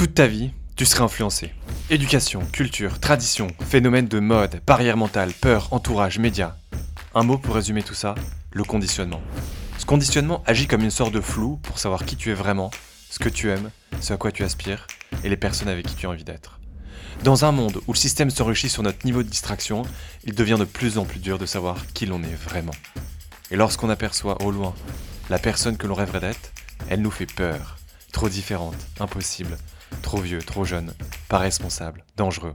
Toute ta vie, tu serais influencé. Éducation, culture, tradition, phénomène de mode, barrière mentale, peur, entourage, médias. Un mot pour résumer tout ça, le conditionnement. Ce conditionnement agit comme une sorte de flou pour savoir qui tu es vraiment, ce que tu aimes, ce à quoi tu aspires et les personnes avec qui tu as envie d'être. Dans un monde où le système s'enrichit sur notre niveau de distraction, il devient de plus en plus dur de savoir qui l'on est vraiment. Et lorsqu'on aperçoit au loin la personne que l'on rêverait d'être, elle nous fait peur. Trop différente, impossible, trop vieux, trop jeune, pas responsable, dangereux.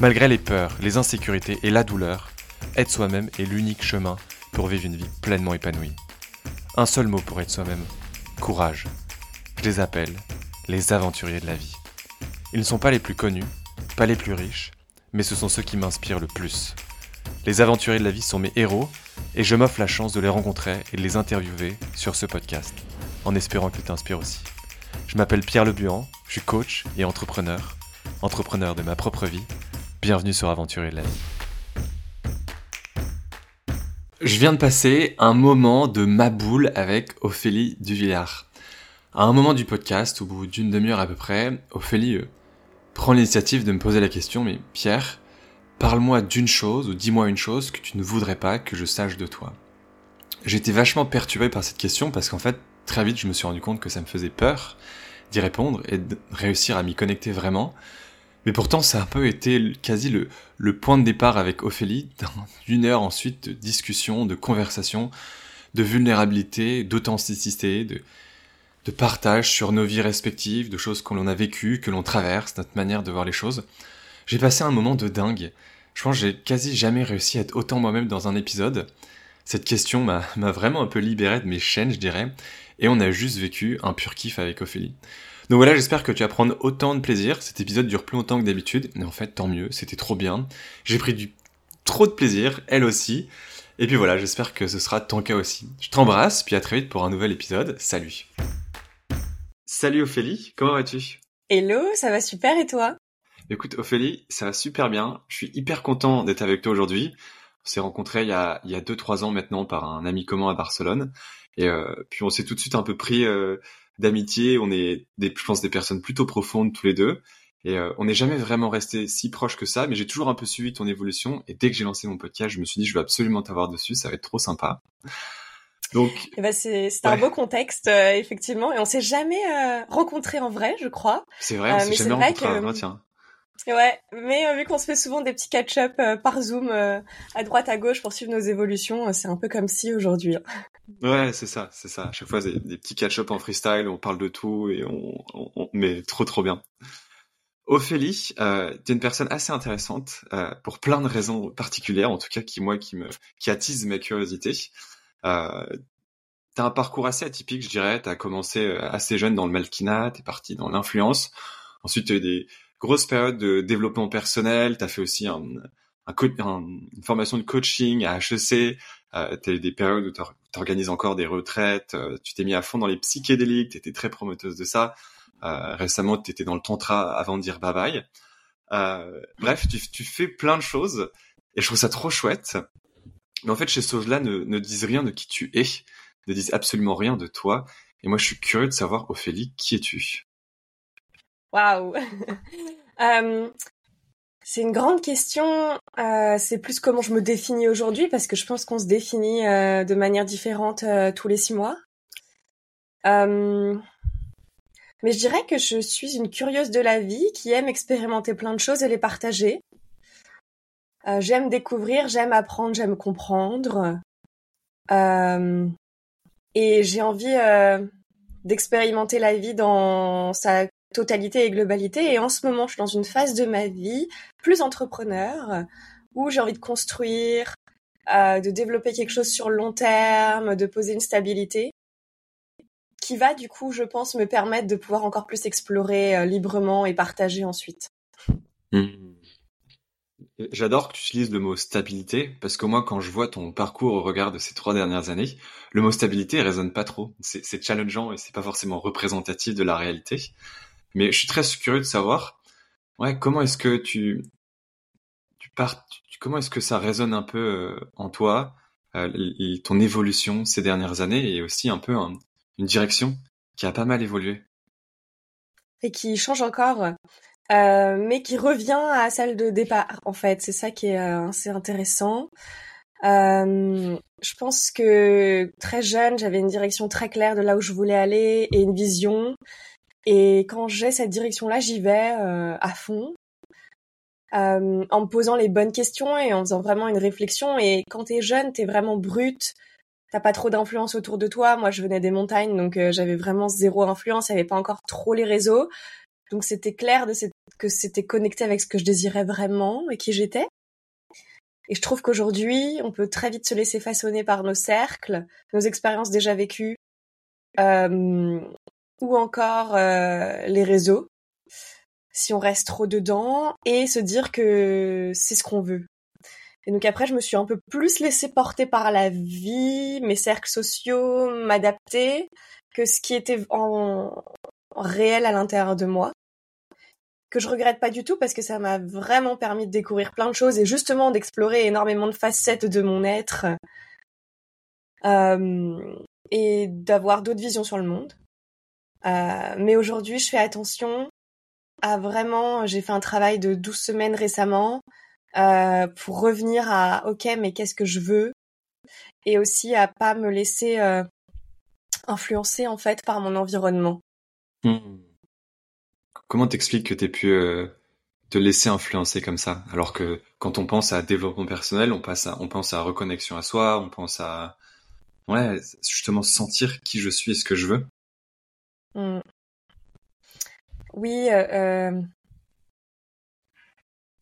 Malgré les peurs, les insécurités et la douleur, être soi-même est l'unique chemin pour vivre une vie pleinement épanouie. Un seul mot pour être soi-même, courage. Je les appelle les aventuriers de la vie. Ils ne sont pas les plus connus, pas les plus riches, mais ce sont ceux qui m'inspirent le plus. Les aventuriers de la vie sont mes héros et je m'offre la chance de les rencontrer et de les interviewer sur ce podcast, en espérant qu'ils t'inspirent aussi. Je m'appelle Pierre Lebuan, je suis coach et entrepreneur, entrepreneur de ma propre vie. Bienvenue sur Aventurier de la vie. Je viens de passer un moment de ma boule avec Ophélie Duvillard. À un moment du podcast, au bout d'une demi-heure à peu près, Ophélie euh, prend l'initiative de me poser la question, mais Pierre, parle-moi d'une chose ou dis-moi une chose que tu ne voudrais pas que je sache de toi. J'étais vachement perturbé par cette question parce qu'en fait, très vite, je me suis rendu compte que ça me faisait peur d'y répondre et de réussir à m'y connecter vraiment. Mais pourtant, ça a un peu été quasi le, le point de départ avec Ophélie, d'une heure ensuite de discussion, de conversation, de vulnérabilité, d'authenticité, de, de partage sur nos vies respectives, de choses que l'on a vécues, que l'on traverse, notre manière de voir les choses. J'ai passé un moment de dingue. Je pense que j'ai quasi jamais réussi à être autant moi-même dans un épisode. Cette question m'a vraiment un peu libéré de mes chaînes, je dirais, et on a juste vécu un pur kiff avec Ophélie. Donc voilà, j'espère que tu vas prendre autant de plaisir. Cet épisode dure plus longtemps que d'habitude, mais en fait, tant mieux, c'était trop bien. J'ai pris du trop de plaisir, elle aussi. Et puis voilà, j'espère que ce sera ton cas aussi. Je t'embrasse, puis à très vite pour un nouvel épisode. Salut Salut Ophélie, comment vas-tu? Hello, ça va super et toi? Écoute Ophélie, ça va super bien. Je suis hyper content d'être avec toi aujourd'hui. On s'est rencontrés il y a il y a deux trois ans maintenant par un ami commun à Barcelone et euh, puis on s'est tout de suite un peu pris euh, d'amitié. On est des je pense des personnes plutôt profondes tous les deux et euh, on n'est jamais vraiment resté si proche que ça. Mais j'ai toujours un peu suivi ton évolution et dès que j'ai lancé mon podcast, je me suis dit je vais absolument t'avoir dessus. Ça va être trop sympa. Donc, eh ben c'est un beau contexte euh, effectivement, et on s'est jamais euh, rencontrés en vrai, je crois. C'est vrai, on euh, s'est jamais rencontrés en vrai, tiens. Ouais, mais vu qu'on se fait souvent des petits catch-up par Zoom à droite à gauche pour suivre nos évolutions, c'est un peu comme si aujourd'hui. Hein. Ouais, c'est ça, c'est ça. À chaque fois, des, des petits catch-up en freestyle, on parle de tout et on, on, on... mais trop trop bien. Ophélie, euh, tu es une personne assez intéressante pour plein de raisons particulières, en tout cas qui moi qui me qui attise ma curiosité. Euh, T'as un parcours assez atypique, je dirais. T'as commencé euh, assez jeune dans le malkinat, t'es parti dans l'influence. Ensuite, t'as eu des grosses périodes de développement personnel. T'as fait aussi un, un, une formation de coaching à HEC. Euh, t'as eu des périodes où t'organises encore des retraites. Euh, tu t'es mis à fond dans les psychédéliques. T'étais très promoteuse de ça. Euh, récemment, t'étais dans le tantra avant de dire bye bye. Euh, bref, tu, tu fais plein de choses et je trouve ça trop chouette. Mais en fait, chez choses-là ne, ne disent rien de qui tu es, ne disent absolument rien de toi. Et moi, je suis curieux de savoir, Ophélie, qui es-tu? Waouh euh, C'est une grande question. Euh, c'est plus comment je me définis aujourd'hui, parce que je pense qu'on se définit euh, de manière différente tous les six mois. Mais je dirais que je suis une curieuse de la vie qui aime expérimenter plein de choses et les partager. J'aime découvrir, j'aime apprendre, j'aime comprendre. Et j'ai envie d'expérimenter la vie dans sa totalité et globalité. Et en ce moment, je suis dans une phase de ma vie plus entrepreneur, où j'ai envie de construire, euh, de développer quelque chose sur le long terme, de poser une stabilité, qui va du coup, je pense, me permettre de pouvoir encore plus explorer euh, librement et partager ensuite. Mmh. J'adore que tu utilises le mot stabilité parce que moi, quand je vois ton parcours au regard de ces trois dernières années, le mot stabilité résonne pas trop. C'est challengeant et c'est pas forcément représentatif de la réalité. Mais je suis très curieux de savoir, ouais, comment est-ce que tu, tu pars, comment est-ce que ça résonne un peu euh, en toi, euh, ton évolution ces dernières années et aussi un peu une direction qui a pas mal évolué? et qui change encore, euh, mais qui revient à celle de départ. En fait, c'est ça qui est euh, assez intéressant. Je pense que très jeune, j'avais une direction très claire de là où je voulais aller et une vision. Et quand j'ai cette direction-là, j'y vais euh, à fond, euh, en me posant les bonnes questions et en faisant vraiment une réflexion. Et quand t'es jeune, t'es vraiment brute, t'as pas trop d'influence autour de toi. Moi, je venais des montagnes, donc euh, j'avais vraiment zéro influence. Il avait pas encore trop les réseaux, donc c'était clair que c'était connecté avec ce que je désirais vraiment et qui j'étais. Et je trouve qu'aujourd'hui, on peut très vite se laisser façonner par nos cercles, nos expériences déjà vécues, ou encore euh, les réseaux, si on reste trop dedans, et se dire que c'est ce qu'on veut. Et donc après, je me suis un peu plus laissée porter par la vie, mes cercles sociaux, m'adapter, que ce qui était en réel à l'intérieur de moi que je regrette pas du tout parce que ça m'a vraiment permis de découvrir plein de choses et justement d'explorer énormément de facettes de mon être euh, et d'avoir d'autres visions sur le monde. Euh, mais aujourd'hui, je fais attention à vraiment. J'ai fait un travail de 12 semaines récemment euh, pour revenir à OK, mais qu'est-ce que je veux? Et aussi à pas me laisser euh, influencer en fait par mon environnement. Mmh. Comment t'expliques que t'aies pu euh, te laisser influencer comme ça? Alors que quand on pense à développement personnel, on, passe on pense à reconnexion à soi, on pense à ouais, justement sentir qui je suis et ce que je veux. Mmh. Oui. Euh, euh,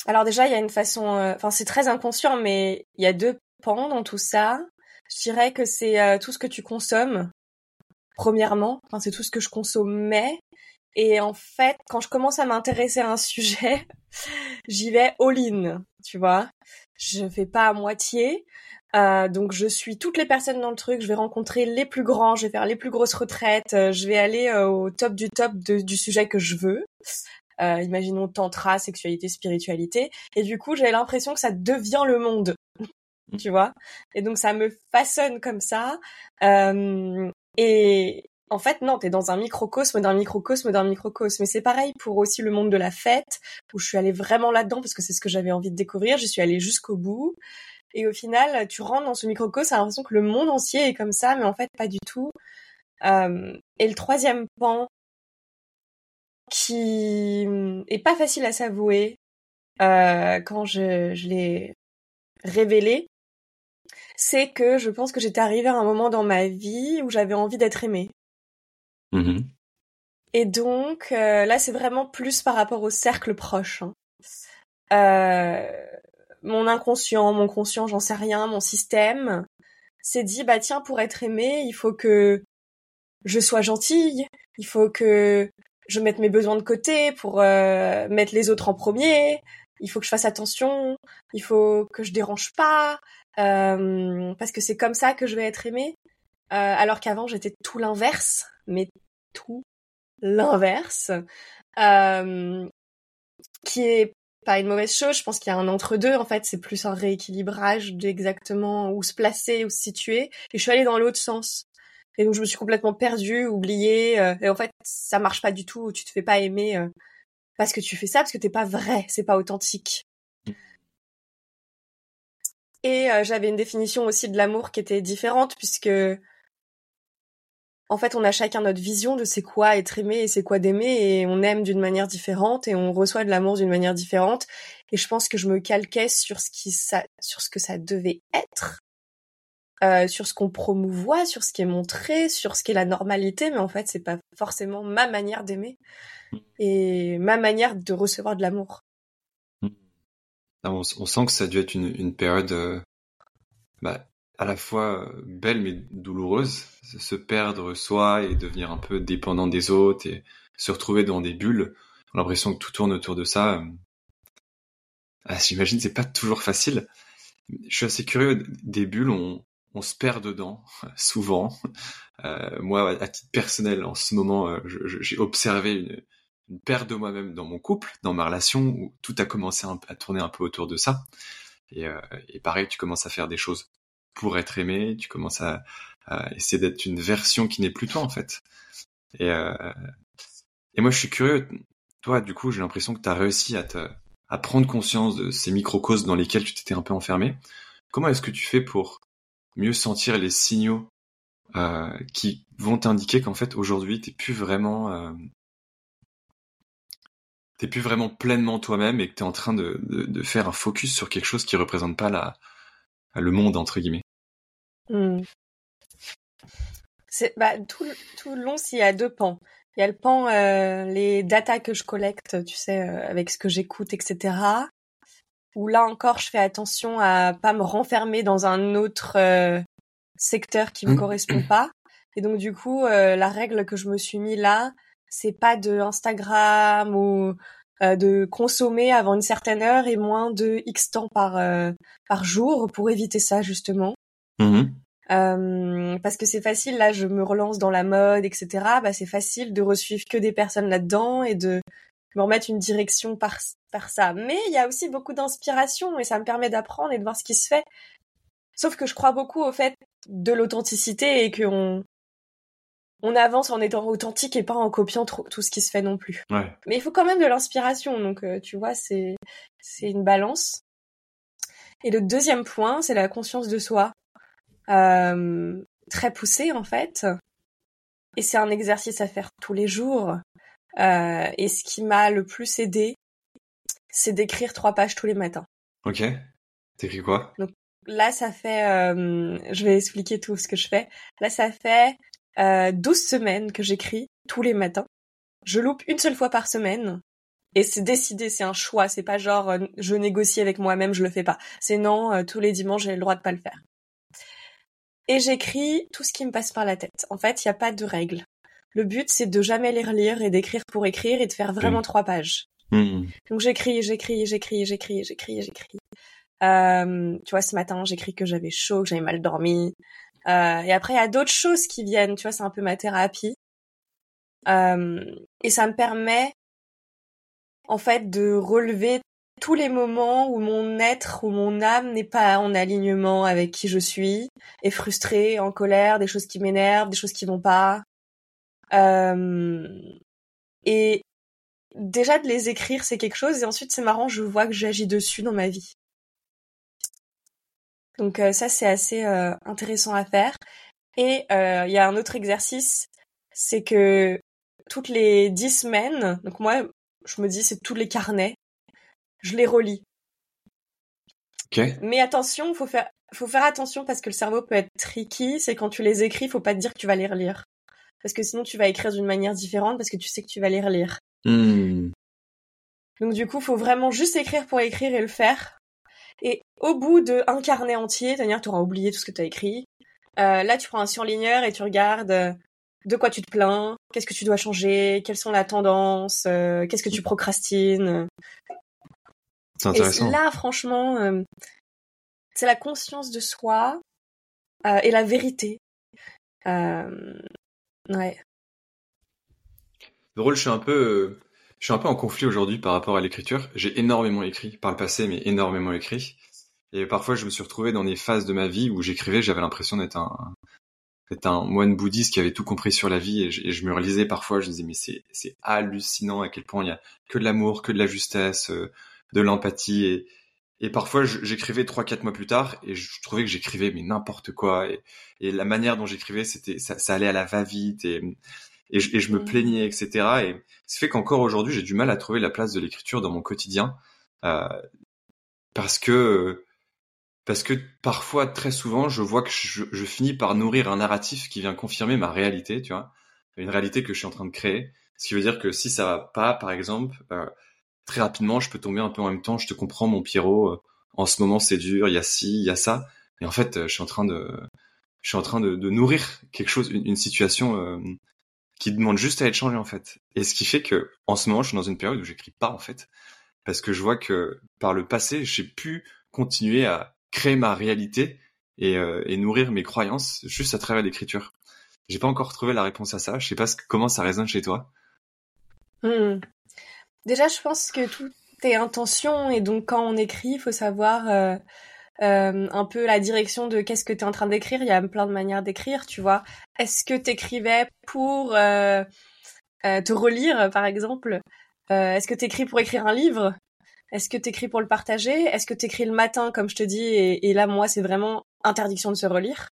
alors déjà, il y a une façon... Enfin, c'est très inconscient, mais il y a deux pans dans tout ça. Je dirais que c'est tout ce que tu consommes, premièrement. Enfin, c'est tout ce que je consommais. Et en fait, quand je commence à m'intéresser à un sujet, j'y vais all-in, tu vois. Je fais pas à moitié. Euh, donc je suis toutes les personnes dans le truc, je vais rencontrer les plus grands, je vais faire les plus grosses retraites, euh, je vais aller euh, au top du top du sujet que je veux. Euh, imaginons tantra, sexualité, spiritualité. Et du coup, j'ai l'impression que ça devient le monde, tu vois? Et donc ça me façonne comme ça. et, en fait, non, t'es dans un microcosme, d'un microcosme, d'un microcosme. Mais c'est pareil pour aussi le monde de la fête, où je suis allée vraiment là-dedans parce que c'est ce que j'avais envie de découvrir. Je suis allée jusqu'au bout. Et au final, tu rentres dans ce microcosme, t'as l'impression que le monde entier est comme ça, mais en fait, pas du tout. Euh, et le troisième pan, qui est pas facile à s'avouer, euh, quand je, je l'ai révélé, c'est que je pense que j'étais arrivée à un moment dans ma vie où j'avais envie d'être aimée. Mmh et donc euh, là, c'est vraiment plus par rapport au cercle proche. Hein. Euh, mon inconscient, mon conscient, j'en sais rien, mon système s'est dit bah tiens pour être aimé, il faut que je sois gentille, il faut que je mette mes besoins de côté pour euh, mettre les autres en premier, il faut que je fasse attention, il faut que je dérange pas, parce que c'est comme ça que je vais être aimée. alors qu'avant j'étais tout l'inverse, mais tout l'inverse, euh, qui est pas une mauvaise chose. Je pense qu'il y a un entre-deux. En fait, c'est plus un rééquilibrage d'exactement où se placer, où se situer. Et je suis allée dans l'autre sens. Et donc, je me suis complètement perdue, oubliée. Euh, et en fait, ça marche pas du tout. Tu te fais pas aimer euh, parce que tu fais ça, parce que t'es pas vrai, c'est pas authentique. Et j'avais une définition aussi de l'amour qui était différente, puisque en fait, on a chacun notre vision de c'est quoi être aimé et c'est quoi d'aimer et on aime d'une manière différente et on reçoit de l'amour d'une manière différente. Et je pense que je me calquais sur ce qui sur ce que ça devait être, euh, sur ce qu'on promouvoit, sur ce qui est montré, sur ce qui est la normalité, mais en fait, c'est pas forcément ma manière d'aimer et ma manière de recevoir de l'amour. On, sent que ça a dû être une, période euh, bah, à la fois euh, belle mais douloureuse, se perdre soi et devenir un peu dépendant des autres et se retrouver dans des bulles. L'impression que tout tourne autour de ça. Ah, J'imagine c'est pas toujours facile. Je suis assez curieux. Des bulles, on, on se perd dedans souvent. Euh, moi, à titre personnel, en ce moment, euh, j'ai observé une, une perte de moi-même dans mon couple, dans ma relation, où tout a commencé à tourner un peu autour de ça. Et, euh, et pareil, tu commences à faire des choses pour être aimé, tu commences à, essayer d'être une version qui n'est plus toi en fait. Et, euh, moi, je suis curieux. Toi, du coup, j'ai l'impression que tu as réussi à, te, à prendre conscience de ces microcosmes dans lesquels tu t'étais un peu enfermé. Comment est-ce que tu fais pour mieux sentir les signaux euh, qui vont t'indiquer qu'en fait aujourd'hui t'es plus vraiment euh, t'es plus vraiment pleinement toi-même et que t'es en train de, faire un focus sur quelque chose qui représente pas la le monde entre guillemets? Mmh. C'est bah, tout, tout le long s'il y a deux pans. Il y a le pan euh, les datas que je collecte, tu sais, euh, avec ce que j'écoute, etc. Où là encore, je fais attention à pas me renfermer dans un autre euh, secteur qui me mmh. correspond pas. Et donc du coup, euh, la règle que je me suis mis là, c'est pas de Instagram ou euh, de consommer avant une certaine heure et moins de X temps par euh, par jour pour éviter ça justement. Mmh. parce que c'est facile, là, je me relance dans la mode, etc. Bah, c'est facile de resuivre que des personnes là-dedans et de me remettre une direction par, par ça. Mais il y a aussi beaucoup d'inspiration et ça me permet d'apprendre et de voir ce qui se fait. Sauf que je crois beaucoup au fait de l'authenticité et qu'on on avance en étant authentique et pas en copiant tout ce qui se fait non plus. Ouais. Mais il faut quand même de l'inspiration, donc euh, tu vois, c'est c'est une balance. Et le deuxième point, c'est la conscience de soi, euh, très poussée en fait. Et c'est un exercice à faire tous les jours. Euh, et ce qui m'a le plus aidé, c'est d'écrire trois pages tous les matins. Ok. T'écris quoi? Donc là, ça fait, euh, je vais expliquer tout ce que je fais. Là, ça fait euh, 12 semaines que j'écris tous les matins. Je loupe une seule fois par semaine. Et c'est décidé, c'est un choix. C'est pas genre euh, je négocie avec moi-même, je le fais pas. C'est non, euh, tous les dimanches j'ai le droit de pas le faire. Et j'écris tout ce qui me passe par la tête. En fait, il n'y a pas de règle. Le but, c'est de jamais les relire et d'écrire pour écrire et de faire vraiment trois pages. Mmh. Donc j'écris, j'écris, j'écris, j'écris, j'écris, j'écris. Euh, tu vois, ce matin, j'écris que j'avais chaud, que j'avais mal dormi. Euh, et après, il y a d'autres choses qui viennent. Tu vois, c'est un peu ma thérapie. Euh, et ça me permet, en fait, de relever tous les moments où mon être, où mon âme n'est pas en alignement avec qui je suis, est frustrée, en colère, des choses qui m'énervent, des choses qui vont pas. Euh, et déjà de les écrire, c'est quelque chose, et ensuite c'est marrant, je vois que j'agis dessus dans ma vie. Donc euh, ça, c'est assez euh, intéressant à faire. Et il y a un autre exercice, c'est que toutes les dix semaines, donc moi, je me dis c'est tous les carnets, je les relis. Okay. Mais attention, faut faire, faut faire attention parce que le cerveau peut être tricky. C'est quand tu les écris, faut pas te dire que tu vas les relire, parce que sinon tu vas écrire d'une manière différente parce que tu sais que tu vas les relire. Mmh. Donc du coup, faut vraiment juste écrire pour écrire et le faire. Et au bout de un carnet entier, c'est-à-dire tu auras oublié tout ce que tu as écrit, euh, là tu prends un surligneur et tu regardes euh, de quoi tu te plains, qu'est-ce que tu dois changer, quelles sont la tendance, euh, qu'est-ce que tu procrastines. C'est intéressant. Et là, franchement, euh, c'est la conscience de soi euh, et la vérité. Euh, ouais. Drôle, je suis un peu je suis un peu en conflit aujourd'hui par rapport à l'écriture. J'ai énormément écrit par le passé, mais énormément écrit. Et parfois, je me suis retrouvé dans des phases de ma vie où j'écrivais, j'avais l'impression d'être un, d'être un moine bouddhiste qui avait tout compris sur la vie. Et je, et je me relisais parfois, je me disais, mais c'est, c'est hallucinant à quel point il y a que de l'amour, que de la justesse, euh, de l'empathie. Et, et parfois, j'écrivais trois, quatre mois plus tard et je trouvais que j'écrivais mais n'importe quoi. Et, et la manière dont j'écrivais, c'était, ça, ça allait à la va-vite. Et, et je, et je me mmh. plaignais, etc. Et ce fait qu'encore aujourd'hui, j'ai du mal à trouver la place de l'écriture dans mon quotidien euh, parce que parce que parfois, très souvent, je vois que je, je, finis par nourrir un narratif qui vient confirmer ma réalité, tu vois, une réalité que je suis en train de créer. Ce qui veut dire que si ça va pas, par exemple, euh, très rapidement, je peux tomber un peu en même temps. Je te comprends, mon Pierrot. Euh, en ce moment, c'est dur. Il y a ci, il y a ça. Et en fait, je suis en train de, je suis en train de, de nourrir quelque chose, une, une situation euh, qui demande juste à être changé en fait. Et ce qui fait que en ce moment, je suis dans une période où j'écris pas en fait, parce que je vois que par le passé, j'ai pu continuer à créer ma réalité et, euh, et nourrir mes croyances juste à travers l'écriture. J'ai pas encore trouvé la réponse à ça. Je sais pas ce, comment ça résonne chez toi. Mmh. Déjà, je pense que tout est intention et donc quand on écrit, il faut savoir euh, euh, un peu la direction de qu'est-ce que tu es en train d'écrire. Il y a plein de manières d'écrire, tu vois. Est-ce que tu écrivais pour euh, te relire, par exemple? Est-ce que t'écris pour écrire un livre? Est-ce que t'écris pour le partager? Est-ce que t'écris le matin, comme je te dis et, là, moi, c'est vraiment interdiction de se relire.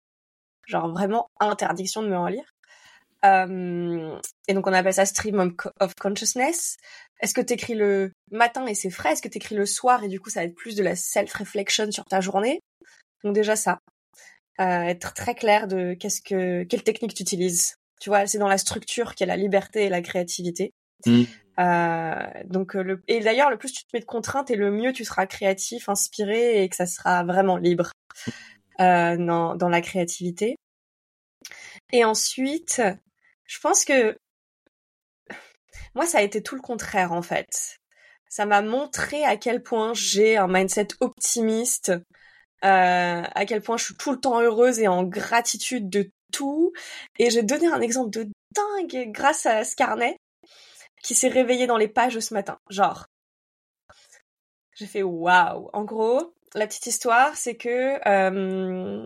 Genre vraiment interdiction de me relire. Et donc on appelle ça stream of consciousness. Est-ce que tu écris le matin et c'est frais? Est-ce que tu écris le soir et du coup ça va être plus de la self-reflection sur ta journée? Donc déjà ça. Euh, être très clair de qu'est-ce que quelle technique tu utilises. Tu vois, c'est dans la structure qu'il y a la liberté et la créativité. Mmh. Euh, donc le et d'ailleurs le plus tu te mets de contraintes et le mieux tu seras créatif, inspiré et que ça sera vraiment libre euh, dans dans la créativité. Et ensuite, je pense que moi, ça a été tout le contraire en fait. Ça m'a montré à quel point j'ai un mindset optimiste, euh, à quel point je suis tout le temps heureuse et en gratitude de tout. Et j'ai donné un exemple de dingue grâce à ce carnet qui s'est réveillé dans les pages ce matin. Genre, j'ai fait waouh. En gros, la petite histoire, c'est que euh,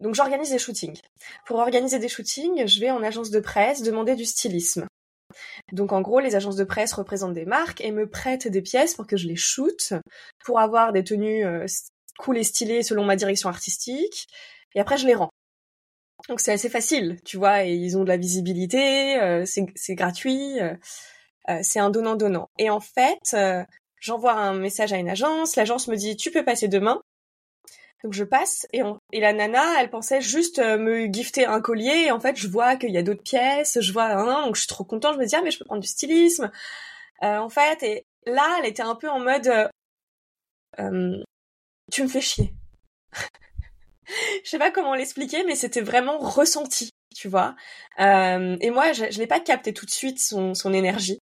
donc j'organise des shootings. Pour organiser des shootings, je vais en agence de presse demander du stylisme. Donc en gros, les agences de presse représentent des marques et me prêtent des pièces pour que je les shoote, pour avoir des tenues euh, cool et stylées selon ma direction artistique. Et après, je les rends. Donc c'est assez facile, tu vois, et ils ont de la visibilité, euh, c'est gratuit, euh, c'est un donnant-donnant. Et en fait, j'envoie un message à une agence, l'agence me dit tu peux passer demain, donc je passe et, la nana, elle pensait juste euh, me gifter un collier. Et en fait, je vois qu'il y a d'autres pièces. Je vois, hein, donc je suis trop contente. Je me dis ah mais je peux prendre du stylisme. Euh, en fait, et là, elle était un peu en mode euh, euh tu me fais chier. je sais pas comment l'expliquer, mais c'était vraiment ressenti tu vois. Euh, et moi, je, je l'ai pas capté tout de suite son, son énergie.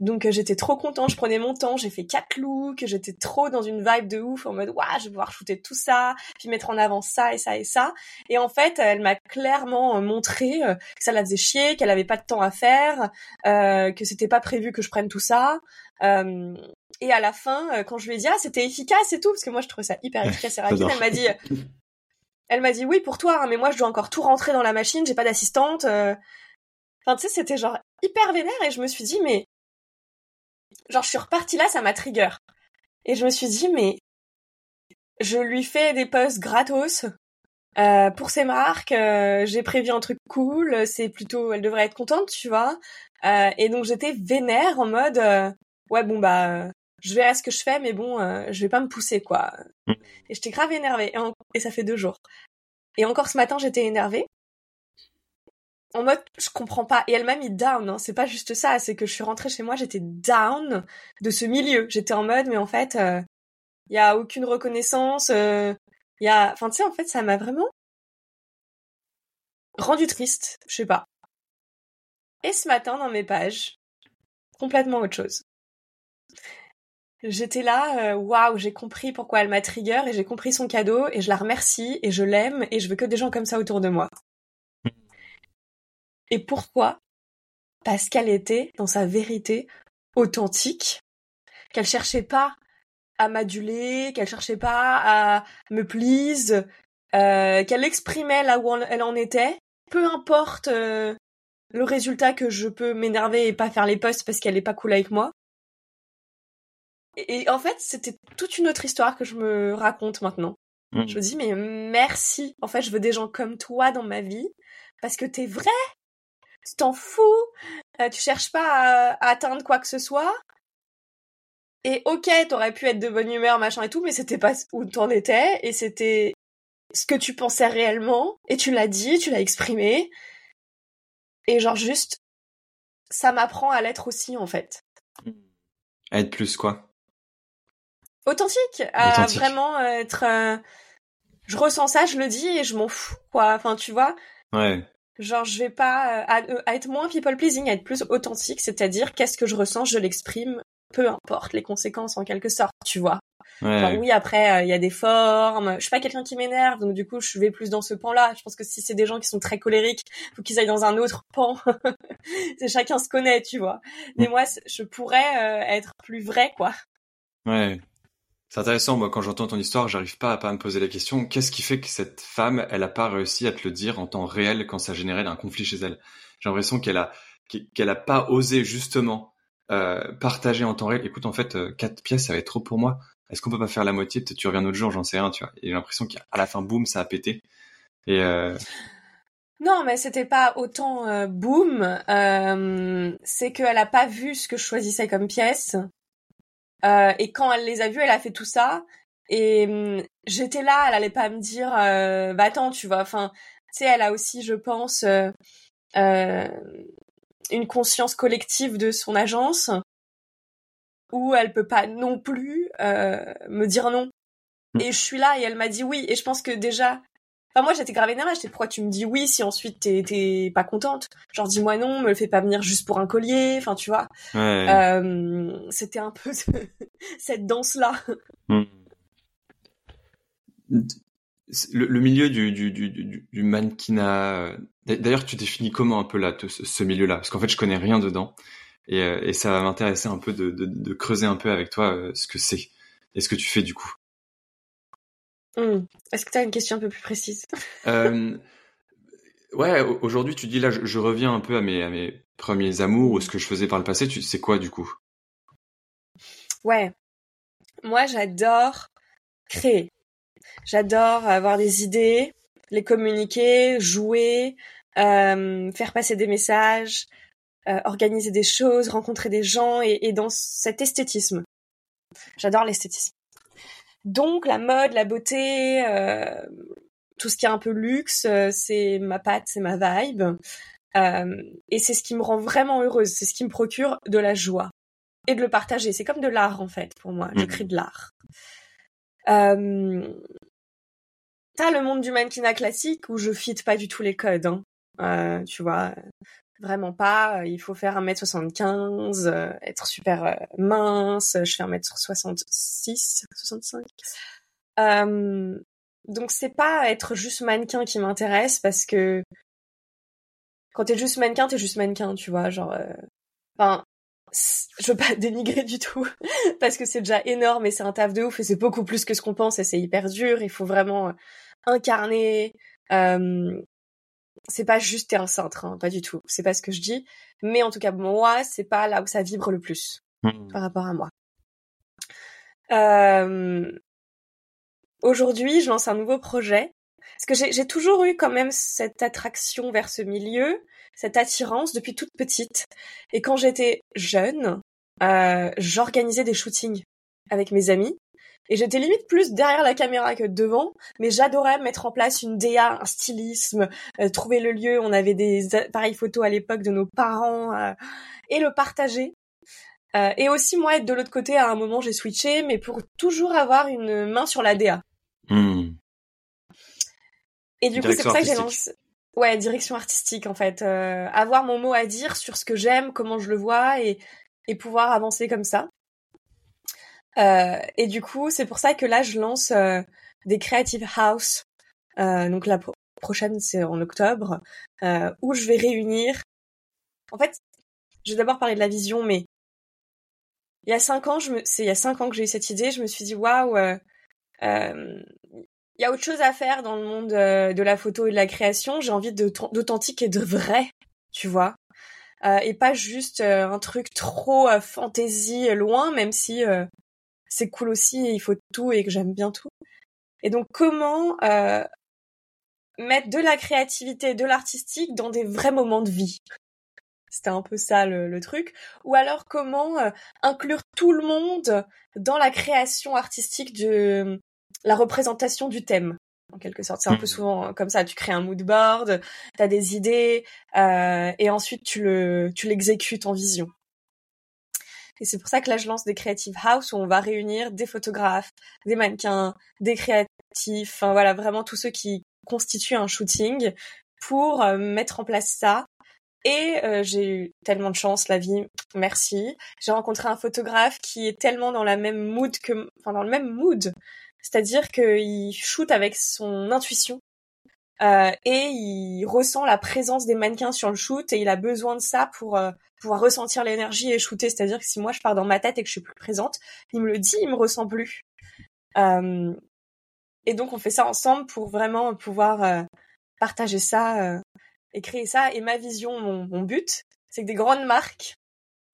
Donc euh, j'étais trop contente, je prenais mon temps, j'ai fait quatre looks, j'étais trop dans une vibe de ouf en mode waouh, je vais pouvoir shooter tout ça, puis mettre en avant ça et ça et ça. Et en fait, elle m'a clairement euh, montré que ça la faisait chier, qu'elle avait pas de temps à faire, euh, que c'était pas prévu que je prenne tout ça. Euh, et à la fin, quand je lui ai dit ah c'était efficace et tout, parce que moi je trouvais ça hyper efficace et rapide, elle m'a dit Elle m'a dit oui pour toi, hein, mais moi je dois encore tout rentrer dans la machine, j'ai pas d'assistante. Euh. Enfin tu sais, c'était genre hyper vénère et je me suis dit mais genre je suis repartie là, ça m'a trigger. Et je me suis dit mais je lui fais des posts gratos euh, pour ses marques, euh, j'ai prévu un truc cool, c'est plutôt elle devrait être contente, tu vois. Euh, et donc j'étais vénère en mode ouais bon bah je verrai ce que je fais, mais bon, euh, je vais pas me pousser, quoi. Mm. Et j'étais grave énervée. Et, ça fait deux jours. Et encore ce matin, j'étais énervée. En mode, je comprends pas. Et elle m'a mis down, hein. C'est pas juste ça. C'est que je suis rentrée chez moi, j'étais down de ce milieu. J'étais en mode, mais en fait, il euh, y a aucune reconnaissance. Il euh, y a, enfin, tu sais, en fait, ça m'a vraiment rendu triste. Je sais pas. Et ce matin, dans mes pages, complètement autre chose j'étais là, euh, waouh, j'ai compris pourquoi elle m'a trigger et j'ai compris son cadeau et je la remercie et je l'aime et je veux que des gens comme ça autour de moi. Et pourquoi? Parce qu'elle était dans sa vérité authentique, qu'elle cherchait pas à m'aduler, qu'elle cherchait pas à me please, euh, qu'elle exprimait là où elle en était, peu importe euh, le résultat que je peux m'énerver et pas faire les posts parce qu'elle est pas cool avec moi. Et, en fait, c'était toute une autre histoire que je me raconte maintenant. Mm. Je me dis, mais merci. En fait, je veux des gens comme toi dans ma vie parce que t'es vrai. Tu t'en fous. Euh, tu cherches pas à, atteindre quoi que ce soit. Et ok, t'aurais pu être de bonne humeur, machin et tout, mais c'était pas où t'en étais et c'était ce que tu pensais réellement. Et tu l'as dit, tu l'as exprimé. Et genre juste, ça m'apprend à l'être aussi en fait. À être plus quoi authentique, à vraiment être. Euh, je ressens ça, je le dis et je m'en fous, quoi. Enfin, tu vois? Ouais. Genre, je vais pas euh, euh, à, être moins people pleasing, à être plus authentique, c'est-à-dire qu'est-ce que je ressens, je l'exprime, peu importe les conséquences en quelque sorte, tu vois? Ouais. oui, après, il y a des formes. Je suis pas quelqu'un qui m'énerve, donc du coup, je vais plus dans ce pan-là. Je pense que si c'est des gens qui sont très colériques, faut qu'ils aillent dans un autre pan. c'est chacun se connaît, tu vois? Mais mm. moi, je pourrais être plus vrai, quoi. Ouais. C'est intéressant, moi, quand j'entends ton histoire, j'arrive pas à pas me poser la question, qu'est-ce qui fait que cette femme, elle a pas réussi à te le dire en temps réel quand ça générait un conflit chez elle? J'ai l'impression qu'elle a, qu'elle a pas osé justement euh, partager en temps réel. Écoute, en fait, euh, quatre pièces, ça va être trop pour moi. Est-ce qu'on peut pas faire la moitié? Peut-être tu reviens un autre jour, j'en sais rien, tu vois. Et j'ai l'impression qu'à la fin, boum, ça a pété. Et euh... Non, mais c'était pas autant euh, boum. Euh, c'est qu'elle a pas vu ce que je choisissais comme pièce. Et quand elle les a vus, elle a fait tout ça. Et hum, j'étais là, elle allait pas me dire, bah attends, tu vois. Enfin, tu sais, elle a aussi, je pense, une conscience collective de son agence où elle peut pas non plus euh, me dire non. Mm. Et je suis là et elle m'a dit oui. Et je pense que déjà, enfin moi j'étais grave énervée. J'étais pourquoi tu me dis oui si ensuite t'es pas contente? Genre dis-moi non, me le fais pas venir juste pour un collier. Enfin tu vois. Euh, C'était un peu cette danse là. Mm le, milieu du, du, du, du mannequinat. Euh, d'ailleurs, tu définis comment un peu là ce, milieu-là? Parce qu'en fait, je connais rien dedans, et, euh, et ça va m'intéresser un peu de, de, de, creuser un peu avec toi euh, ce que c'est et ce que tu fais du coup. Mmh. Est-ce que tu as une question un peu plus précise? Euh, Ouais, aujourd'hui, tu dis là, je, reviens un peu à mes, à mes premiers amours ou ce que je faisais par le passé. Tu sais quoi du coup? Ouais, moi j'adore créer. J'adore avoir des idées, les communiquer, jouer, euh, faire passer des messages, euh, organiser des choses, rencontrer des gens et, dans cet esthétisme. J'adore l'esthétisme. Donc la mode, la beauté, euh, tout ce qui est un peu luxe, c'est ma patte, c'est ma vibe. et c'est ce qui me rend vraiment heureuse, c'est ce qui me procure de la joie et de le partager. C'est comme de l'art en fait pour moi. Je mmh. crée de l'art. Euh, T'as le monde du mannequinat classique où je fit pas du tout les codes, hein. Euh, tu vois, vraiment pas. Il faut faire 1m75, euh, être super euh, mince. Je fais 1m66, 65. Euh, donc c'est pas être juste mannequin qui m'intéresse parce que quand t'es juste mannequin, t'es juste mannequin, tu vois, genre. Enfin, je veux pas dénigrer du tout parce que c'est déjà énorme et c'est un taf de ouf et c'est beaucoup plus que ce qu'on pense et c'est hyper dur. Il faut vraiment incarner. Euh, c'est pas juste t'es un cintre, hein, pas du tout. C'est pas ce que je dis. Mais en tout cas, moi, c'est pas là où ça vibre le plus mmh. par rapport à moi. Euh, Aujourd'hui, je lance un nouveau projet. Parce que j'ai toujours eu quand même cette attraction vers ce milieu, cette attirance depuis toute petite. Et quand j'étais jeune, euh, j'organisais des shootings avec mes amis. Et j'étais limite plus derrière la caméra que devant, mais j'adorais mettre en place une DA, un stylisme, euh, trouver le lieu. On avait des appareils photo à l'époque de nos parents euh, et le partager. Euh, et aussi moi être de l'autre côté. À un moment j'ai switché, mais pour toujours avoir une main sur la DA. Hmm. Et du coup c'est pour ça que j'ai lancé. Ouais, direction artistique en fait. avoir mon mot à dire sur ce que j'aime, comment je le vois et, et pouvoir avancer comme ça. Euh, et du coup, c'est pour ça que là, je lance euh, des Creative House. Euh, donc la prochaine, c'est en octobre, où je vais réunir. En fait, je vais d'abord parler de la vision, mais il y a cinq ans, me... c'est il y a cinq ans que j'ai eu cette idée. Je me suis dit waouh, il y a autre chose à faire dans le monde de la photo et de la création. J'ai envie d'authentique et de vrai, tu vois. et pas juste un truc trop fantaisie loin, même si c'est cool aussi et il faut tout et que j'aime bien tout. Et donc comment euh, mettre de la créativité, de l'artistique dans des vrais moments de vie? C'était un peu ça le, truc. Ou alors comment euh, inclure tout le monde dans la création artistique de la représentation du thème? En quelque sorte. C'est un peu mmh. souvent comme ça. Tu crées un mood board, t'as des idées, euh, et ensuite tu le tu l'exécutes en vision. Et c'est pour ça que là, je lance des Creative House où on va réunir des photographes, des mannequins, des créatifs, enfin voilà, vraiment tous ceux qui constituent un shooting pour euh, mettre en place ça. Et euh, j'ai eu tellement de chance, la vie, merci. J'ai rencontré un photographe qui est tellement dans la même mood que, enfin dans le même mood, c'est-à-dire qu'il shoot avec son intuition. Euh, et il ressent la présence des mannequins sur le shoot et il a besoin de ça pour euh, pouvoir ressentir l'énergie et shooter. C'est-à-dire que si moi je pars dans ma tête et que je suis plus présente, il me le dit, il me ressent plus. Euh, et donc on fait ça ensemble pour vraiment pouvoir partager ça et créer ça. Et ma vision, mon, but, c'est que des grandes marques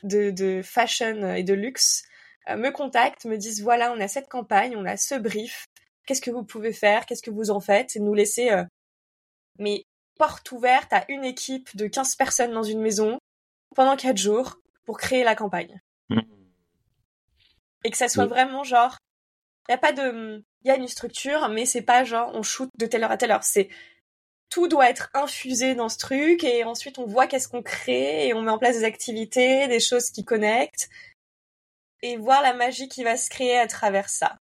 de, fashion et de luxe me contactent, me disent voilà, on a cette campagne, on a ce brief, qu'est-ce que vous pouvez faire, qu'est-ce que vous en faites, et nous laisser mais porte ouverte à une équipe de 15 personnes dans une maison pendant 4 jours pour créer la campagne. Mmh. Et que ça soit vraiment genre, il y a pas de, il y a une structure, mais c'est pas genre on shoot de telle heure à telle heure. C'est tout doit être infusé dans ce truc et ensuite on voit qu'est-ce qu'on crée et on met en place des activités, des choses qui connectent et voir la magie qui va se créer à travers ça.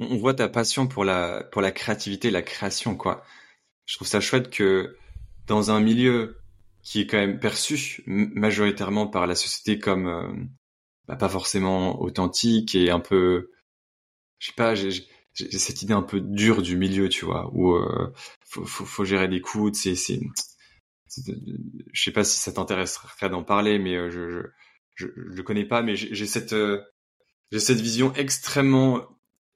On voit ta passion pour la pour la créativité, la création quoi. Je trouve ça chouette que dans un milieu qui est quand même perçu majoritairement par la société comme euh, bah, pas forcément authentique et un peu je sais pas j'ai cette idée un peu dure du milieu tu vois où euh, faut, faut, faut, gérer des coûts c'est c'est je sais pas si ça t'intéresserait d'en parler mais euh, je, je je connais pas mais j'ai cette euh, j'ai cette vision extrêmement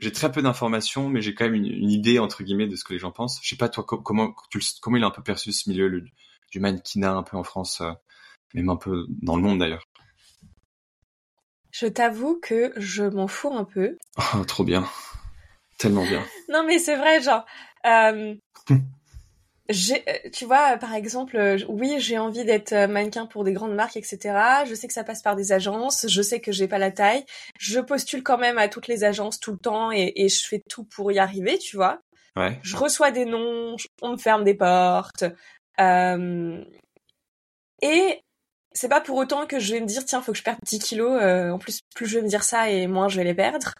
j'ai très peu d'informations mais j'ai quand même une, idée entre guillemets de ce que les gens pensent je sais pas toi comment tu, comment il est un peu perçu ce milieu le, du mannequinat un peu en France euh, même un peu dans le monde d'ailleurs? Je t'avoue que je m'en fous un peu. Oh, trop bien. Tellement bien. non, mais c'est vrai, genre. Euh, tu vois, par exemple, euh, oui, j'ai envie d'être mannequin pour des grandes marques, etc. Je sais que ça passe par des agences. Je sais que j'ai pas la taille. Je postule quand même à toutes les agences tout le temps et, et je fais tout pour y arriver, tu vois. Ouais. Je reçois des noms, on me ferme des portes. Euh, et c'est pas pour autant que je vais me dire tiens faut que je perde 10 kilos euh, en plus plus je vais me dire ça et moins je vais les perdre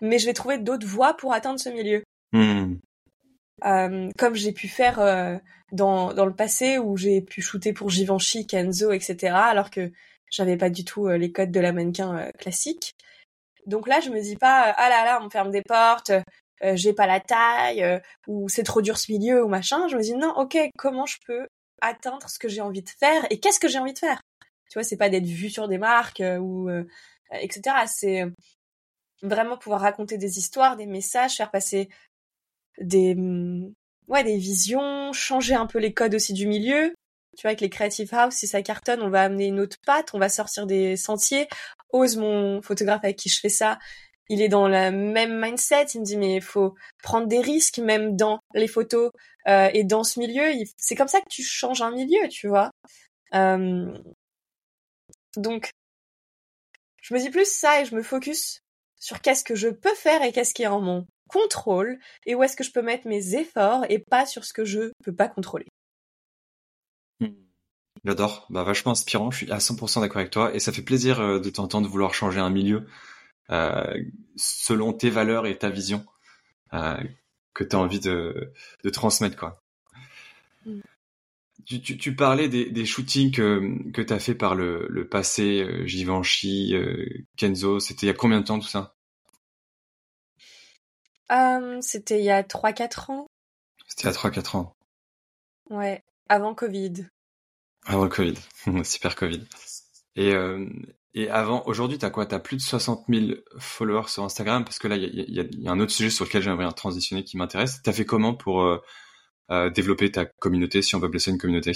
mais je vais trouver d'autres voies pour atteindre ce milieu hmm. Euh, comme j'ai pu faire euh, dans, le passé où j'ai pu shooter pour Givenchy, Kenzo etc alors que j'avais pas du tout les codes de la mannequin classique donc là je me dis pas ah là là on me ferme des portes j'ai pas la taille ou c'est trop dur ce milieu ou machin je me dis non ok comment je peux atteindre ce que j'ai envie de faire et qu'est-ce que j'ai envie de faire? Tu vois, c'est pas d'être vu sur des marques euh, ou euh, etc. C'est vraiment pouvoir raconter des histoires, des messages, faire passer des mm, ouais des visions, changer un peu les codes aussi du milieu. Tu vois, avec les creative house, si ça cartonne, on va amener une autre patte, on va sortir des sentiers. Ose mon photographe avec qui je fais ça, il est dans le même mindset. Il me dit mais il faut prendre des risques même dans les photos euh, et dans ce milieu. C'est comme ça que tu changes un milieu, tu vois. Euh, donc je me dis plus ça et je me focus sur qu'est-ce que je peux faire et qu'est-ce qui est en mon contrôle et où est-ce que je peux mettre mes efforts et pas sur ce que je peux pas contrôler. Hmm. J'adore, bah vachement inspirant, je suis à 100% d'accord avec toi et ça fait plaisir euh, de t'entendre vouloir changer un milieu euh, selon tes valeurs et ta vision euh, que tu as envie de, de, transmettre quoi. Mm. Tu, tu, tu, parlais des, des shootings que, que tu as fait par le, le passé, Givenchy, Kenzo, c'était il y a combien de temps tout ça? Euh, C'était il y a 3-4 ans. C'était il y a 3-4 ans. Ouais, avant Covid. Avant le Covid, super Covid. Et, euh, et avant, aujourd'hui, t'as quoi? T'as plus de 60 000 followers sur Instagram? Parce que là, il y a, y a, un autre sujet sur lequel j'aimerais transitionner qui m'intéresse. T'as fait comment pour euh, euh, développer ta communauté, si on peut blesser une communauté?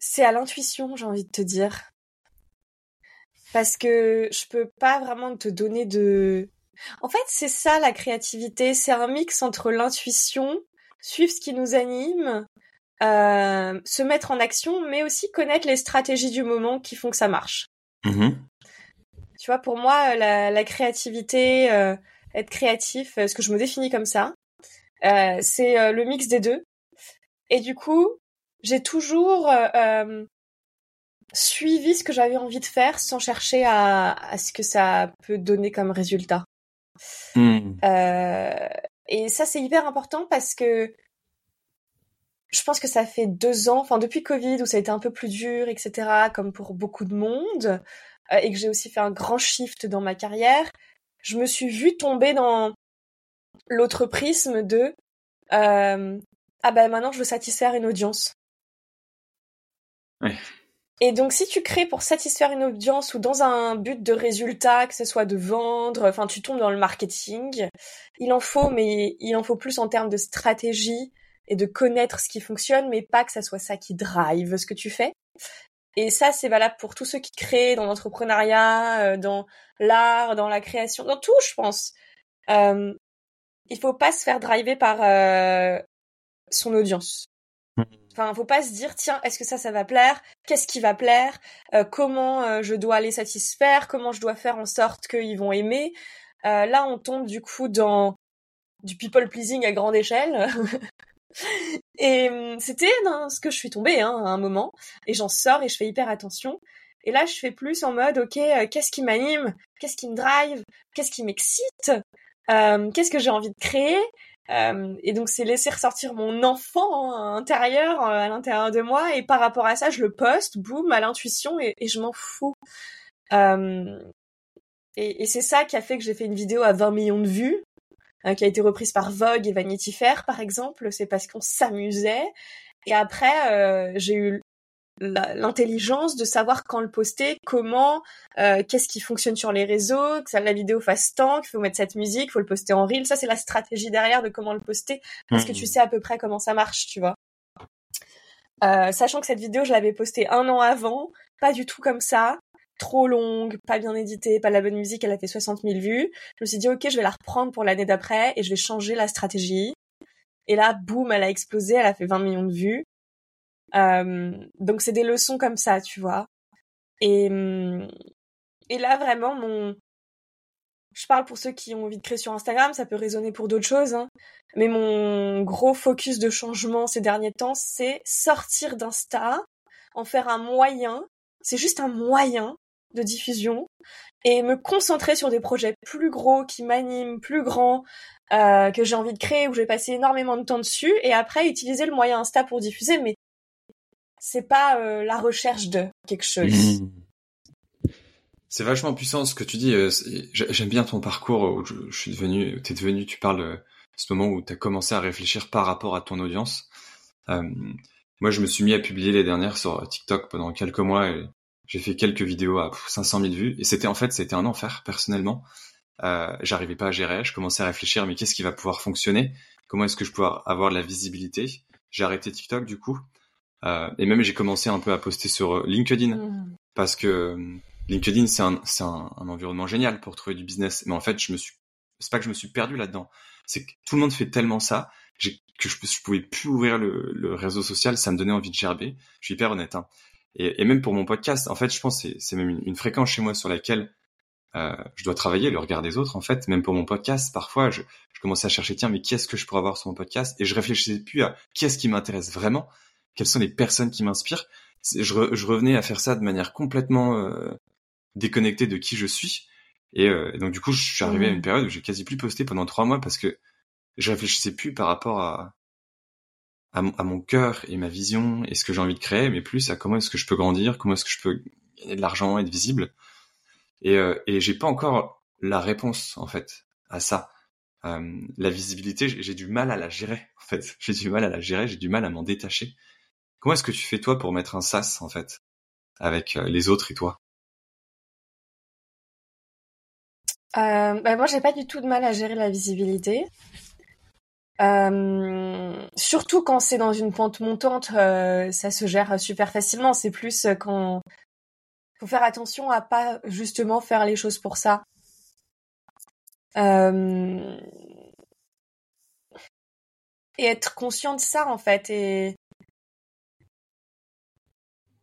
C'est à l'intuition, j'ai envie de te dire, parce que je peux pas vraiment te donner de. En fait, c'est ça la créativité, c'est un mix entre l'intuition, suivre ce qui nous anime, euh, se mettre en action, mais aussi connaître les stratégies du moment qui font que ça marche. Mmh tu vois, pour moi, la, la créativité, euh, être créatif, euh, ce que je me définis comme ça, euh, c'est euh, le mix des deux. Et du coup, j'ai toujours suivi ce que j'avais envie de faire sans chercher à, à, ce que ça peut donner comme résultat. Mmh. et ça, c'est hyper important parce que je pense que ça fait deux ans, enfin depuis Covid où ça a été un peu plus dur, etc., comme pour beaucoup de monde, euh, et que j'ai aussi fait un grand shift dans ma carrière, je me suis vue tomber dans l'autre prisme de euh, ah ben maintenant je veux satisfaire une audience. Ouais. Et donc, si tu crées pour satisfaire une audience ou dans un but de résultat, que ce soit de vendre, enfin, tu tombes dans le marketing, il en faut, mais il en faut plus en termes de stratégie et de connaître ce qui fonctionne, mais pas que ça soit ça qui drive ce que tu fais. Et ça, c'est valable pour tous ceux qui créent dans l'entrepreneuriat, euh, dans l'art, dans la création, dans tout, je pense. Euh, il faut pas se faire driver par euh, son audience. Enfin, faut pas se dire tiens, est-ce que ça, ça va plaire? Qu'est-ce qui va plaire? Euh, Comment euh, je dois les satisfaire? Comment je dois faire en sorte qu'ils vont aimer? Euh, Là, on tombe du coup dans du people pleasing à grande échelle. et hum, c'était ce que je suis tombée hein, à un moment. Et j'en sors et je fais hyper attention. Et là, je fais plus en mode ok, qu'est-ce qui m'anime? Qu'est-ce qui me drive? Qu'est-ce qui m'excite? Qu'est-ce que j'ai envie de créer? Euh, et donc c'est laisser ressortir mon enfant hein, intérieur euh, à l'intérieur de moi et par rapport à ça je le poste, boum, à l'intuition et, je m'en fous. Euh, et, c'est ça qui a fait que j'ai fait une vidéo à 20 millions de vues, hein, qui a été reprise par Vogue et Vanity Fair par exemple. C'est parce qu'on s'amusait. Et après, j'ai eu l'intelligence de savoir quand le poster, comment, euh, qu'est-ce qui fonctionne sur les réseaux, que ça, la vidéo fasse tant, qu'il faut mettre cette musique, il faut le poster en reel. Ça, c'est la stratégie derrière de comment le poster, parce que tu mmh. sais à peu près comment ça marche, tu vois. Euh, sachant que cette vidéo, je l'avais postée un an avant, pas du tout comme ça, trop longue, pas bien éditée, pas la bonne musique, elle a fait 60 000 vues. Je me suis dit, ok, je vais la reprendre pour l'année d'après et je vais changer la stratégie. Et là, boum, elle a explosé, elle a fait 20 millions de vues. Euh, donc c'est des leçons comme ça, tu vois. Et, et là vraiment mon, je parle pour ceux qui ont envie de créer sur Instagram, ça peut résonner pour d'autres choses, hein. mais mon gros focus de changement ces derniers temps, c'est sortir d'Insta, en faire un moyen, c'est juste un moyen de diffusion, et me concentrer sur des projets plus gros qui m'animent, plus grands, euh, que j'ai envie de créer, où je vais passer énormément de temps dessus, et après utiliser le moyen Insta pour diffuser, mais c'est pas euh, la recherche de quelque chose. Mmh. C'est vachement puissant ce que tu dis. Euh, j'aime bien ton parcours où je, suis devenu, t'es devenu, tu parles euh, ce moment où tu as commencé à réfléchir par rapport à ton audience. moi, je me suis mis à publier les dernières sur TikTok pendant quelques mois j'ai fait quelques vidéos à 500 000 vues et c'était en fait c'était un enfer personnellement. J'arrivais pas à gérer. Je commençais à réfléchir mais qu'est-ce qui va pouvoir fonctionner? Comment est-ce que je peux avoir de la visibilité? J'ai arrêté TikTok du coup et même j'ai commencé un peu à poster sur euh, LinkedIn mmh. parce que euh, LinkedIn c'est un, un, un, environnement génial pour trouver du business. Mais en fait, je me suis, c'est pas que je me suis perdu là-dedans. C'est que tout le monde fait tellement ça que je, je pouvais plus ouvrir le, le, réseau social. Ça me donnait envie de gerber. Je suis hyper honnête. Hein. Et, et, même pour mon podcast, en fait, je pense c'est, c'est même une, une, fréquence chez moi sur laquelle euh, je dois travailler, le regard des autres. En fait, même pour mon podcast, parfois, je, je commençais à chercher tiens, mais qui est-ce que je pourrais avoir sur mon podcast? Et je réfléchissais plus à qui est-ce qui m'intéresse vraiment quelles sont les personnes qui m'inspirent. Je, revenais à faire ça de manière complètement euh, déconnectée de qui je suis. Euh, et, donc du coup, je suis arrivé à une mmh. période où j'ai quasi plus posté pendant trois mois parce que je réfléchissais plus par rapport à à mon, cœur et ma vision et ce que j'ai envie de créer, mais plus à comment est-ce que je peux grandir, comment est-ce que je peux gagner de l'argent, être visible. Et, euh, et j'ai pas encore la réponse en fait à ça. Euh, la visibilité, j'ai du mal à la gérer en fait. J'ai du mal à la gérer, j'ai du mal à m'en détacher. Comment est-ce que tu fais toi pour mettre un sas en fait avec euh, les autres et toi? Euh, bah moi j'ai pas du tout de mal à gérer la visibilité. Euh, surtout quand c'est dans une pente montante, ça se gère super facilement. C'est plus quand faut faire attention à pas justement faire les choses pour ça. Et être conscient de ça en fait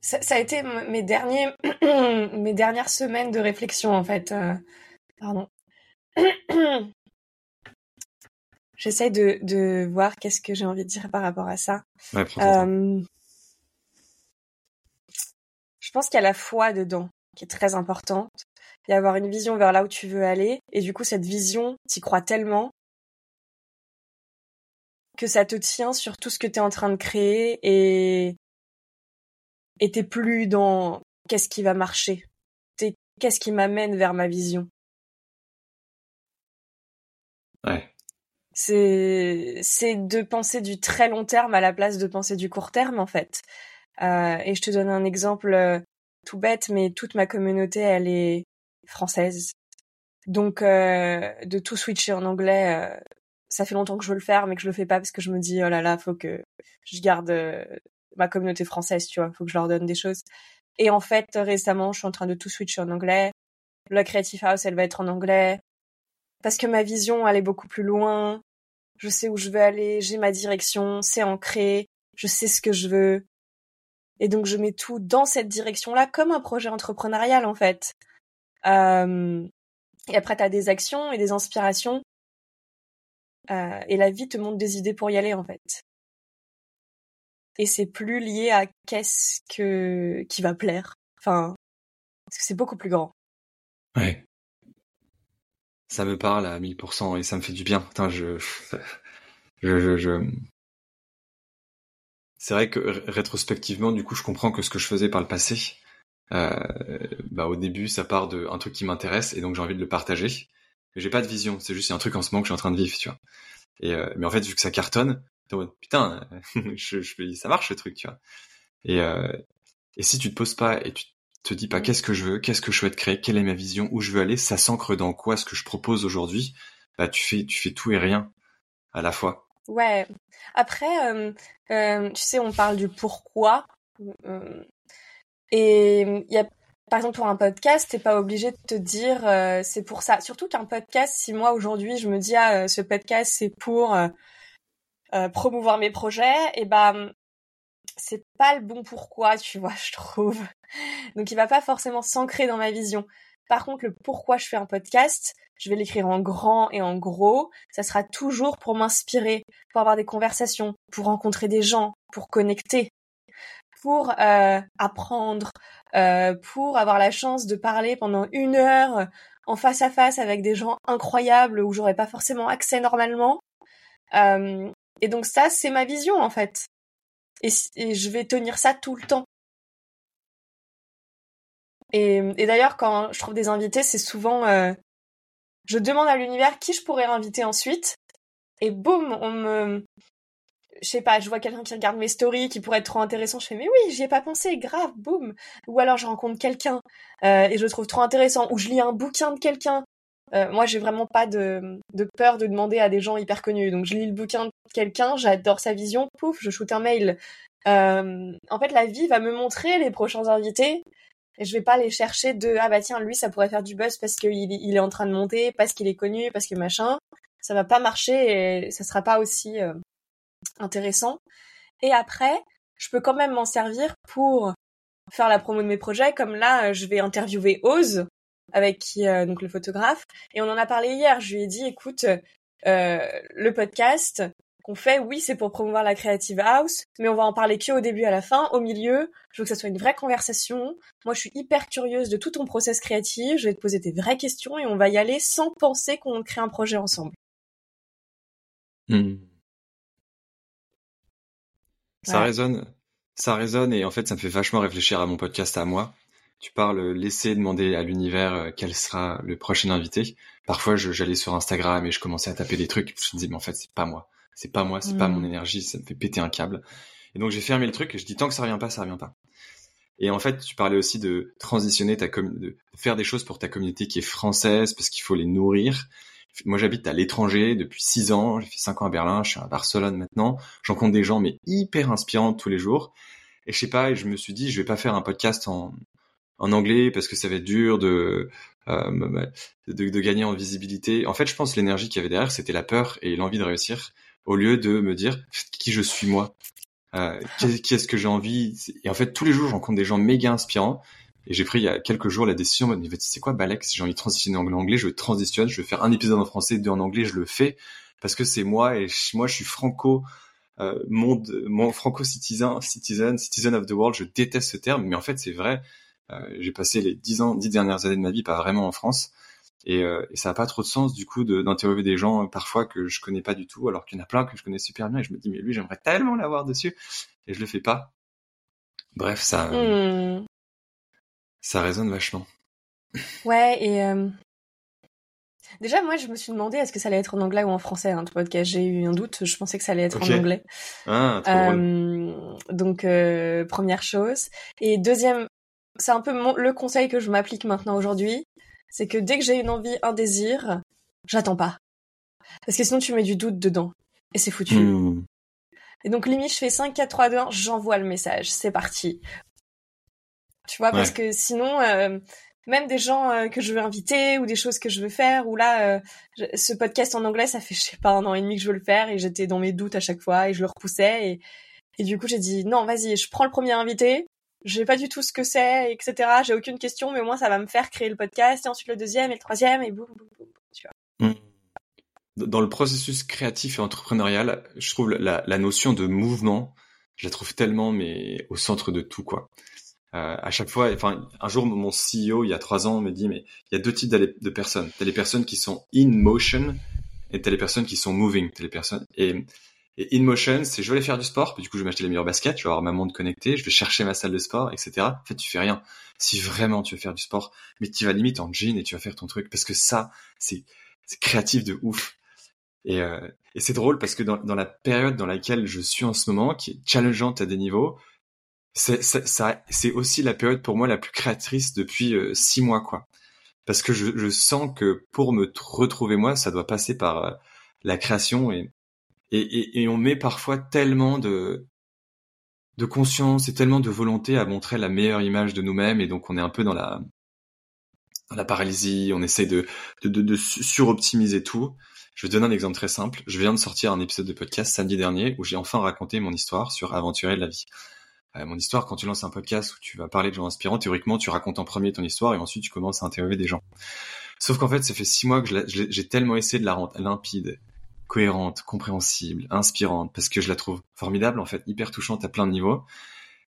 ça, ça, a été mes derniers, mes dernières semaines de réflexion en fait. Euh, pardon. J'essaie de, de voir qu'est-ce que j'ai envie de dire par rapport à ça. euh, je pense qu'il y a la foi dedans qui est très importante. Il y a avoir une vision vers là où tu veux aller. Et du coup, cette vision, tu crois tellement que ça te tient sur tout ce que tu es en train de créer et et t'es plus dans qu'est-ce qui va marcher, t'es qu'est-ce qui m'amène vers ma vision. Ouais. C'est c'est de penser du très long terme à la place de penser du court terme en fait. et je te donne un exemple tout bête, mais toute ma communauté, elle est française. Donc, de tout switcher en anglais, ça fait longtemps que je veux le faire, mais que je le fais pas parce que je me dis, oh là là, faut que je garde ma communauté française, tu vois, faut que je leur donne des choses. Et en fait, récemment, je suis en train de tout switcher en anglais. La Creative House, elle va être en anglais. Parce que ma vision, elle est beaucoup plus loin. Je sais où je veux aller, j'ai ma direction, c'est ancré, je sais ce que je veux. Et donc, je mets tout dans cette direction-là comme un projet entrepreneurial, en fait. Euh... Et après, tu as des actions et des inspirations. Euh... Et la vie te montre des idées pour y aller, en fait et c'est plus lié à qu'est-ce que qui va plaire. Enfin, parce que c'est beaucoup plus grand. Ouais. Ça me parle à 1000% et ça me fait du bien. Putain, je, je, je, je... C'est vrai que rétrospectivement, du coup, je comprends que ce que je faisais par le passé, euh, bah au début, ça part de un truc qui m'intéresse et donc j'ai envie de le partager. Mais j'ai pas de vision, c'est juste un truc en ce moment que je suis en train de vivre, tu vois. Et euh, mais en fait, vu que ça cartonne, putain, je, je, ça marche ce truc, tu vois. Et, euh, et si tu te poses pas et tu te dis pas qu'est-ce que je veux, qu'est-ce que je souhaite créer, quelle est ma vision, où je veux aller, ça s'ancre dans quoi ce que je propose aujourd'hui, bah tu fais tu fais tout et rien à la fois. Ouais. Après, euh, euh, tu sais, on parle du pourquoi. Euh, et il y a par exemple, pour un podcast, t'es pas obligé de te dire c'est pour ça. Surtout qu'un podcast, si moi aujourd'hui je me dis ah ce podcast c'est pour euh, promouvoir mes projets, et ben c'est pas le bon pourquoi, tu vois, je trouve. Donc il va pas forcément s'ancrer dans ma vision. Par contre, le pourquoi je fais un podcast, je vais l'écrire en grand et en gros. Ça sera toujours pour m'inspirer, pour avoir des conversations, pour rencontrer des gens, pour connecter, pour euh, apprendre, euh, pour avoir la chance de parler pendant une heure en face à face avec des gens incroyables où j'aurais pas forcément accès normalement. Et donc ça, c'est ma vision en fait. Et, je vais tenir ça tout le temps. Et, d'ailleurs, quand je trouve des invités, c'est souvent... Euh, je demande à l'univers qui je pourrais inviter ensuite. Et boum, on me... Je sais pas, je vois quelqu'un qui regarde mes stories, qui pourrait être trop intéressant. Je fais, mais oui, j'y ai pas pensé, grave, boum. Ou alors je rencontre quelqu'un euh, et je le trouve trop intéressant. Ou je lis un bouquin de quelqu'un euh, moi, j'ai vraiment pas de, peur de demander à des gens hyper connus. Donc, je lis le bouquin de quelqu'un, j'adore sa vision, pouf, je shoot un mail. Euh, en fait, la vie va me montrer les prochains invités. Et je vais pas les chercher de ah bah tiens lui ça pourrait faire du buzz parce qu'il il est en train de monter parce qu'il est connu parce que machin ça va pas marcher et ça sera pas aussi euh, intéressant et après je peux quand même m'en servir pour faire la promo de mes projets comme là je vais interviewer Oz avec qui euh, donc le photographe et on en a parlé hier. Je lui ai dit écoute euh, le podcast qu'on fait, oui, c'est pour promouvoir la Creative House, mais on va en parler que au début à la fin. Au milieu, je veux que ça soit une vraie conversation. Moi, je suis hyper curieuse de tout ton process créatif. Je vais te poser des vraies questions et on va y aller sans penser qu'on crée un projet ensemble. Hmm. Ça résonne, ça résonne et en fait, ça me fait vachement réfléchir à mon podcast à moi tu parles laisser demander à l'univers euh, quel sera le prochain invité. Parfois, j'allais sur Instagram et je commençais à taper des trucs. Je me disais, mais en fait, c'est pas moi. C'est pas moi, c'est pas mon mm. énergie, ça me fait péter un câble. Et donc, j'ai fermé le truc et je dis, tant que ça revient pas, ça revient pas. Et en fait, tu parlais aussi de transitionner ta de faire des choses pour ta communauté qui est française parce qu'il faut les nourrir. Moi, j'habite à l'étranger depuis six ans. J'ai fait cinq ans à Berlin. Je suis à Barcelone maintenant. J'en compte des gens, mais hyper inspirants tous les jours. Et je sais pas, et je me suis dit, je vais pas faire un podcast en, en anglais parce que ça va être dur de, euh, de, de, gagner en visibilité. En fait, je pense l'énergie qu'il y avait derrière, c'était la peur et l'envie de réussir, au lieu de me dire qui je suis moi, euh, qui est-ce que j'ai envie? Et en fait, tous les jours, je rencontre des gens méga inspirants. Et j'ai pris il y a quelques jours la décision, de me c'est quoi Balex? J'ai envie de transitionner en anglais, je transitionne, je vais faire un épisode en français, deux en anglais, je le fais parce que c'est moi et moi je suis franco euh, monde, mon franco citizen, citizen, citizen of the world. Je déteste ce terme, mais en fait c'est vrai. Euh, j'ai passé les dix ans, dix dernières années de ma vie pas vraiment en France. Et, euh, et ça n'a pas trop de sens du coup d'interviewer des gens euh, parfois que je connais pas du tout, alors qu'il y en a plein que je connais super bien. Et je me dis mais lui j'aimerais tellement l'avoir dessus et je le fais pas. Bref, ça, hmm. ça résonne vachement. Ouais et Déjà, moi, je me suis demandé est-ce que ça allait être en anglais ou en français, hein, podcast? J'ai eu un doute, je pensais que ça allait être en anglais. Ah, trop euh, donc, euh, première chose. Et deuxième, c'est un peu le conseil que je m'applique maintenant aujourd'hui, c'est que dès que j'ai une envie, un désir, j'attends pas. Parce que sinon, tu mets du doute dedans. Et c'est foutu. Hmm. Et donc, limite, je fais 5, 4, 3, 2, 1, j'envoie le message. C'est parti. Tu vois, parce que sinon, euh, même des gens euh, que je veux inviter ou des choses que je veux faire, ou là, euh, ce podcast en anglais, ça fait, je sais pas, un an et demi que je veux le faire et j'étais dans mes doutes à chaque fois et je le repoussais. Et, et du coup, j'ai dit, non, vas-y, je prends le premier invité. Je sais pas du tout ce que c'est, etc. J'ai aucune question, mais au moins ça va me faire créer le podcast et ensuite le deuxième et le troisième et boum, boum, boum, tu vois. Hmm. Dans le processus créatif et entrepreneurial, je trouve la, notion de mouvement, je la trouve tellement mais au centre de tout quoi. Euh, à chaque fois, enfin, un jour, mon CEO, il y a trois ans, me dit, mais il y a deux types de personnes. T'as les personnes qui sont in motion et t'as les personnes qui sont moving. T'as les personnes in motion, c'est je vais aller faire du sport, puis du coup, je vais m'acheter les meilleurs baskets, je vais avoir ma montre connectée, je vais chercher ma salle de sport, etc. En fait, tu fais rien. Si vraiment tu veux faire du sport, mais tu vas limite en jean et tu vas faire ton truc, parce que ça, c'est créatif de ouf. Et, euh, et c'est drôle parce que dans, dans la période dans laquelle je suis en ce moment, qui est challengeante à des niveaux, c'est ça, c'est aussi la période pour moi la plus créatrice depuis euh, six mois, quoi. Parce que je, je, sens que pour me retrouver moi, ça doit passer par euh, la création et, et, et, on met parfois tellement de de conscience et tellement de volonté à montrer la meilleure image de nous-mêmes et donc on est un peu dans la dans la paralysie, on essaie de de, de, de suroptimiser tout. Je vais donner un exemple très simple. Je viens de sortir un épisode de podcast samedi dernier où j'ai enfin raconté mon histoire sur aventurer la vie. Euh, mon histoire, quand tu lances un podcast où tu vas parler de gens inspirants, théoriquement, tu racontes en premier ton histoire et ensuite tu commences à interviewer des gens. Sauf qu'en fait, ça fait six mois que j'ai tellement essayé de la rendre limpide, cohérente, compréhensible, inspirante, parce que je la trouve formidable, en fait, hyper touchante à plein de niveaux.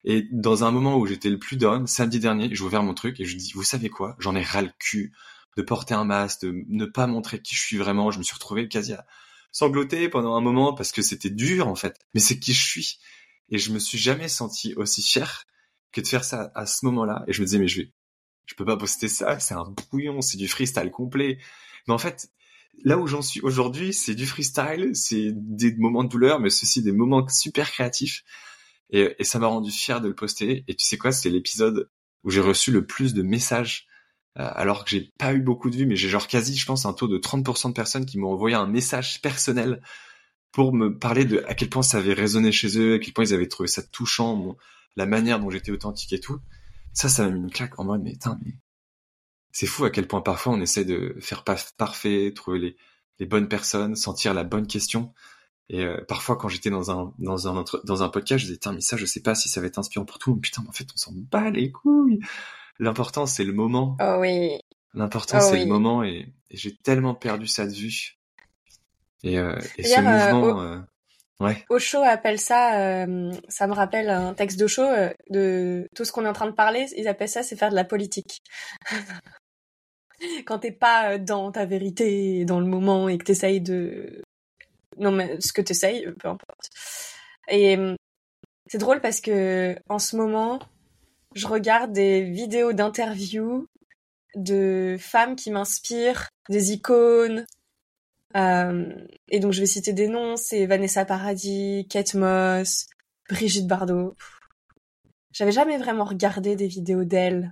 Et dans un moment où j'étais le plus down, samedi dernier, j'ai ouvert mon truc et je dis, vous savez quoi, j'en ai ras le cul de porter un masque, de ne pas montrer qui je suis vraiment. Je me suis retrouvé quasi à sangloter pendant un moment parce que c'était dur, en fait. Mais c'est qui je suis. Et je me suis jamais senti aussi fier que de faire ça à ce moment-là. Et je me disais, mais je vais, je peux pas poster ça, c'est un brouillon, c'est du freestyle complet. Mais en fait, là où j'en suis aujourd'hui, c'est du freestyle, c'est des moments de douleur, mais ceci des moments super créatifs. Et, ça m'a rendu fier de le poster. Et tu sais quoi, c'est l'épisode où j'ai reçu le plus de messages, euh, alors que j'ai pas eu beaucoup de vues, mais j'ai genre quasi, je pense, un taux de 30% de personnes qui m'ont envoyé un message personnel pour me parler de à quel point ça avait résonné chez eux, à quel point ils avaient trouvé ça touchant, la manière dont j'étais authentique et tout. Ça, ça m'a mis une claque en mode, mais putain, mais c'est fou à quel point parfois on essaie de faire parfait, trouver les, les bonnes personnes, sentir la bonne question. Et euh, parfois, quand j'étais dans un dans un dans un podcast, je disais tiens mais ça je sais pas si ça va être inspirant pour tout monde. Putain, mais en fait on s'en bat les couilles. L'important c'est le moment. Oh oui. L'important oh c'est le moment et j'ai tellement perdu ça de vue. Et, euh, et ce euh, mouvement, euh, ouais. Osho appelle ça, ça me rappelle un texte d'Osho, de tout ce qu'on est en train de parler, ils appellent ça, c'est faire de la politique. Quand t'es pas dans ta vérité, dans le moment, et que t'essayes de... Non, mais ce que t'essayes, peu importe. Et c'est drôle parce que en ce moment, je regarde des vidéos d'interviews de femmes qui m'inspirent, des icônes, euh, et donc je vais citer des noms, c'est Vanessa Paradis, Kate Moss, Brigitte Bardot. J'avais jamais vraiment regardé des vidéos d'elles.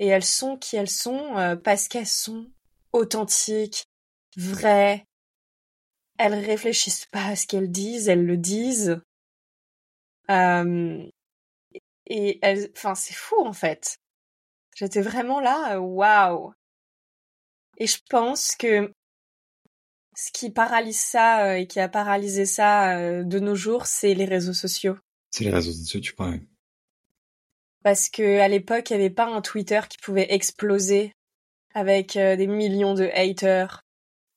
Et elles sont qui elles sont euh, parce qu'elles sont authentiques, vraies. Elles réfléchissent pas à ce qu'elles disent, elles le disent. Euh, et elles, enfin c'est fou en fait. J'étais vraiment là, waouh. Et je pense que ce qui paralyse ça euh, et qui a paralysé ça de nos jours, c'est les réseaux sociaux. C'est les réseaux sociaux, tu crois Parce que à l'époque, il n'y avait pas un Twitter qui pouvait exploser avec euh, des millions de haters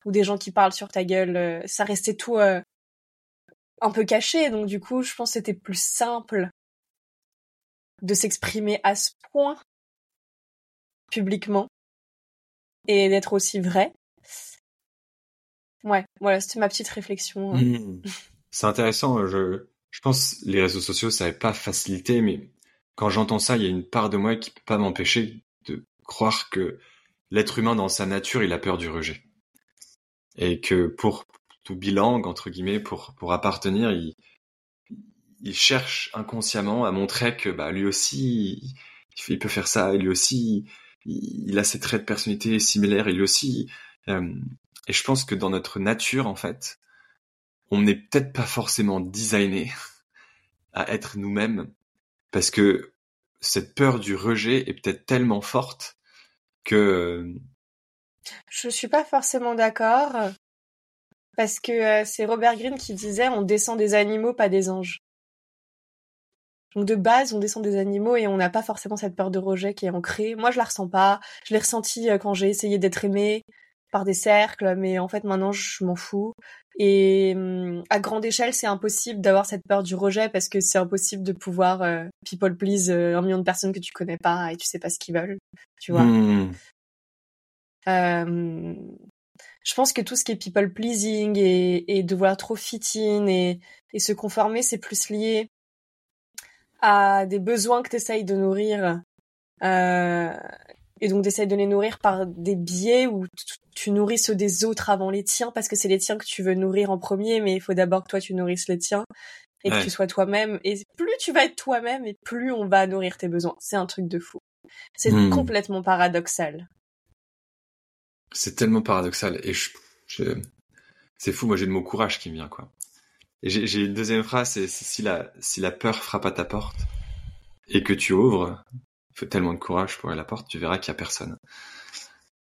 ou des gens qui parlent sur ta gueule. ça restait tout un peu caché, donc du coup, je pense que c'était plus simple de s'exprimer à ce point publiquement et d'être aussi vrai. Ouais, voilà, c'était ma petite réflexion. Mmh. C'est intéressant. Je, je pense les réseaux sociaux, ça n'avait pas facilité, mais quand j'entends ça, il y a une part de moi qui peut pas m'empêcher de croire que l'être humain dans sa nature, il a peur du rejet. Et que pour tout bilang, entre guillemets, pour, pour appartenir, il, il cherche inconsciemment à montrer que bah, lui aussi, il, peut faire ça, lui aussi, il, a ses traits de personnalité similaires, lui aussi. Euh, et je pense que dans notre nature, en fait, on n'est peut-être pas forcément designé à être nous-mêmes, parce que cette peur du rejet est peut-être tellement forte que... Je suis pas forcément d'accord, parce que euh, c'est Robert Greene qui disait on descend des animaux, pas des anges. Donc de base, on descend des animaux et on n'a pas forcément cette peur de rejet qui est ancrée. Moi, je la ressens pas. Je l'ai ressenti euh, quand j'ai essayé d'être aimée par des cercles, mais en fait maintenant je m'en fous. Et hum, à grande échelle, c'est impossible d'avoir cette peur du rejet parce que c'est impossible de pouvoir euh, people please euh, un million de personnes que tu connais pas et tu sais pas ce qu'ils veulent, tu vois. Euh, je pense que tout ce qui est people pleasing et, et devoir trop fit in et, et se conformer, c'est plus lié à des besoins que tu essayes de nourrir euh, et donc d'essayer de les nourrir par des biais où tu nourris ceux des autres avant les tiens parce que c'est les tiens que tu veux nourrir en premier, mais il faut d'abord que toi tu nourrisses les tiens et que tu sois toi-même. Et plus tu vas être toi-même et plus on va nourrir tes besoins. C'est un truc de fou. C'est hmm. complètement paradoxal. C'est tellement paradoxal et je, c'est fou. Moi j'ai le mot courage qui me vient quoi. Et j'ai une deuxième phrase, c'est si la si la peur frappe à ta porte et que tu ouvres, faut tellement de courage pour ouvrir la porte, tu verras qu'il y a personne.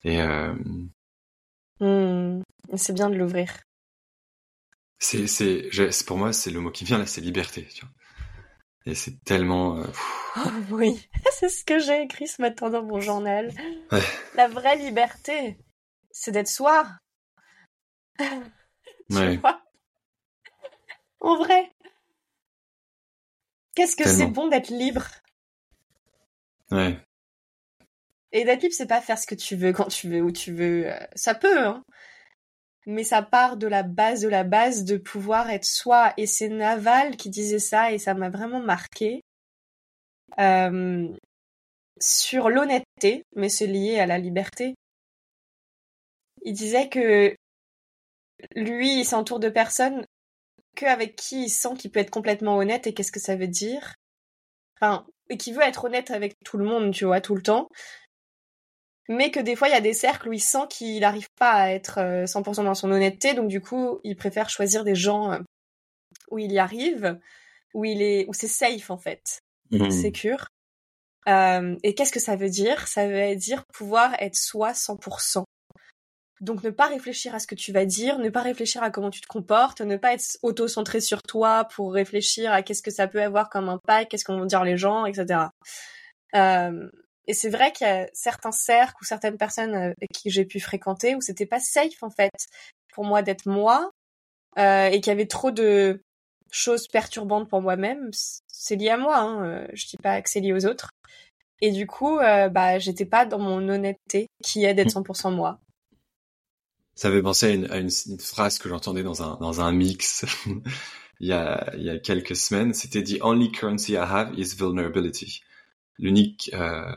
Et euh... Hmm. c'est bien de l'ouvrir. C'est c'est pour moi c'est le mot qui vient là, c'est liberté. Tu vois. Et c'est tellement. Euh, oui, c'est ce que j'ai écrit ce matin dans mon journal. La vraie liberté, c'est d'être soi. ouais. En vrai. Qu'est-ce que c'est bon d'être libre? Ouais. Et d'être libre, c'est pas faire ce que tu veux quand tu veux, où tu veux. Euh, ça peut, hein. Mais ça part de la base de la base de pouvoir être soi. Et c'est Naval qui disait ça et ça m'a vraiment marqué. Euh, sur l'honnêteté, mais c'est lié à la liberté. Il disait que lui, il s'entoure de personnes que avec qui il sent qu'il peut être complètement honnête et qu'est-ce que ça veut dire? Enfin, et qui veut être honnête avec tout le monde, tu vois, tout le temps. Mais que des fois, il y a des cercles où il sent qu'il n'arrive pas à être 100% euh, dans son honnêteté, donc du coup, il préfère choisir des gens euh, où il y arrive, où il est, où c'est safe en fait, mmh. Euh, et qu'est-ce que ça veut dire? Ça veut dire pouvoir être soi 100%. Donc ne pas réfléchir à ce que tu vas dire, ne pas réfléchir à comment tu te comportes, ne pas être auto-centré sur toi pour réfléchir à qu'est-ce que ça peut avoir comme impact, qu'est-ce qu'on vont dire les gens, etc. Euh, et c'est vrai qu'il y a certains cercles ou certaines personnes avec euh, qui j'ai pu fréquenter où c'était pas safe en fait pour moi d'être moi euh, et qu'il y avait trop de choses perturbantes pour moi-même. C'est lié à moi, hein, euh, je dis pas que c'est lié aux autres. Et du coup, euh, bah, j'étais pas dans mon honnêteté qui est d'être 100% moi. Ça fait penser à une, phrase que j'entendais dans un, dans un mix il, y a, il y a quelques semaines. C'était The only currency I have is vulnerability. L'unique euh,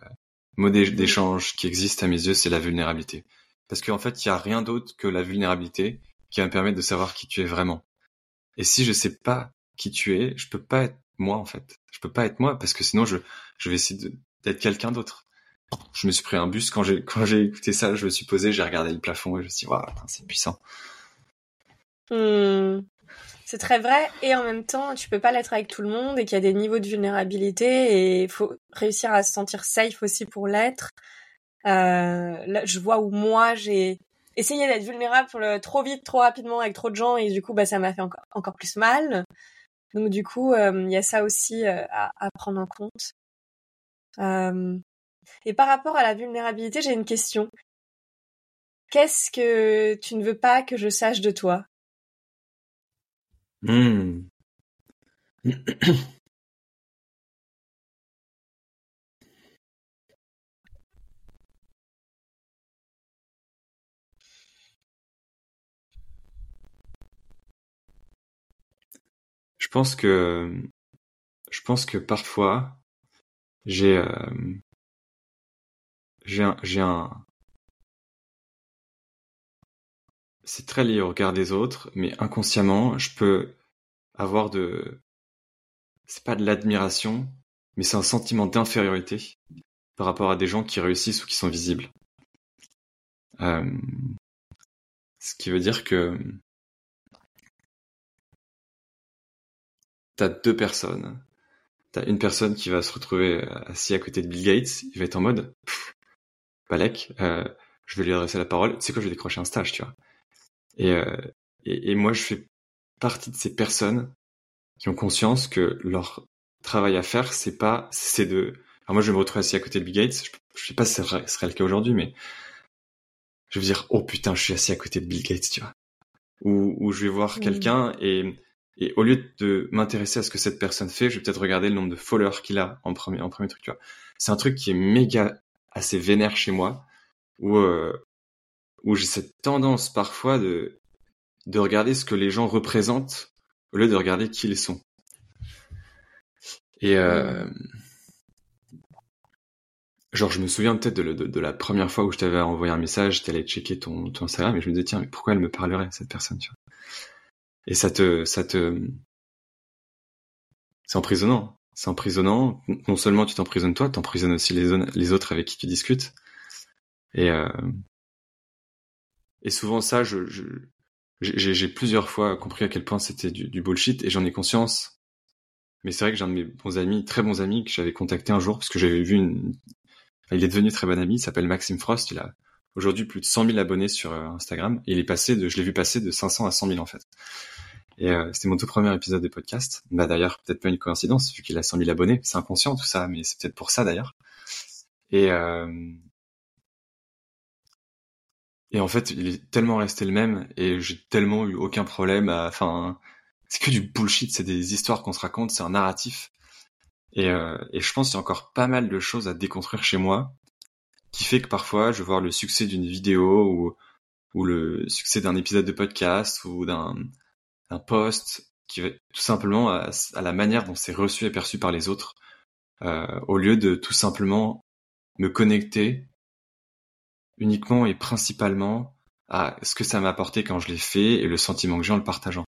mot d'échange qui existe à mes yeux, c'est la vulnérabilité. Parce qu'en fait, il y a rien d'autre que la vulnérabilité qui va me permettre de savoir qui tu es vraiment. Et si je sais pas qui tu es, je peux pas être moi en fait. Je peux pas être moi parce que sinon je, vais essayer d'être quelqu'un d'autre je me suis pris un bus quand j'ai quand j'ai écouté ça, je me suis posé, j'ai regardé le plafond et je me suis dit waouh, c'est puissant. Hmm. C'est très vrai et en même temps, tu peux pas l'être avec tout le monde et qu'il y a des niveaux de vulnérabilité et il faut réussir à se sentir safe aussi pour l'être. Euh, je vois où moi j'ai essayé d'être vulnérable pour trop vite, trop rapidement avec trop de gens et du coup, bah ça m'a fait encore, encore plus mal. Donc du coup, euh, il y a ça aussi euh, à, à, prendre en compte. Euh, et par rapport à la vulnérabilité, j'ai une question. Qu'est-ce que tu ne veux pas que je sache de toi? Hmm. Je pense que je pense que parfois j'ai euh, j'ai un, j'ai un, c'est très lié au regard des autres, mais inconsciemment, je peux avoir de, c'est pas de l'admiration, mais c'est un sentiment d'infériorité par rapport à des gens qui réussissent ou qui sont visibles. Euh, ce qui veut dire que t'as deux personnes. T'as une personne qui va se retrouver assis à côté de Bill Gates, il va être en mode, Balek, euh, je vais lui adresser la parole, c'est quoi, je vais décrocher un stage, tu vois. Euh, et, et, moi, je fais partie de ces personnes qui ont conscience que leur travail à faire, c'est pas, c'est de, alors moi, je vais me retrouver assis à côté de Bill Gates, je, sais pas si ce serait, le cas aujourd'hui, mais je veux dire, oh putain, je suis assis à côté de Bill Gates, tu vois. Ou, ou je vais voir quelqu'un et, et au lieu de m'intéresser à ce que cette personne fait, je vais peut-être regarder le nombre de followers qu'il a en premier, en premier truc, tu vois. C'est un truc qui est méga assez vénère chez moi, où, euh, où j'ai cette tendance parfois de, de regarder ce que les gens représentent au lieu de regarder qui ils sont. Et euh, genre, je me souviens peut-être de, la première fois où je t'avais envoyé un message, t'allais checker ton, ton Instagram, et je me disais, tiens, mais pourquoi elle me parlerait, cette personne, tu vois? Et ça te, ça te, c'est emprisonnant. C'est emprisonnant. Non seulement tu t'emprisonnes toi, t'emprisonnes aussi les, les autres avec qui tu discutes. Et, euh, et souvent ça, je, j'ai plusieurs fois compris à quel point c'était du, du, bullshit et j'en ai conscience. Mais c'est vrai que j'ai un de mes bons amis, très bons amis, que j'avais contacté un jour parce que j'avais vu une. Il est devenu très bon ami. Il s'appelle Maxime Frost. Il a aujourd'hui plus de 100 000 abonnés sur euh, Instagram et il est passé de, je l'ai vu passer de 500 à 100 000 en fait. Et euh, c'était mon tout premier épisode de podcast. Bah d'ailleurs peut-être pas une coïncidence vu qu'il a 100 000 abonnés. C'est inconscient tout ça, mais c'est peut-être pour ça d'ailleurs. Et euh, et en fait, il est tellement resté le même et j'ai tellement eu aucun problème à, enfin, c'est que du bullshit, c'est des histoires qu'on se raconte, c'est un narratif. Et, euh, et je pense qu'il y a encore pas mal de choses à déconstruire chez moi qui fait que parfois je vais voir le succès d'une vidéo ou, ou le succès d'un épisode de podcast ou d'un, d'un post qui va tout simplement à, la manière dont c'est reçu et perçu par les autres euh, au lieu de tout simplement me connecter uniquement et principalement à ce que ça m'a apporté quand je l'ai fait et le sentiment que j'ai en le partageant,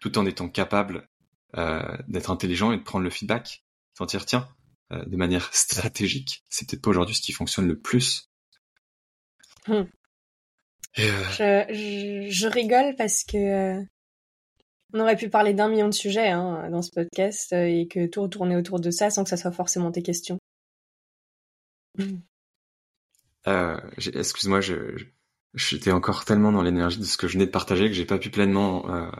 tout en étant capable euh, d'être intelligent et de prendre le feedback, sentir tiens, euh, de manière stratégique, c'est peut-être pas aujourd'hui ce qui fonctionne le plus. Hmm. Euh, je, je, rigole parce que on aurait pu parler d'un million de sujets hein, dans ce podcast et que tout retourner autour de ça sans que ça soit forcément tes questions. Euh, excuse-moi, je, j'étais encore tellement dans l'énergie de ce que je venais de partager que j'ai pas pu pleinement euh,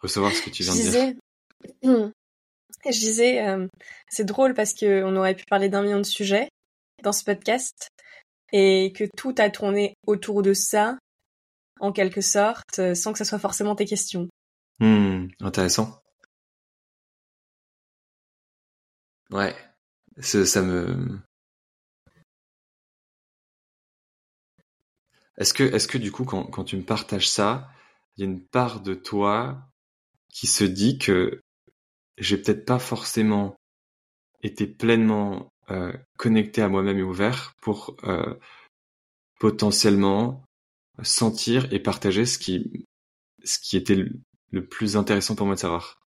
recevoir ce que tu viens de dire. Je disais, euh, c'est drôle parce que on aurait pu parler d'un million de sujets dans ce podcast et que tout a tourné autour de ça, en quelque sorte, sans que ça soit forcément tes questions. Hmm, intéressant. Ouais, ça me Est-ce que, est-ce que du coup, quand, tu me partages ça, il y a une part de toi qui se dit que j'ai peut-être pas forcément été pleinement euh, connecté à moi-même et ouvert pour euh, potentiellement sentir et partager ce qui, ce qui était le, plus intéressant pour moi de savoir?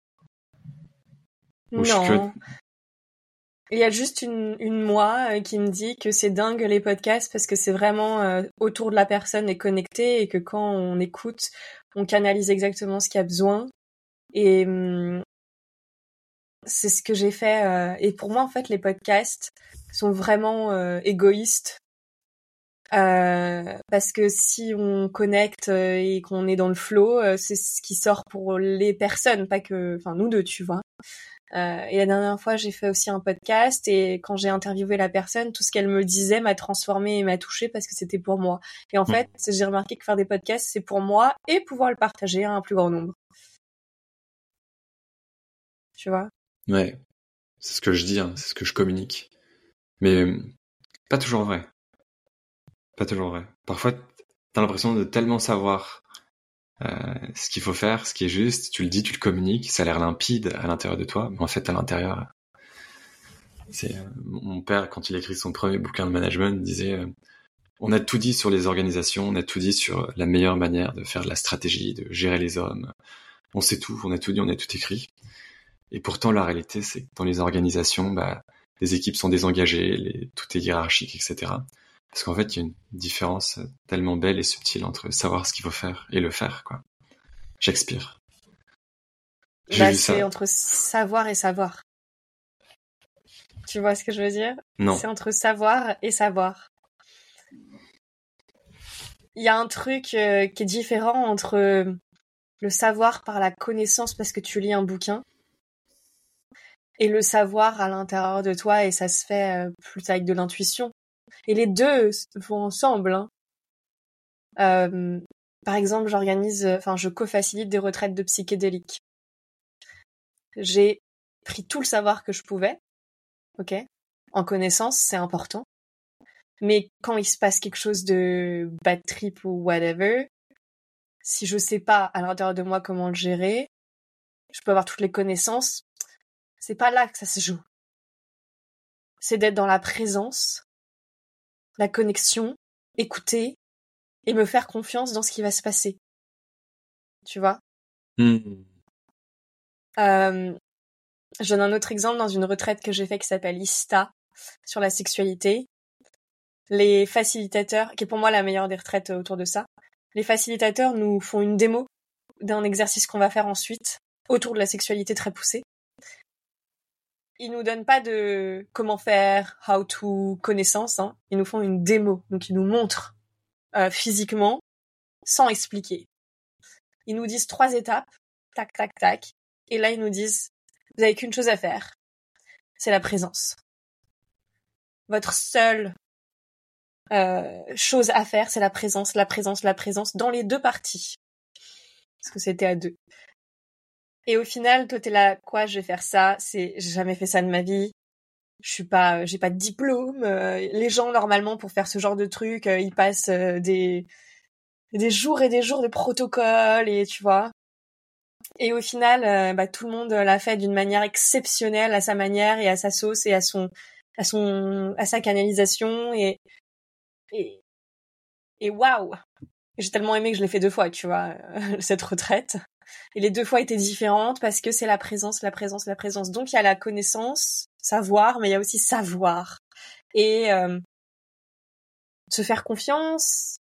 Il y a juste une, une moi euh, qui me dit que c'est dingue les podcasts parce que c'est vraiment euh, autour de la personne et connecté et que quand on écoute, on canalise exactement ce qu'il y a besoin. Et hum, c'est ce que j'ai fait. Euh, et pour moi, en fait, les podcasts sont vraiment égoïstes. parce que si on connecte et qu'on est dans le flow, c'est ce qui sort pour les personnes, pas que, enfin nous deux, tu vois. Euh, et la dernière fois, j'ai fait aussi un podcast et quand j'ai interviewé la personne, tout ce qu'elle me disait m'a transformé et m'a touché parce que c'était pour moi. Et en mm. fait, j'ai remarqué que faire des podcasts, c'est pour moi et pouvoir le partager à un plus grand nombre. Tu vois? Ouais, c'est ce que je dis, hein, c'est ce que je communique. Mais pas toujours vrai. Pas toujours vrai. Parfois, t'as l'impression de tellement savoir euh, ce qu'il faut faire, ce qui est juste, tu le dis, tu le communiques, ça a l'air limpide à l'intérieur de toi, mais en fait à l'intérieur, c'est euh, mon père quand il écrit son premier bouquin de management disait euh, on a tout dit sur les organisations, on a tout dit sur la meilleure manière de faire de la stratégie, de gérer les hommes. On sait tout, on a tout dit, on a tout écrit. Et pourtant, la réalité, c'est que dans les organisations, bah, les équipes sont désengagées, les, tout est hiérarchique, etc. Parce qu'en fait, il y a une différence tellement belle et subtile entre savoir ce qu'il faut faire et le faire, quoi. J'expire. Bah, c'est entre savoir et savoir. Tu vois ce que je veux dire? Non. C'est entre savoir et savoir. Il y a un truc euh, qui est différent entre le savoir par la connaissance parce que tu lis un bouquin et le savoir à l'intérieur de toi et ça se fait euh, plus avec de l'intuition. Et les deux vont ensemble. Hein. Euh, par exemple, j'organise, enfin, je co-facilite des retraites de psychédéliques. J'ai pris tout le savoir que je pouvais, ok, en connaissance, c'est important. Mais quand il se passe quelque chose de bad trip ou whatever, si je sais pas à l'intérieur de moi comment le gérer, je peux avoir toutes les connaissances. C'est pas là que ça se joue. C'est d'être dans la présence, la connexion, écouter et me faire confiance dans ce qui va se passer. Tu vois? Mmh. euh, Je donne un autre exemple dans une retraite que j'ai fait qui s'appelle ISTA sur la sexualité. Les facilitateurs, qui est pour moi la meilleure des retraites autour de ça, les facilitateurs nous font une démo d'un exercice qu'on va faire ensuite autour de la sexualité très poussée. Ils nous donnent pas de comment faire, how to, connaissance. Hein. Ils nous font une démo, donc ils nous montrent euh, physiquement sans expliquer. Ils nous disent trois étapes, tac, tac, tac, et là ils nous disent vous avez qu'une chose à faire, c'est la présence. Votre seule euh, chose à faire, c'est la présence, la présence, la présence dans les deux parties. Parce que c'était à deux. Et au final, toi t'es là, quoi, je vais faire ça, c'est, j'ai jamais fait ça de ma vie. Je suis pas, j'ai pas de diplôme. Euh, les gens, normalement, pour faire ce genre de truc, euh, ils passent des, des jours et des jours de protocole et tu vois. Et au final, bah, tout le monde l'a fait d'une manière exceptionnelle, à sa manière et à sa sauce et à son, à son, à sa canalisation et et et waouh j'ai tellement aimé que je l'ai fait deux fois tu vois cette retraite et les deux fois étaient différentes parce que c'est la présence la présence la présence. Donc il y a la connaissance savoir mais il y a aussi savoir. Et euh, se faire confiance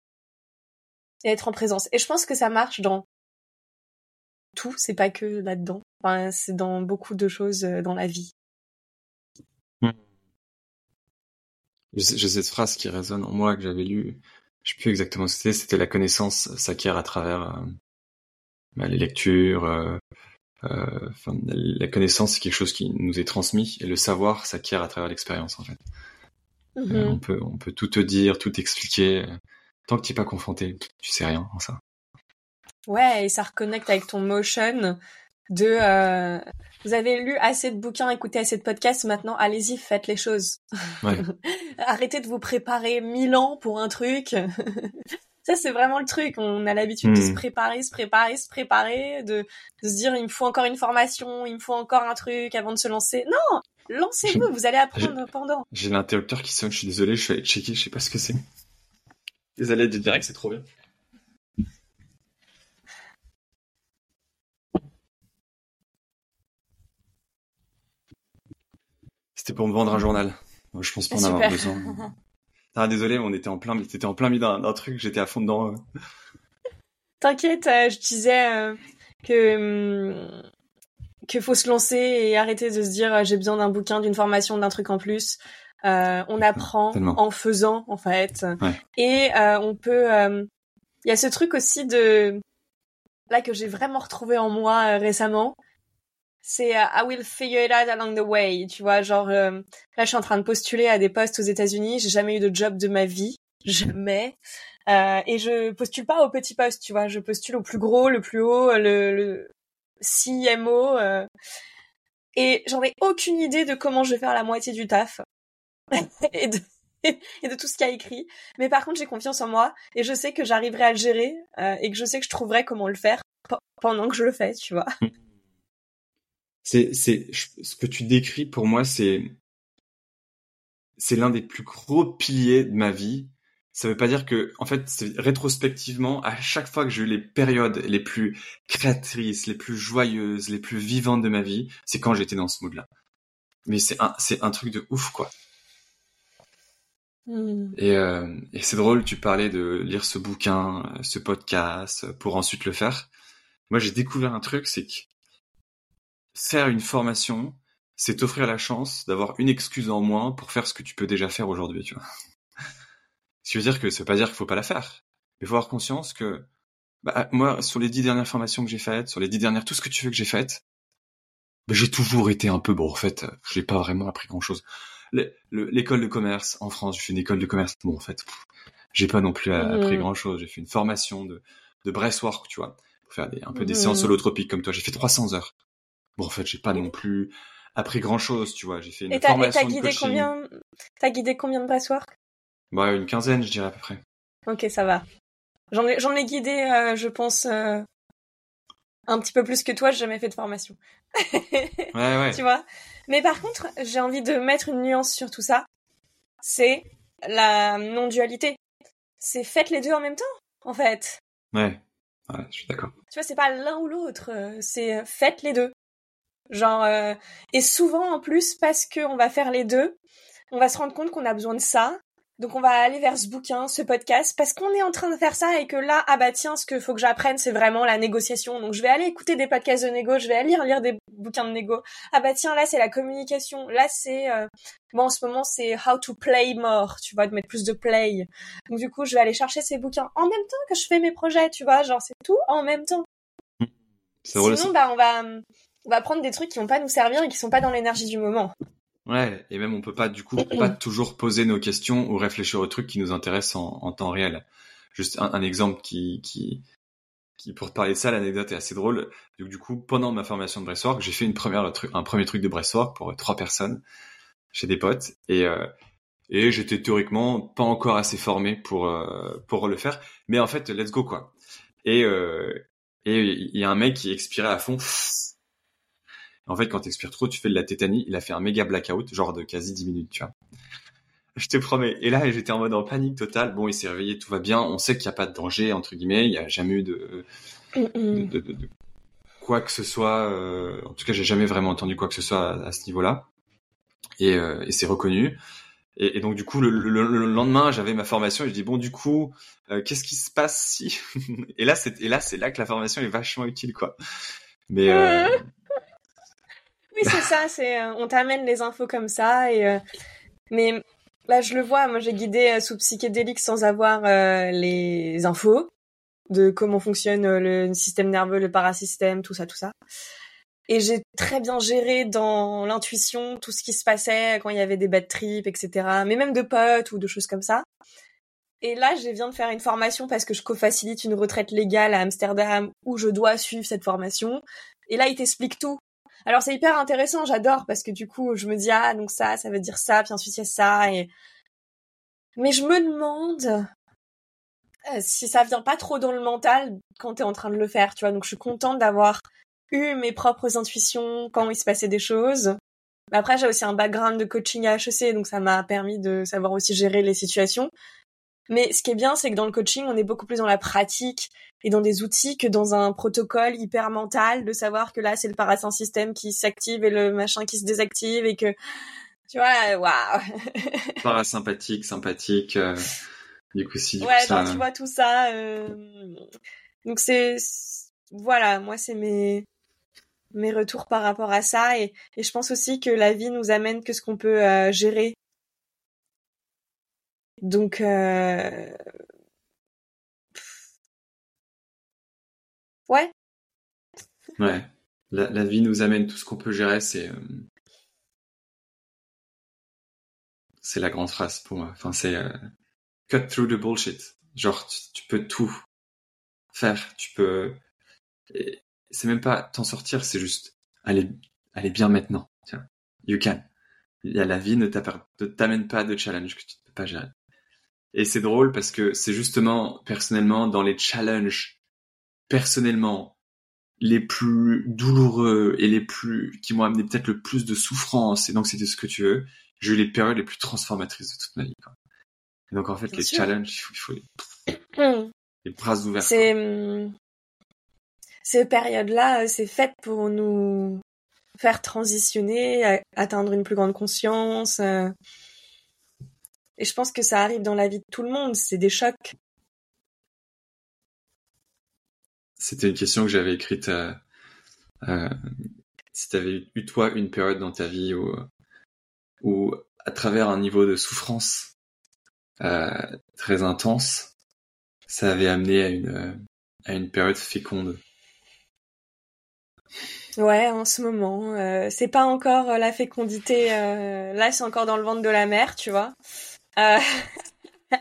et être en présence. Et je pense que ça marche dans tout. C'est pas que là-dedans. Enfin, c'est dans beaucoup de choses euh, dans la vie. J'ai cette phrase qui résonne en moi que j'avais lue. Je sais plus exactement ce que c'était. C'était la connaissance s'acquiert à travers euh, bah, les lectures. Euh, euh, la connaissance, c'est quelque chose qui nous est transmis et le savoir s'acquiert à travers l'expérience en fait. Mm-hmm. on peut on peut tout te dire, tout expliquer. Tant que tu n'es pas confronté, tu sais rien en ça. Ouais, et ça reconnecte avec ton motion de euh, vous avez lu assez de bouquins, écouté assez de podcasts, maintenant allez-y, faites les choses. Ouais. Arrêtez de vous préparer mille ans pour un truc. Ça, c'est vraiment le truc. On a l'habitude de se hmm. préparer, se préparer, se préparer, de, de se dire, il me faut encore une formation, il me faut encore un truc avant de se lancer. Non! Lancez-vous, vous allez apprendre pendant. J'ai l'interrupteur qui sonne, je suis désolé, je vais aller checker, je sais pas ce que c'est. Désolé de direct, c'est trop bien. C'était pour me vendre un journal. je pense pas en avoir besoin. Ah désolé, on était en plein, t'étais en plein milieu d'un truc, j'étais à fond dedans. Euh. T'inquiète, euh, je disais euh, que hum, qu'il faut se lancer et arrêter de se dire j'ai besoin d'un bouquin, d'une formation, d'un truc en plus. on apprend en faisant en fait, et on peut. Il y a ce truc aussi de là que j'ai vraiment retrouvé en moi récemment, c'est euh, I will figure it out along the way, tu vois, genre euh, là je suis en train de postuler à des postes aux États-Unis, j'ai jamais eu de job de ma vie, jamais. Euh, et je postule pas au petit poste, tu vois, je postule au plus gros, le plus haut, le, le CMO euh, et j'en ai aucune idée de comment je vais faire la moitié du taf. et de et de tout ce qu'il y a écrit. Mais par contre, j'ai confiance en moi et je sais que j'arriverai à le gérer et que je sais que je trouverai comment le faire pendant que je le fais, tu vois. C'est c'est ce que tu décris pour moi c'est c'est l'un des plus gros piliers de ma vie ça veut pas dire que, en fait, rétrospectivement, à chaque fois que j'ai eu les périodes les plus créatrices, les plus joyeuses, les plus vivantes de ma vie, c'est quand j'étais dans ce mood-là. Mais c'est un, c'est un truc de ouf, quoi. Hmm. Et, euh, et c'est drôle, tu parlais de lire ce bouquin, ce podcast, pour ensuite le faire. Moi, j'ai découvert un truc, c'est que faire une formation, c'est t'offrir la chance d'avoir une excuse en moins pour faire ce que tu peux déjà faire aujourd'hui, tu vois. Ce qui veut dire que ça veut pas dire qu'il faut pas la faire. Mais faut avoir conscience que, bah, moi, sur les dix dernières formations que j'ai faites, sur les dix dernières, tout ce que tu veux que j'ai faites, bah, j'ai toujours été un peu bon. En fait, j'ai pas vraiment appris grand chose. L'école de commerce en France, j'ai fait une école de commerce. Bon, en fait, j'ai pas non plus appris mmh. grand chose. J'ai fait une formation de, de breastwork, tu vois, pour faire des, un peu des séances mmh. holotropiques comme toi. J'ai fait 300 heures. Bon, en fait, j'ai pas non plus appris grand chose, tu vois. J'ai fait une formation et t'as guidé combien, t'as guidé combien de breastwork bah, une quinzaine, je dirais à peu près. Ok, ça va. J'en ai, j'en ai guidé, euh, je pense, euh, un petit peu plus que toi. J'ai jamais fait de formation. ouais, ouais. Tu vois? Mais par contre, j'ai envie de mettre une nuance sur tout ça. C'est la non-dualité. C'est faites les deux en même temps, en fait. Ouais. Ouais, je suis d'accord. Tu vois, c'est pas l'un ou l'autre. C'est faites les deux. Genre, euh, et souvent en plus, parce qu'on va faire les deux, on va se rendre compte qu'on a besoin de ça donc on va aller vers ce bouquin, ce podcast, parce qu'on est en train de faire ça et que là, ah bah tiens, ce qu'il faut que j'apprenne, c'est vraiment la négociation. Donc je vais aller écouter des podcasts de négo, je vais aller lire, des bouquins de négo. Ah bah tiens, là c'est la communication, là c'est... Euh... Bon, en ce moment c'est how to play more, tu vois, de mettre plus de play. Donc du coup, je vais aller chercher ces bouquins en même temps que je fais mes projets, tu vois, genre c'est tout en même temps. Sinon, bah on va, on va prendre des trucs qui vont pas nous servir et qui sont pas dans l'énergie du moment. Ouais, et même on peut pas du coup pas toujours poser nos questions ou réfléchir aux trucs qui nous intéressent en, temps réel. Juste un, exemple qui, qui, qui, pour te parler de ça, l'anecdote est assez drôle. Du, coup, pendant ma formation de breastwork, j'ai fait une première un premier truc de breastwork pour trois personnes chez des potes et euh, et j'étais théoriquement pas encore assez formé pour euh, pour le faire, mais en fait, let's go quoi. Et euh, et il y a un mec qui expirait à fond en fait, quand t'expires trop, tu fais de la tétanie. Il a fait un méga blackout, genre de quasi 10 minutes, tu vois. Je te promets. Et là, j'étais en mode en panique totale. Bon, il s'est réveillé, tout va bien. On sait qu'il n'y a pas de danger, entre guillemets. Il n'y a jamais eu de, de, de, quoi que ce soit. Euh... En tout cas, j'ai jamais vraiment entendu quoi que ce soit à, ce niveau-là. Et, euh, et c'est reconnu. Et, et, donc du coup, le, le, lendemain, j'avais ma formation et je dis bon, du coup, euh, qu'est-ce qui se passe si? Et là, c'est et là, c'est là que la formation est vachement utile, quoi. Mais euh, oui, c'est ça. C'est euh, on t'amène les infos comme ça et euh, mais là je le vois. Moi, j'ai guidé euh, sous psychédélique sans avoir les infos de comment fonctionne le système nerveux, le parasystème, tout ça, tout ça. Et j'ai très bien géré dans l'intuition tout ce qui se passait quand il y avait des bad trips, etc. Mais même de potes ou de choses comme ça. Et là, je viens de faire une formation parce que je co-facilite une retraite légale à Amsterdam où je dois suivre cette formation. Et là, il t'explique tout. Alors c'est hyper intéressant, j'adore parce que du coup je me dis ah donc ça ça veut dire ça puis ensuite il y a ça et mais je me demande euh, si ça vient pas trop dans le mental quand t'es en train de le faire, tu vois. Donc je suis contente d'avoir eu mes propres intuitions quand il se passait des choses. Mais après j'ai aussi un background de coaching à HEC donc ça m'a permis de savoir aussi gérer les situations. Mais ce qui est bien, c'est que dans le coaching, on est beaucoup plus dans la pratique et dans des outils que dans un protocole hyper mental de savoir que là, c'est le parasystem qui s'active et le machin qui se désactive et que, tu vois, waouh. Parasympathique, sympathique, euh, du coup, si. ouais, ça... tu vois tout ça. Euh... Donc c'est, voilà, moi, c'est mes mes retours par rapport à ça et, et je pense aussi que la vie nous amène que ce qu'on peut euh, gérer donc, euh... ouais. Ouais. La, vie nous amène tout ce qu'on peut gérer, c'est euh... c'est la grande phrase pour moi. Enfin, c'est euh... cut through the bullshit. Genre, tu, peux tout faire. Tu peux. C'est même pas t'en sortir, c'est juste aller, aller bien maintenant. Tiens, you can. La vie ne t'amène pas de challenge que tu ne peux pas gérer. Et c'est drôle parce que c'est justement personnellement dans les challenges personnellement les plus douloureux et les plus qui m'ont amené peut-être le plus de souffrance et donc c'était ce que tu veux, j'ai eu les périodes les plus transformatrices de toute ma vie. Quoi. donc en fait, les challenges, il faut, hmm. les bras ouverts. C'est hmm, ces périodes-là, c'est fait pour nous faire transitionner, atteindre une plus grande conscience. Euh. Et je pense que ça arrive dans la vie de tout le monde. C'est des chocs. C'était une question que j'avais écrite. Euh, euh, si tu avais eu toi une période dans ta vie où, où à travers un niveau de souffrance euh, très intense, ça avait amené à une, à une période féconde. Ouais, en ce moment, euh, c'est pas encore la fécondité. Euh, là, c'est encore dans le ventre de la mère, tu vois. Euh...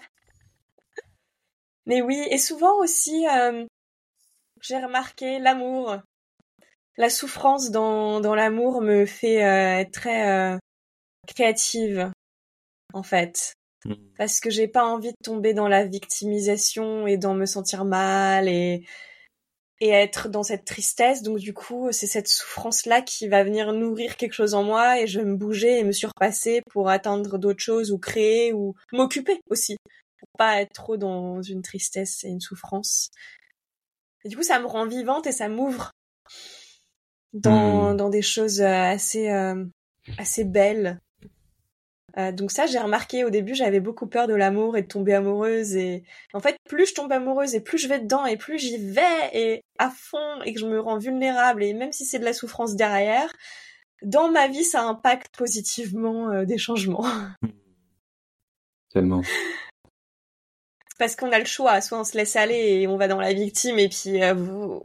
Mais oui, et souvent aussi, j'ai remarqué l'amour. La souffrance dans, dans l'amour me fait être très créative, en fait. Mmh. Parce que j'ai pas envie de tomber dans la victimisation et d'en me sentir mal et et être dans cette tristesse. Donc du coup, c'est cette souffrance-là qui va venir nourrir quelque chose en moi et je vais me bouger et me surpasser pour atteindre d'autres choses ou créer ou m'occuper aussi pour pas être trop dans une tristesse et une souffrance. Et du coup, ça me rend vivante et ça m'ouvre dans, mmh. dans des choses euh, assez euh, assez belles euh, donc ça, j'ai remarqué au début, j'avais beaucoup peur de l'amour et de tomber amoureuse. Et en fait, plus je tombe amoureuse et plus je vais dedans et plus j'y vais et à fond et que je me rends vulnérable et même si c'est de la souffrance derrière, dans ma vie, ça impacte positivement euh, des changements. Tellement parce qu'on a le choix. Soit on se laisse aller et on va dans la victime, et puis euh,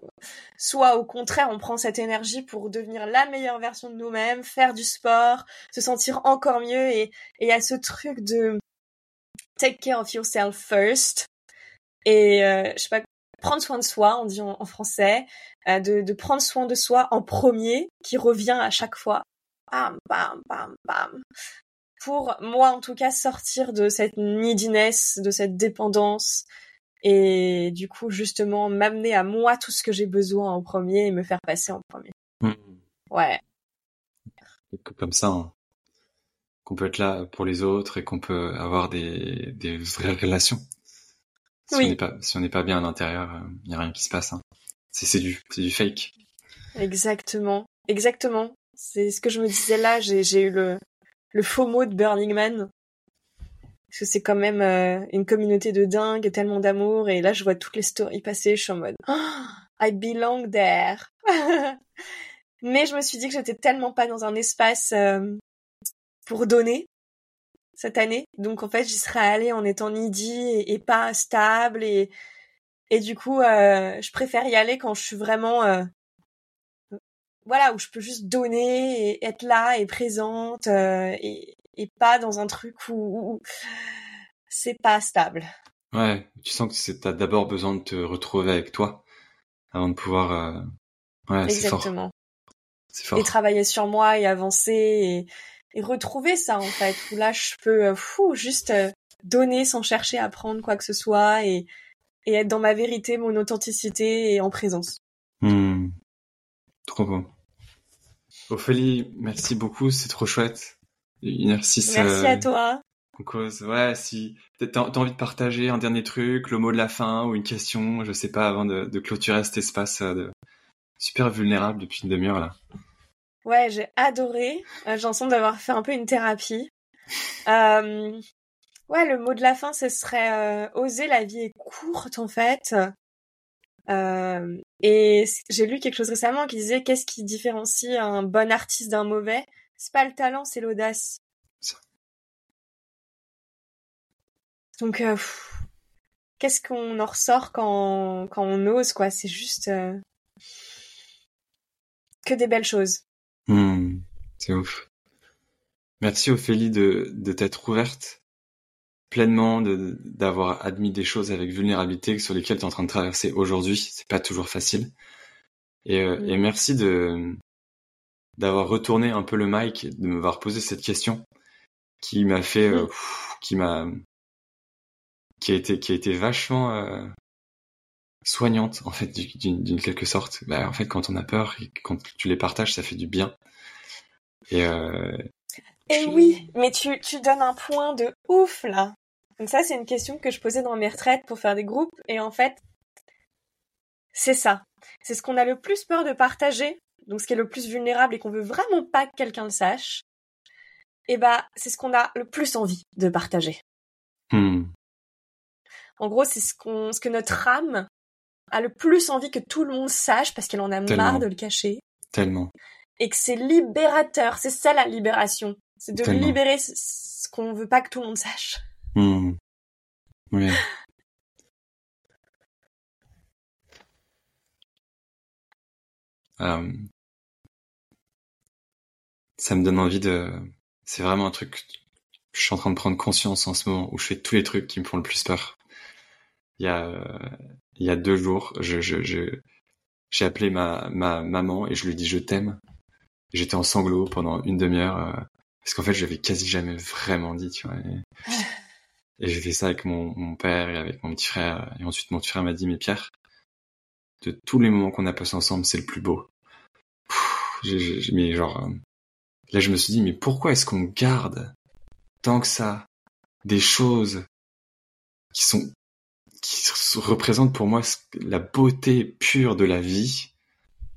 soit au contraire on prend cette énergie pour devenir la meilleure version de nous-mêmes, faire du sport, se sentir encore mieux. Et y a ce truc de take care of yourself first. Et euh, je sais pas, prendre soin de soi, on dit en, français, euh, de, de prendre soin de soi en premier, qui revient à chaque fois. Bam, bam, bam, bam pour moi en tout cas sortir de cette neediness, de cette dépendance et du coup justement m'amener à moi tout ce que j'ai besoin en premier et me faire passer en premier. Hmm. Ouais. Comme ça, hein, qu'on peut être là pour les autres et qu'on peut avoir des, des vraies relations. Si on n'est pas si bien à l'intérieur, il euh, n'y a rien qui se passe. Hein. C'est du c'est du fake. Exactement, exactement. C'est ce que je me disais là. J'ai eu le le faux mot de Burning Man. Parce que c'est quand même euh, une communauté de dingue, tellement d'amour. Et là, je vois toutes les stories passer, je suis en mode oh, I belong there. Mais je me suis dit que j'étais tellement pas dans un espace euh, pour donner cette année. Donc en fait, j'y serais allée en étant needy et, pas stable. Et, et du coup, euh, je préfère y aller quand je suis vraiment voilà où je peux juste donner et être là et présente euh, et, et, pas dans un truc où, c'est pas stable. Ouais, tu sens que c'est t'as d'abord besoin de te retrouver avec toi avant de pouvoir. Euh... Ouais, Exactement. C'est fort. Et travailler sur moi et avancer et, et, retrouver ça en fait où là je peux euh, fou juste euh, donner sans chercher à prendre quoi que ce soit et, et être dans ma vérité, mon authenticité et en présence. Mmh. Trop beau. Ophélie, merci beaucoup, c'est trop chouette. Merci à toi. cause. Ouais, si t'as as envie de partager un dernier truc, le mot de la fin ou une question, je sais pas, avant de, clôturer cet espace euh, de... super vulnérable depuis une demi-heure là. Ouais, j'ai adoré. Euh, j'ai l'impression d'avoir fait un peu une thérapie. Euh, ouais, le mot de la fin, ce serait oser. La vie est courte en fait. Euh, et j'ai lu quelque chose récemment qui disait qu'est-ce qui différencie un bon artiste d'un mauvais? C'est pas le talent, c'est l'audace. Donc, euh, qu'est-ce qu'on en ressort quand, quand on ose, quoi? C'est juste euh, que des belles choses. Hmm, c'est ouf. Merci Ophélie de, de t'être ouverte pleinement d'avoir admis des choses avec vulnérabilité sur lesquelles tu es en train de traverser aujourd'hui. C'est pas toujours facile. Et, euh, et merci de d'avoir retourné un peu le mic, de m'avoir posé cette question qui m'a fait, euh, qui m'a, qui a été, qui a été vachement euh, soignante en fait d'une quelque sorte. Bah, en fait, quand on a peur, et quand tu les partages, ça fait du bien. Et, et oui, mais tu, tu donnes un point de ouf là. Donc ça, c'est une question que je posais dans mes retraites pour faire des groupes. Et en fait, c'est ça. C'est ce qu'on a le plus peur de partager, donc ce qui est le plus vulnérable et qu'on veut vraiment pas que quelqu'un le sache. Et bah, c'est ce qu'on a le plus envie de partager. Hmm. En gros, c'est ce qu'on, ce que notre âme a le plus envie que tout le monde sache parce qu'elle en a Tellement. marre de le cacher. Tellement. Et que c'est libérateur. C'est ça la libération. C'est de Tellement. libérer ce- ce qu'on veut pas que tout le monde sache. Hmm. Oui. Euh, ça me donne envie de. C'est vraiment un truc je suis en train de prendre conscience en ce moment où je fais tous les trucs qui me font le plus peur. Il y a, il y a deux jours, je, je, je, j'ai appelé ma, ma maman et je lui dit je t'aime. J'étais en sanglots pendant une demi-heure euh, parce qu'en fait je l'avais quasi jamais vraiment dit, tu vois. Et j'ai fait ça avec mon, mon père et avec mon petit frère. Et ensuite mon petit frère m'a dit mais Pierre, de tous les moments qu'on a passés ensemble, c'est le plus beau. Pff, j'ai- j'ai- j'ai- mais genre, euh, là je me suis dit mais pourquoi est-ce qu'on garde tant que ça des choses qui sont qui représentent pour moi la beauté pure de la vie,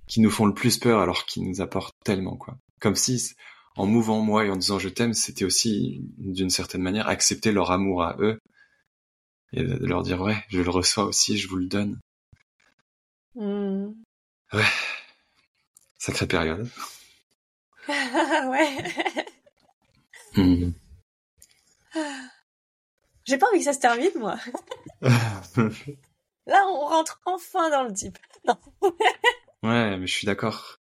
qui nous font le plus peur alors qu'ils nous apportent tellement quoi. Comme si en mouvant moi et en disant je t'aime, c'était aussi d'une certaine manière accepter leur amour à eux et de leur dire ouais, je le reçois aussi, je vous le donne. Hmm. Ouais, sacrée période. ouais. Mhm. J'ai pas envie que ça se termine, moi. Là, on rentre enfin dans le deep. Non. ouais, mais je suis d'accord.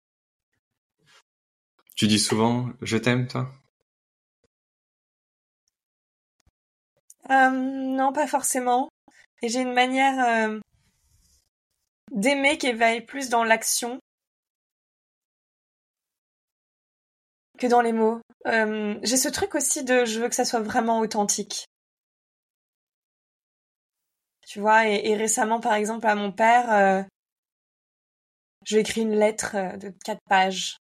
Tu dis souvent je t'aime, toi? Euh, non, pas forcément. Et j'ai une manière euh, d'aimer qui va plus dans l'action que dans les mots. Euh, j'ai ce truc aussi de je veux que ça soit vraiment authentique. Tu vois, et, récemment, par exemple, à mon père, ai écrit une lettre de quatre pages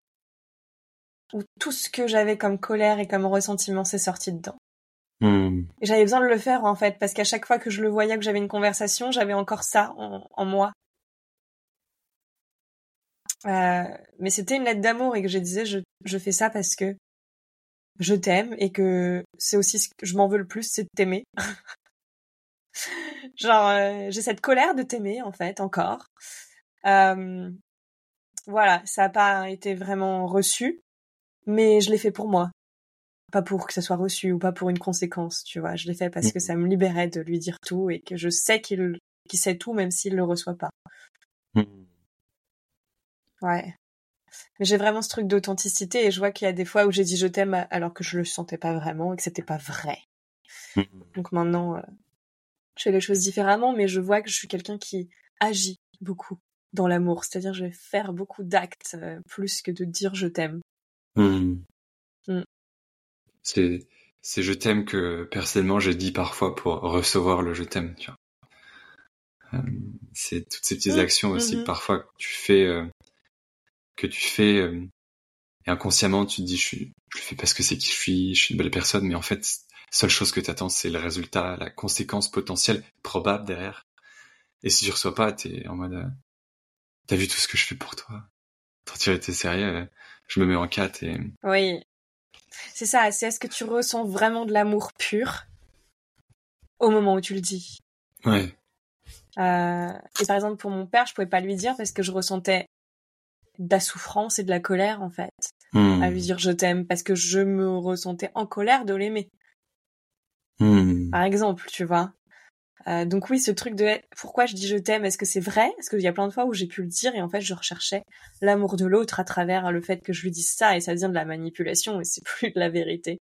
où tout ce que j'avais comme colère et comme ressentiment s'est sorti dedans. Hmm. Et j'avais besoin de le faire en fait, parce qu'à chaque fois que je le voyais, que j'avais une conversation, j'avais encore ça en, en moi. Euh, mais c'était une lettre d'amour et que je disais je, je fais ça parce que je t'aime et que c'est aussi ce que je m'en veux le plus, c'est de t'aimer. Genre euh, j'ai cette colère de t'aimer en fait encore. Euh, voilà, ça n'a pas été vraiment reçu, mais je l'ai fait pour moi pas pour que ça soit reçu ou pas pour une conséquence, tu vois. Je l'ai fait parce que ça me libérait de lui dire tout et que je sais qu'il sait tout même s'il le reçoit pas. Hmm. Ouais. Mais j'ai vraiment ce truc d'authenticité et je vois qu'il y a des fois où j'ai dit je t'aime alors que je le sentais pas vraiment et que c'était pas vrai. Hmm. Donc maintenant, euh, je fais les choses différemment, mais je vois que je suis quelqu'un qui agit beaucoup dans l'amour. C'est-à-dire, je vais faire beaucoup d'actes euh, plus que de dire je t'aime. Hmm. Hmm. C'est, c'est je t'aime que personnellement j'ai dit parfois pour recevoir le je t'aime, tu vois. Euh, c'est toutes ces petites Mhm. actions aussi Mhm. que parfois que tu fais, euh, que tu fais euh, et inconsciemment tu te dis je, suis, je le fais parce que c'est qui je suis, je suis une belle personne, mais en fait seule chose que t'attends c'est le résultat, la conséquence potentielle probable derrière. Et si tu reçois pas, t'es en mode t'as vu tout ce que je fais pour toi? Toi tu été sérieux, je me mets en quatre et Oui. C'est ça, c'est est-ce que tu ressens vraiment de l'amour pur au moment où tu le dis? Ouais. Euh, Et par exemple, pour mon père, je pouvais pas lui dire parce que je ressentais de la souffrance et de la colère, en fait, Hmm. à lui dire je t'aime, parce que je me ressentais en colère de l'aimer, Hmm. par exemple, tu vois. Euh, donc oui, ce truc de pourquoi je dis je t'aime, est-ce que c'est vrai? Parce qu'il y a plein de fois où j'ai pu le dire et en fait je recherchais l'amour de l'autre à travers le fait que je lui dise ça et ça devient de la manipulation et c'est plus de la vérité.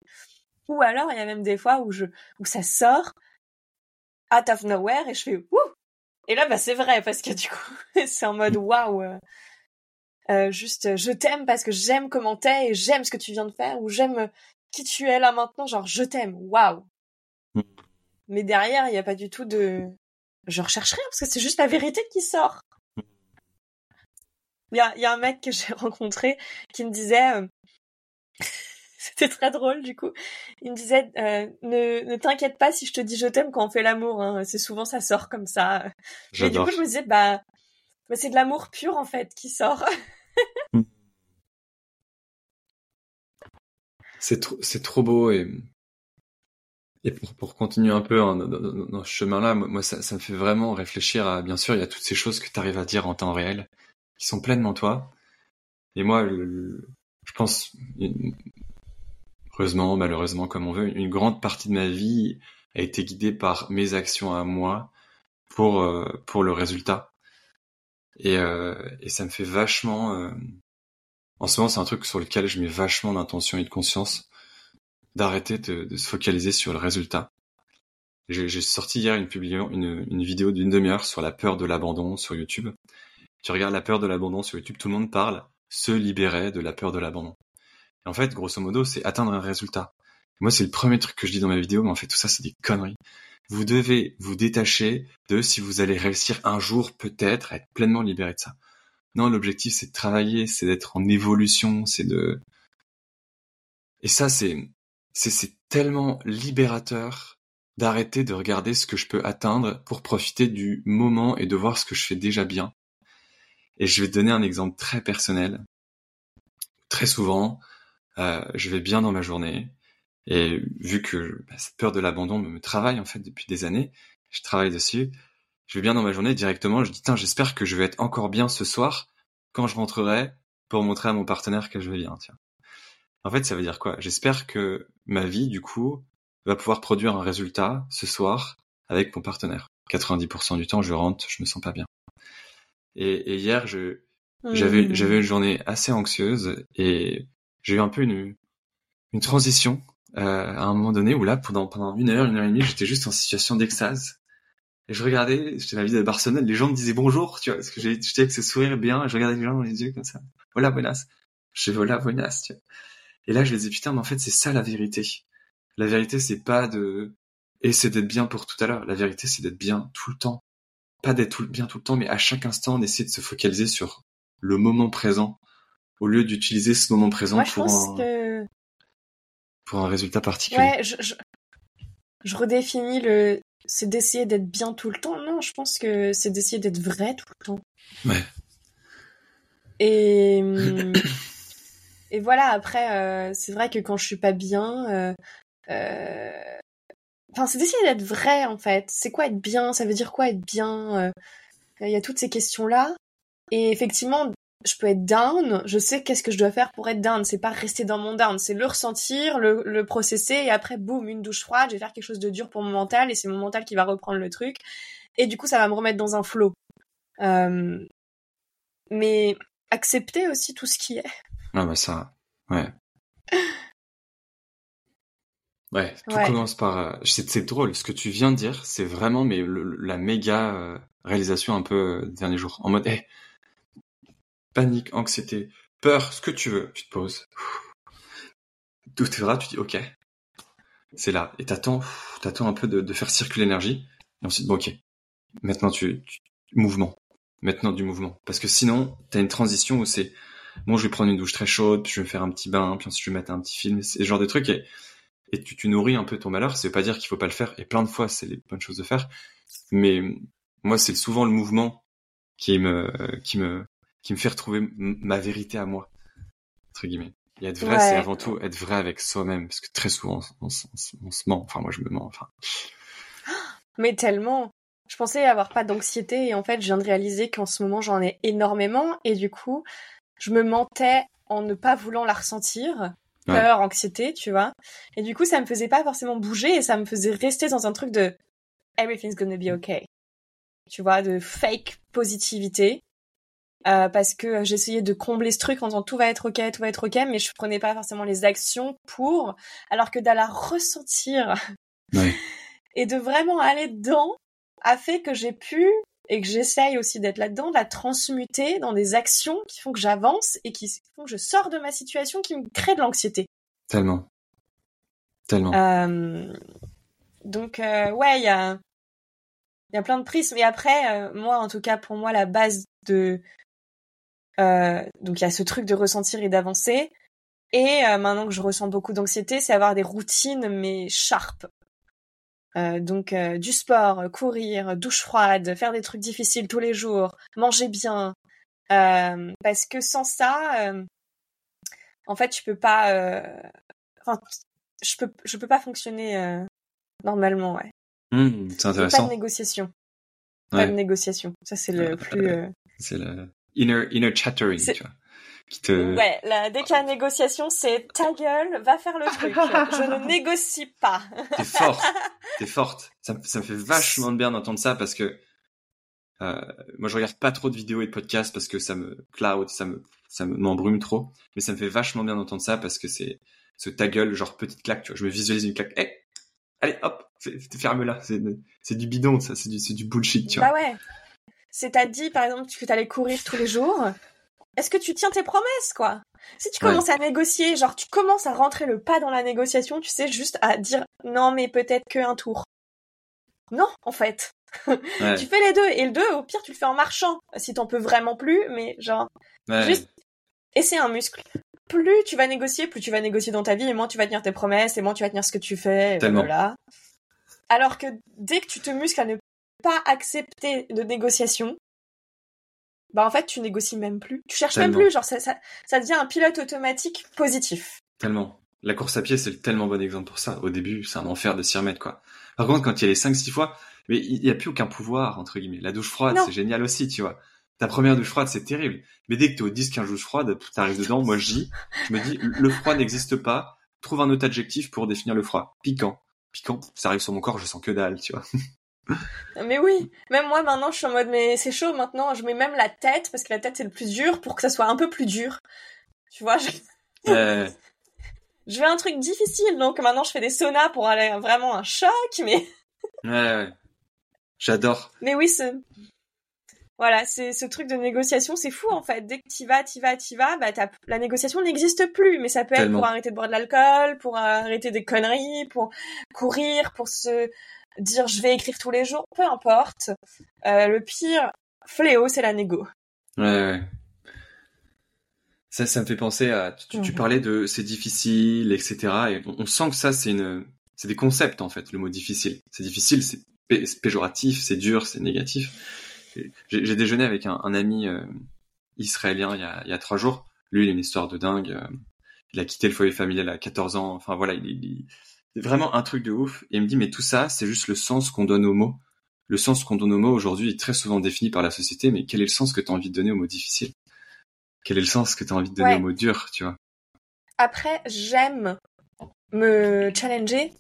Ou alors il y a même des fois où je où ça sort out of nowhere et je fais ouh et là bah c'est vrai parce que du coup c'est en mode waouh euh, euh, juste je t'aime parce que j'aime comment t'es et j'aime ce que tu viens de faire ou j'aime qui tu es là maintenant genre je t'aime waouh Mm. Mais derrière il n'y a pas du tout de je recherche rien parce que c'est juste la vérité qui sort il y a, il y a un mec que j'ai rencontré qui me disait euh, C'était très drôle du coup. Il me disait euh, ne, ne t'inquiète pas si je te dis je t'aime quand on fait l'amour. Hein. C'est souvent ça sort comme ça. Mais du coup je me disais bah, bah c'est de l'amour pur en fait qui sort. c'est trop c'est trop beau et et pour, pour continuer un peu dans, dans, ce chemin-là, moi ça, ça me fait vraiment réfléchir à bien sûr il y a toutes ces choses que tu arrives à dire en temps réel qui sont pleinement toi. Et moi, je pense, heureusement, malheureusement, comme on veut, une grande partie de ma vie a été guidée par mes actions à moi pour euh, pour le résultat. Et, euh, et ça me fait vachement. Euh, en ce moment, c'est un truc sur lequel je mets vachement d'intention et de conscience d'arrêter de, de, se focaliser sur le résultat. J'ai sorti hier une, une, une vidéo d'une demi-heure sur la peur de l'abandon sur YouTube. Tu regardes la peur de l'abandon sur YouTube, tout le monde parle se libérer de la peur de l'abandon. En fait, grosso modo, c'est atteindre un résultat. Moi, c'est le premier truc que je dis dans ma vidéo, mais en fait, tout ça, c'est des conneries. Vous devez vous détacher de si vous allez réussir un jour, peut-être, être pleinement libéré de ça. Non, l'objectif, c'est de travailler, c'est d'être en évolution, c'est de... Et ça, c'est, c'est, tellement libérateur d'arrêter de regarder ce que je peux atteindre pour profiter du moment et de voir ce que je fais déjà bien et je vais te donner un exemple très personnel. Très souvent, euh, je vais bien dans ma journée, et vu que bah, cette peur de l'abandon me, travaille en fait depuis des années, je travaille dessus. Je vais bien dans ma journée directement. Je dis tiens, j'espère que je vais être encore bien ce soir quand je rentrerai pour montrer à mon partenaire que je vais bien. Tiens. En fait, ça veut dire quoi? J'espère que ma vie, du coup, va pouvoir produire un résultat ce soir avec mon partenaire. 90% du temps, je rentre, je me sens pas bien. Et, et hier, je, j'avais, mmh. j'avais une journée assez anxieuse et j'ai eu un peu une, une transition euh, à un moment donné où là, pendant, pendant une heure, une heure et demie, j'étais juste en situation d'extase. Et je regardais, j'étais la ville de Barcelone, les gens me disaient bonjour, tu vois, parce que j'étais avec ce sourire bien, et je regardais les gens dans les yeux comme ça. Voilà, buenas. Je voilà, buenas, tu vois. Et là, je me disais, putain, mais en fait, c'est ça la vérité. La vérité, c'est pas de, et c'est d'être bien pour tout à l'heure. La vérité, c'est d'être bien tout le temps pas d'être bien tout le temps, mais à chaque instant, on essaie de se focaliser sur le moment présent, au lieu d'utiliser ce moment présent pour, un... pour un résultat particulier. Ouais, je, je, redéfinis le... C'est d'essayer d'être bien tout le temps. Non, je pense que c'est d'essayer d'être vrai tout le temps. Ouais. Et... Et voilà, après, euh, c'est vrai que quand je suis pas bien, euh, euh, Enfin, c'est d'essayer d'être vrai en fait. C'est quoi être bien? Ça veut dire quoi être bien Il y a toutes ces questions-là. Et effectivement, je peux être down. Je sais qu'est-ce que je dois faire pour être down. C'est pas rester dans mon down. C'est le ressentir, le, le processer et après, boum, une douche froide. Je vais faire quelque chose de dur pour mon mental et c'est mon mental qui va reprendre le truc. Et du coup, ça va me remettre dans un flow. Euh... Mais accepter aussi tout ce qui est. Ah bah ça, ouais. Ouais, tout commence par. Euh, c'est drôle, ce que tu viens de dire, c'est vraiment mais la méga euh, réalisation un peu euh, dernier jour. En mode, hey, panique, anxiété, peur, ce que tu veux, tu te poses. Tout est vrai, tu dis ok, c'est là. Et t'attends, t'attends un peu de, de faire circuler l'énergie. Et ensuite, bon ok, maintenant tu, tu, mouvement, maintenant du mouvement. Parce que sinon, t'as une transition où c'est bon, je vais prendre une douche très chaude, puis je vais faire un petit bain, puis ensuite je vais mettre un petit film, c'est ce genre de trucs. Et et tu, tu nourris un peu ton malheur. Ça veut pas dire qu'il faut pas le faire. Et plein de fois, c'est les bonnes choses de faire. Mais moi, c'est souvent le mouvement qui me, qui me, qui me fait retrouver ma vérité à moi, entre guillemets. Et être vrai, c'est avant tout être vrai avec soi-même, parce que très souvent, on, on, se ment. Enfin, moi, je me mens. Enfin. Mais tellement. Je pensais avoir pas d'anxiété et en fait, je viens de réaliser qu'en ce moment, j'en ai énormément et du coup, je me mentais en ne pas voulant la ressentir peur, anxiété, tu vois. Et du coup, ça me faisait pas forcément bouger et ça me faisait rester dans un truc de everything's gonna be okay. Tu vois, de fake positivité. Euh, parce que j'essayais de combler ce truc en disant tout va être ok, tout va être ok, mais je prenais pas forcément les actions pour, alors que d'aller ressentir et de vraiment aller dedans a fait que j'ai pu et que j'essaye aussi d'être là-dedans, de la transmuter dans des actions qui font que j'avance et qui font que je sors de ma situation qui me crée de l'anxiété. Tellement. Tellement. Euh, donc, euh, ouais, il y a, y a plein de prismes. Et après, euh, moi, en tout cas, pour moi, la base de... donc, il y a ce truc de ressentir et d'avancer. Et maintenant que je ressens beaucoup d'anxiété, c'est avoir des routines mais sharp. Donc du sport, courir, douche froide, faire des trucs difficiles tous les jours, manger bien. parce que sans ça, en fait, tu peux pas. Enfin, je peux, je peux pas fonctionner normalement, ouais. Mmh, c'est intéressant. Pas de négociation. Pas de négociation. Ça, c'est le plus. C'est le inner, inner chattering, tu vois. Qui te... Ouais, la, dès qu'il y a négociation, c'est ta gueule, va faire le truc. Je ne négocie pas. T'es forte. T'es forte. Ça, ça, me fait vachement de bien d'entendre ça parce que euh, moi, je regarde pas trop de vidéos et de podcasts parce que ça me cloud, ça me, ça m'embrume trop. Mais ça me fait vachement bien d'entendre ça parce que c'est ce ta gueule, genre petite claque, tu vois. Je me visualise une claque. Hey, allez, hop, ferme là. C'est du bidon, ça. C'est du, du bullshit, tu vois. Bah ouais. C'est à dit, par exemple, que t'allais courir tous les jours. Est-ce que tu tiens tes promesses, quoi? Si tu commences à négocier, genre tu commences à rentrer le pas dans la négociation, tu sais, juste à dire non, mais peut-être qu'un tour. Non, en fait. tu fais les deux. Et le deux, au pire, tu le fais en marchant. Si t'en peux vraiment plus, mais genre, juste. Et c'est un muscle. Plus tu vas négocier, plus tu vas négocier dans ta vie, et moins tu vas tenir tes promesses, et moins tu vas tenir ce que tu fais. Tellement. Voilà. Alors que dès que tu te muscles à ne pas accepter de négociation, bah en fait tu négocies même plus. Tu cherches même plus, genre ça, ça, ça devient un pilote automatique positif. Tellement. La course à pied, c'est le tellement bon exemple pour ça. Au début, c'est un enfer de s'y remettre, quoi. Par contre, quand il y a les 5-6 fois, mais il n'y a plus aucun pouvoir, entre guillemets. La douche froide, c'est génial aussi, tu vois. Ta première douche froide, c'est terrible. Mais dès que t'es au 10-15 douches froides, t'arrives dedans, moi je dis, je me dis, le froid n'existe pas, trouve un autre adjectif pour définir le froid. Piquant. Piquant, ça arrive sur mon corps, je sens que dalle, tu vois. mais oui, même moi maintenant je suis en mode mais c'est chaud maintenant, je mets même la tête parce que la tête c'est le plus dur pour que ça soit un peu plus dur. Tu vois, je... je veux un truc difficile donc maintenant je fais des saunas pour aller vraiment un choc mais ouais, ouais. J'adore. Mais oui, ce voilà, c'est ce truc de négociation, c'est fou en fait. Dès que tu vas, tu vas, tu vas, bah la négociation n'existe plus. Mais ça peut être pour arrêter de boire de l'alcool, pour arrêter des conneries, pour courir, pour se dire je vais écrire tous les jours, peu importe. Euh, le pire fléau, c'est la négo. Ouais, ouais. Ça, ça me fait penser à. Tu, mhm. parlais de c'est difficile, etc. Et on, sent que ça, c'est une, c'est des concepts en fait. Le mot difficile, c'est difficile, c'est péjoratif, c'est dur, c'est négatif. J'ai déjeuné avec un, ami euh, israélien il y, a, il y, a, trois jours. Lui, il a une histoire de dingue. Euh, il a quitté le foyer familial à 14 ans. Enfin voilà, il, il, vraiment un truc de ouf. Et il me dit, mais tout ça, c'est juste le sens qu'on donne aux mots. Le sens qu'on donne aux mots aujourd'hui est très souvent défini par la société, mais quel est le sens que tu as envie de donner aux mots difficiles? Quel est le sens que tu as envie de donner aux mots durs, tu vois? Après, j'aime me challenger.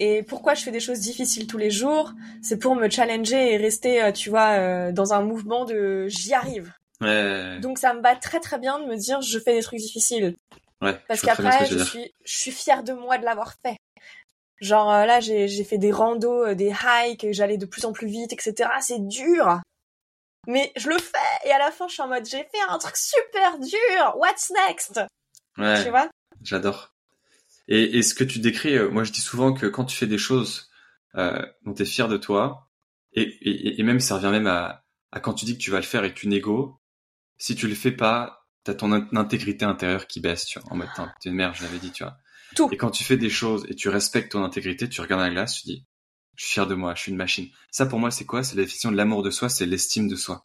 Et pourquoi je fais des choses difficiles tous les jours? C'est pour me challenger et rester, euh, tu vois, euh, dans un mouvement de j'y arrive. Ouais. Donc ça me va très très bien de me dire je fais des trucs difficiles. Ouais, Parce qu'après, je suis, je suis fière de moi de l'avoir fait. Genre euh, là, j'ai fait des randos, des hikes, j'allais de plus en plus vite, etc. C'est dur. Mais je le fais et à la fin, je suis en mode j'ai fait un truc super dur. What's next? Ouais. Tu vois? J'adore. Et, et, ce que tu décris, euh, moi je dis souvent que quand tu fais des choses euh, dont tu es fier de toi, et, et, et, même ça revient même à, à, quand tu dis que tu vas le faire et que tu négo, si tu le fais pas, t'as ton intégrité intérieure qui baisse, tu vois, en mode t'es une merde, je l'avais dit, tu vois. Tout. Et quand tu fais des choses et tu respectes ton intégrité, tu regardes la glace, tu dis, je suis fier de moi, je suis une machine. Ça pour moi c'est quoi? C'est la définition de l'amour de soi, c'est l'estime de soi.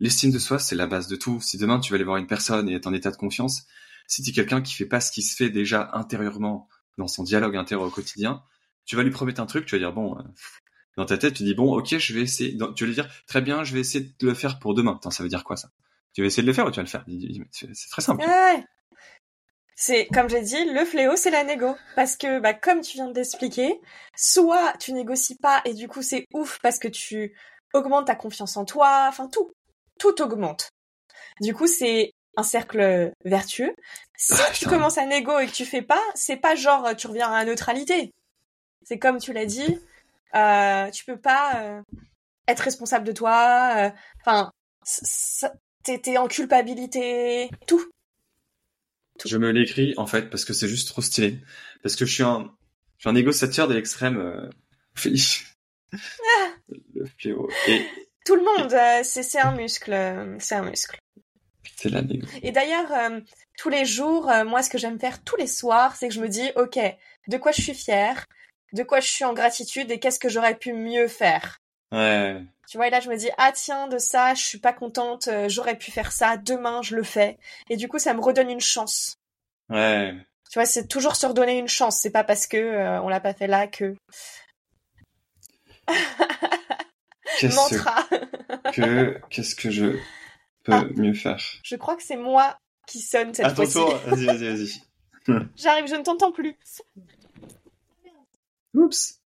L'estime de soi, c'est la base de tout. Si demain tu vas aller voir une personne et être en état de confiance, si tu es quelqu'un qui fait pas ce qui se fait déjà intérieurement dans son dialogue intérieur au quotidien, tu vas lui promettre un truc, tu vas dire bon, euh, dans ta tête, tu dis bon, ok, je vais essayer. Tu vas lui dire très bien, je vais essayer de le faire pour demain. Attends, ça veut dire quoi ça? Tu vas essayer de le faire ou tu vas le faire? C'est très simple. Ouais. C'est comme j'ai dit, le fléau c'est la négo parce que bah comme tu viens de l'expliquer, soit tu négocies pas et du coup c'est ouf parce que tu augmentes ta confiance en toi, enfin tout, tout augmente. Du coup c'est un cercle vertueux. Si ah, tu commences à négo et que tu fais pas, c'est pas genre tu reviens à la neutralité. C'est comme tu l'as dit, euh, tu peux pas euh, être responsable de toi. Euh, enfin, t'es en culpabilité, tout. Je me l'écris en fait parce que c'est juste trop stylé. Parce que je suis un, je suis un négociateur de l'extrême. Euh, ah. le Tout le monde, c'est un muscle, c'est un muscle. C'est la Et d'ailleurs, euh, tous les jours, euh, moi, ce que j'aime faire tous les soirs, c'est que je me dis, ok, de quoi je suis fière, de quoi je suis en gratitude et qu'est-ce que j'aurais pu mieux faire? Ouais. Tu vois, et là, je me dis, ah tiens, de ça, je suis pas contente, euh, j'aurais pu faire ça, demain, je le fais. Et du coup, ça me redonne une chance. Ouais. Tu vois, c'est toujours se redonner une chance. C'est pas parce que euh, on l'a pas fait là que. Qu'est-ce que qu'est-ce que je peux ah. mieux faire? Je crois que c'est moi qui sonne cette fois-ci. Vas-y, vas-y, vas-y. J'arrive, je ne t'entends plus. Oups.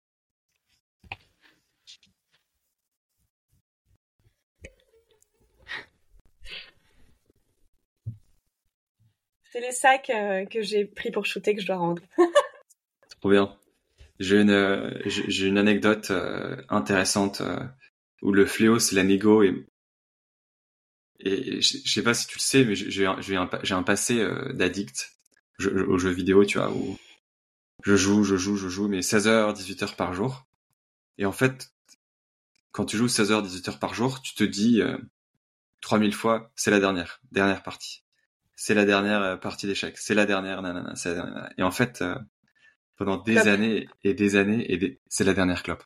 C'est les sacs euh, que j'ai pris pour shooter que je dois rendre. Trop bien. J'ai une, euh, anecdote euh, intéressante où le fléau c'est la négo et et je sais pas si tu le sais mais j'ai un, passé d'addict aux jeux vidéo tu vois où je joue je joue je joue mais 16 heures 18 heures par jour et en fait quand tu joues 16 heures 18 heures par jour tu te dis 3000 fois c'est la dernière dernière partie c'est la dernière euh, partie d'échecs, c'est la dernière, nanana, c'est la dernière. Et en fait, euh, pendant des années et des années, et c'est la dernière clope.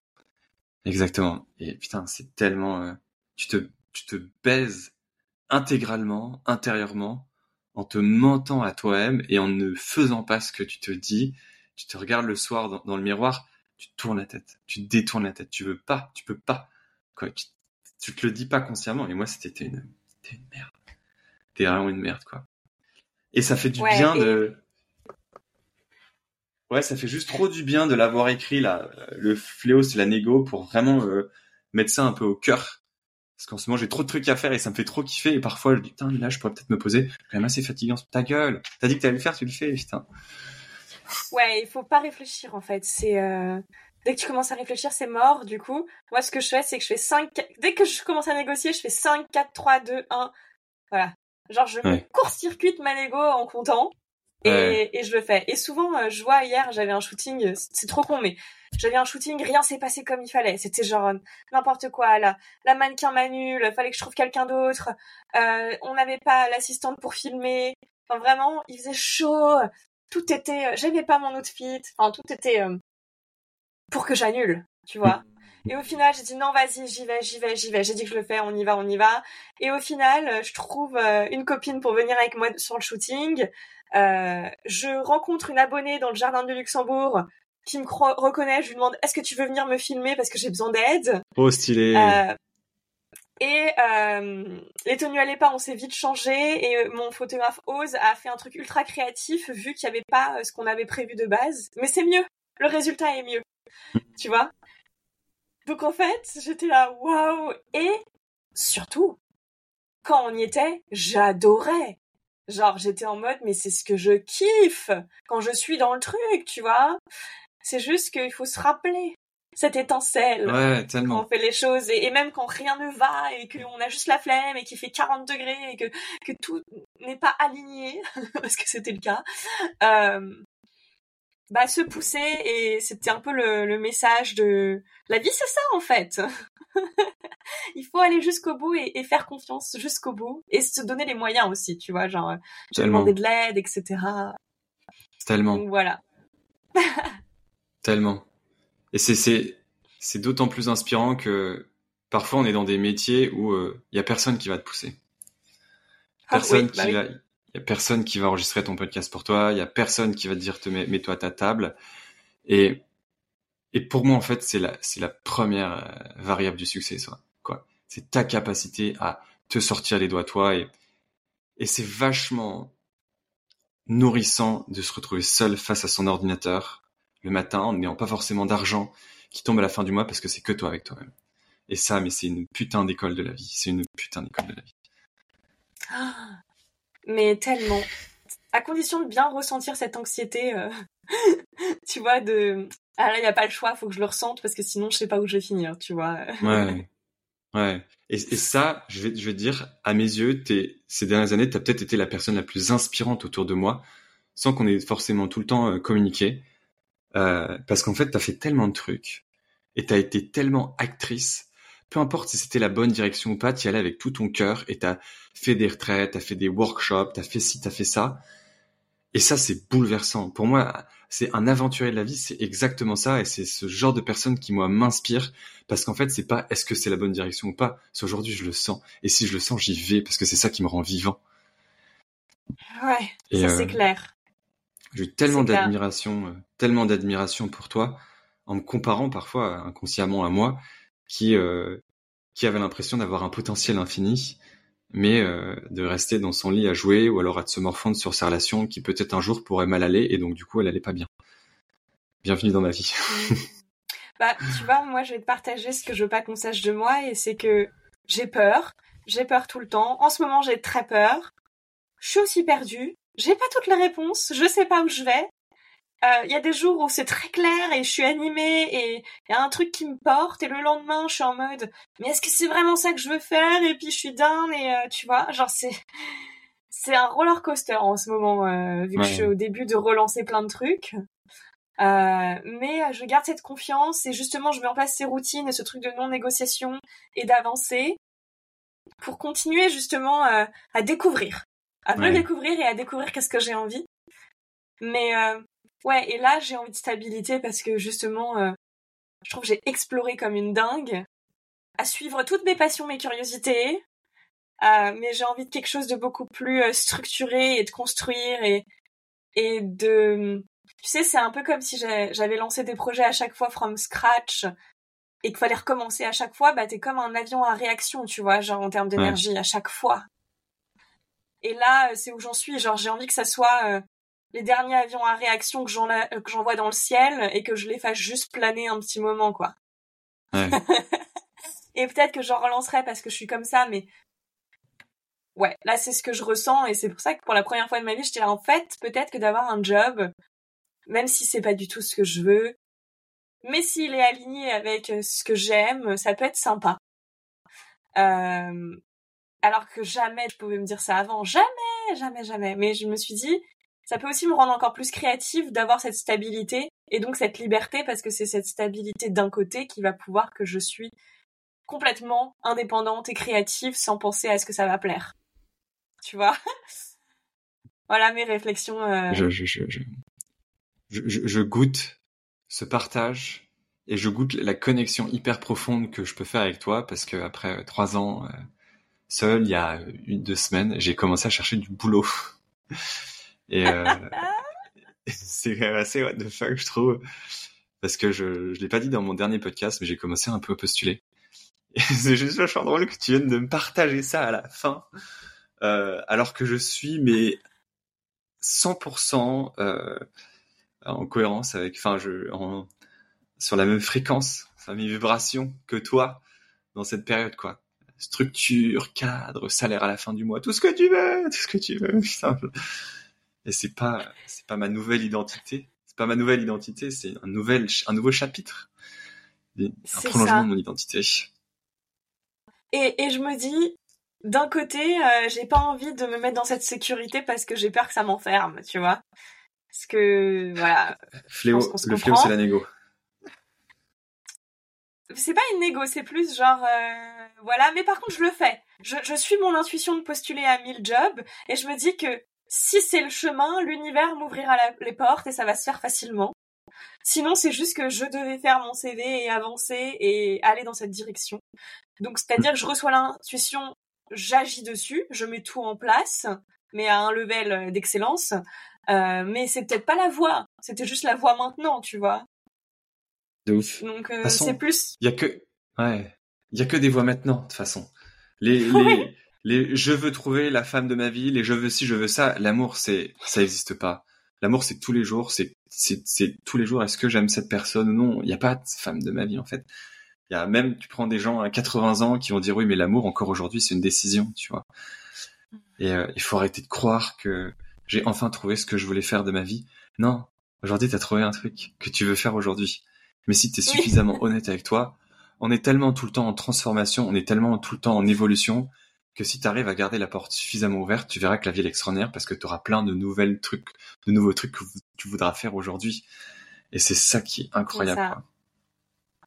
Exactement. Et putain, c'est tellement, euh, tu te, tu te baises intégralement, intérieurement, en te mentant à toi-même et en ne faisant pas ce que tu te dis. Tu te regardes le soir dans, le miroir, tu tournes la tête, tu détournes la tête. Tu veux pas, tu peux pas. Quoi, tu, tu te le dis pas consciemment. Et moi, c'était une, une merde. T'es vraiment une merde, quoi. Et ça fait du bien de. Ouais, ça fait juste trop du bien de l'avoir écrit là. Le fléau, c'est la négo pour vraiment euh, mettre ça un peu au cœur. Parce qu'en ce moment, j'ai trop de trucs à faire et ça me fait trop kiffer. Et parfois, je dis, putain, là, je pourrais peut-être me poser. Quand même assez fatigant. Ta gueule. T'as dit que t'allais le faire, tu le fais, putain. Ouais, il faut pas réfléchir, en fait. C'est, euh... Dès que tu commences à réfléchir, c'est mort. Du coup, moi, ce que je fais, c'est que je fais 5, dès que je commence à négocier, je fais 5, 4, 3, 2, 1. Voilà. Genre, je me court-circuite ma Lego en comptant. Et, et, je le fais. Et souvent, euh, je vois hier, j'avais un shooting, c'est trop con, mais j'avais un shooting, rien s'est passé comme il fallait. C'était genre euh, n'importe quoi. La, la mannequin manule, fallait que je trouve quelqu'un d'autre. Euh, on n'avait pas l'assistante pour filmer. Enfin vraiment, il faisait chaud. Tout était, j'avais pas mon outfit. Enfin tout était pour que j'annule, tu vois. Et au final, j'ai dit non, vas-y, j'y vais, j'y vais, j'y vais. J'ai dit que je le fais, on y va, on y va. Et au final, euh, je trouve euh, une copine pour venir avec moi sur le shooting. Euh, je rencontre une abonnée dans le jardin du Luxembourg qui me reconnaît. Je lui demande est-ce que tu veux venir me filmer parce que j'ai besoin d'aide? Oh stylé. Euh, et euh, les tenues à l'épa, on s'est vite changé et mon photographe Ose a fait un truc ultra créatif vu qu'il n'y avait pas ce qu'on avait prévu de base. Mais c'est mieux, le résultat est mieux, tu vois? Donc en fait, j'étais là, waouh Et surtout, quand on y était, j'adorais. Genre, j'étais en mode, mais c'est ce que je kiffe quand je suis dans le truc, tu vois. C'est juste qu'il faut se rappeler cette étincelle ouais, tellement. quand on fait les choses et, même quand rien ne va et qu'on a juste la flemme et qu'il fait 40 degrés et que, que tout n'est pas aligné parce que c'était le cas euh, bah, se pousser et c'était un peu le, message de la vie, c'est ça en fait. Il faut aller jusqu'au bout et, faire confiance jusqu'au bout et se donner les moyens aussi, tu vois, genre demander de l'aide, etc. Tellement. Donc, voilà. Tellement. Et c'est d'autant plus inspirant que parfois on est dans des métiers où il euh, y a personne qui va te pousser. Ah personne bah qui va il y a personne qui va enregistrer ton podcast pour toi. Il y a personne qui va te dire te mets-toi à ta table. Et et pour moi en fait c'est la c'est la première euh, variable du succès quoi? C'est ta capacité à te sortir les doigts toi et et c'est vachement nourrissant de se retrouver seul face à son ordinateur le matin en n'ayant pas forcément d'argent qui tombe à la fin du mois parce que c'est que toi avec toi-même. Et ça, mais c'est une putain d'école de la vie. C'est une putain d'école de la vie. Ah, mais tellement. À condition de bien ressentir cette anxiété, euh, tu vois, de ah là, il n'y a pas le choix, faut que je le ressente parce que sinon je sais pas où je vais finir, tu vois. ouais. Ouais. Et, ça, je vais, je vais dire, à mes yeux, es, ces dernières années, tu as peut-être été la personne la plus inspirante autour de moi, sans qu'on ait forcément tout le temps euh, communiqué. Euh, parce qu'en fait, tu as fait tellement de trucs, et tu as été tellement actrice, peu importe si c'était la bonne direction ou pas, tu y allais avec tout ton cœur et t'as fait des retraites, t'as fait des workshops, t'as fait ci, t'as fait ça. Et ça, c'est bouleversant. Pour moi, c'est un aventurier de la vie, c'est exactement ça, et c'est ce genre de personne qui moi m'inspire, parce qu'en fait, c'est pas est-ce que c'est la bonne direction ou pas, c'est aujourd'hui je le sens, et si je le sens, j'y vais, parce que c'est ça qui me rend vivant. Ouais, ça c'est euh, clair. J'ai tellement d'admiration, euh, tellement d'admiration pour toi, en me comparant parfois inconsciemment à moi, qui euh, qui avait l'impression d'avoir un potentiel infini, mais euh, de rester dans son lit à jouer ou alors à se morfondre sur sa relation qui peut-être un jour pourrait mal aller et donc du coup elle allait pas bien. Bienvenue dans ma vie. bah tu vois, moi je vais te partager ce que je veux pas qu'on sache de moi et c'est que j'ai peur, j'ai peur tout le temps. En ce moment j'ai très peur. Je suis aussi perdue. J'ai pas toutes les réponses. Je sais pas où je vais il euh, y a des jours où c'est très clair et je suis animée et il y a un truc qui me porte et le lendemain je suis en mode mais est-ce que c'est vraiment ça que je veux faire? Et puis je suis down et euh, tu vois genre c'est c'est un roller coaster en ce moment euh, vu que je suis au début de relancer plein de trucs. Mais je garde cette confiance et justement je mets en place ces routines et ce truc de non négociation et d'avancer pour continuer justement à découvrir. À me découvrir et à découvrir qu'est-ce que j'ai envie. Mais Ouais, et là, j'ai envie de stabilité parce que justement, euh, je trouve que j'ai exploré comme une dingue, à suivre toutes mes passions, mes curiosités, euh, mais j'ai envie de quelque chose de beaucoup plus euh, structuré et de construire et, et de... Tu sais, c'est un peu comme si j'avais lancé des projets à chaque fois from scratch et qu'il fallait recommencer à chaque fois, bah t'es comme un avion à réaction, tu vois, genre en termes d'énergie à chaque fois. Et là, c'est où j'en suis, genre j'ai envie que ça soit les derniers avions à réaction que j'envoie dans le ciel et que je les fasse juste planer un petit moment, quoi. Ouais. et peut-être que j'en relancerai parce que je suis comme ça, mais ouais, là c'est ce que je ressens et c'est pour ça que pour la première fois de ma vie, je là en fait, peut-être que d'avoir un job, même si c'est pas du tout ce que je veux, mais s'il est aligné avec euh, ce que j'aime, ça peut être sympa. Euh, alors que jamais je pouvais me dire ça avant, jamais, jamais, jamais. Mais je me suis dit, ça peut aussi me rendre encore plus créative d'avoir cette stabilité et donc cette liberté parce que c'est cette stabilité d'un côté qui va pouvoir que je suis complètement indépendante et créative sans penser à ce que ça va plaire. Tu vois? Voilà mes réflexions. Euh. Je, je, je, je, goûte ce partage et je goûte la connexion hyper profonde que je peux faire avec toi parce que après trois ans euh, seul, il y a une deux semaines, j'ai commencé à chercher du boulot. Et euh, c'est quand même assez what the fuck, je trouve. Parce que je, je l'ai pas dit dans mon dernier podcast, mais j'ai commencé un peu à postuler. c'est juste vachement drôle que tu viennes de me partager ça à la fin. Euh, alors que je suis, mais 100% euh, en cohérence avec, enfin, je, sur la même fréquence, enfin, mes vibrations que toi dans cette période, quoi. Structure, cadre, salaire à la fin du mois, tout ce que tu veux, tout ce que tu veux, simple et c'est pas c'est pas ma nouvelle identité. C'est pas ma nouvelle identité c'est un nouvel un nouveau chapitre. Un prolongement de mon identité. Et, et je me dis d'un côté euh, j'ai pas envie de me mettre dans cette sécurité parce que j'ai peur que ça m'enferme tu vois. Parce que voilà fléau le fléau c'est la négo. C'est pas une négo, c'est plus genre euh, voilà, mais par contre je le fais. Je, je suis mon intuition de postuler à 1000 jobs et je me dis que si c'est le chemin, l'univers m'ouvrira les portes et ça va se faire facilement. Sinon, c'est juste que je devais faire mon CV et avancer et aller dans cette direction. Donc, c'est-à-dire que je reçois l'intuition, j'agis dessus, je mets tout en place, mais à un level d'excellence. Euh, mais c'est peut-être pas la voie, c'était juste la voie maintenant, tu vois. De ouf. Donc, euh, c'est plus. Il y a que, ouais, il y a que des voies maintenant, de toute façon. Les, les, les je veux trouver la femme de ma vie, les je veux ci, je veux ça, l'amour c'est ça n'existe pas. L'amour c'est tous les jours, c'est c'est tous les jours est-ce que j'aime cette personne ou non, il n'y a pas de femme de ma vie en fait. Il y a même tu prends des gens à 80 ans qui vont dire oui mais l'amour encore aujourd'hui c'est une décision, tu vois. Et euh, il faut arrêter de croire que j'ai enfin trouvé ce que je voulais faire de ma vie. Non, aujourd'hui tu as trouvé un truc que tu veux faire aujourd'hui. Mais si tu es suffisamment honnête avec toi, on est tellement tout le temps en transformation, on est tellement tout le temps en évolution que si tu arrives à garder la porte suffisamment ouverte, tu verras que la vie est extraordinaire parce que tu auras plein de nouvelles trucs, de nouveaux trucs que tu voudras faire aujourd'hui. Et c'est ça qui est incroyable.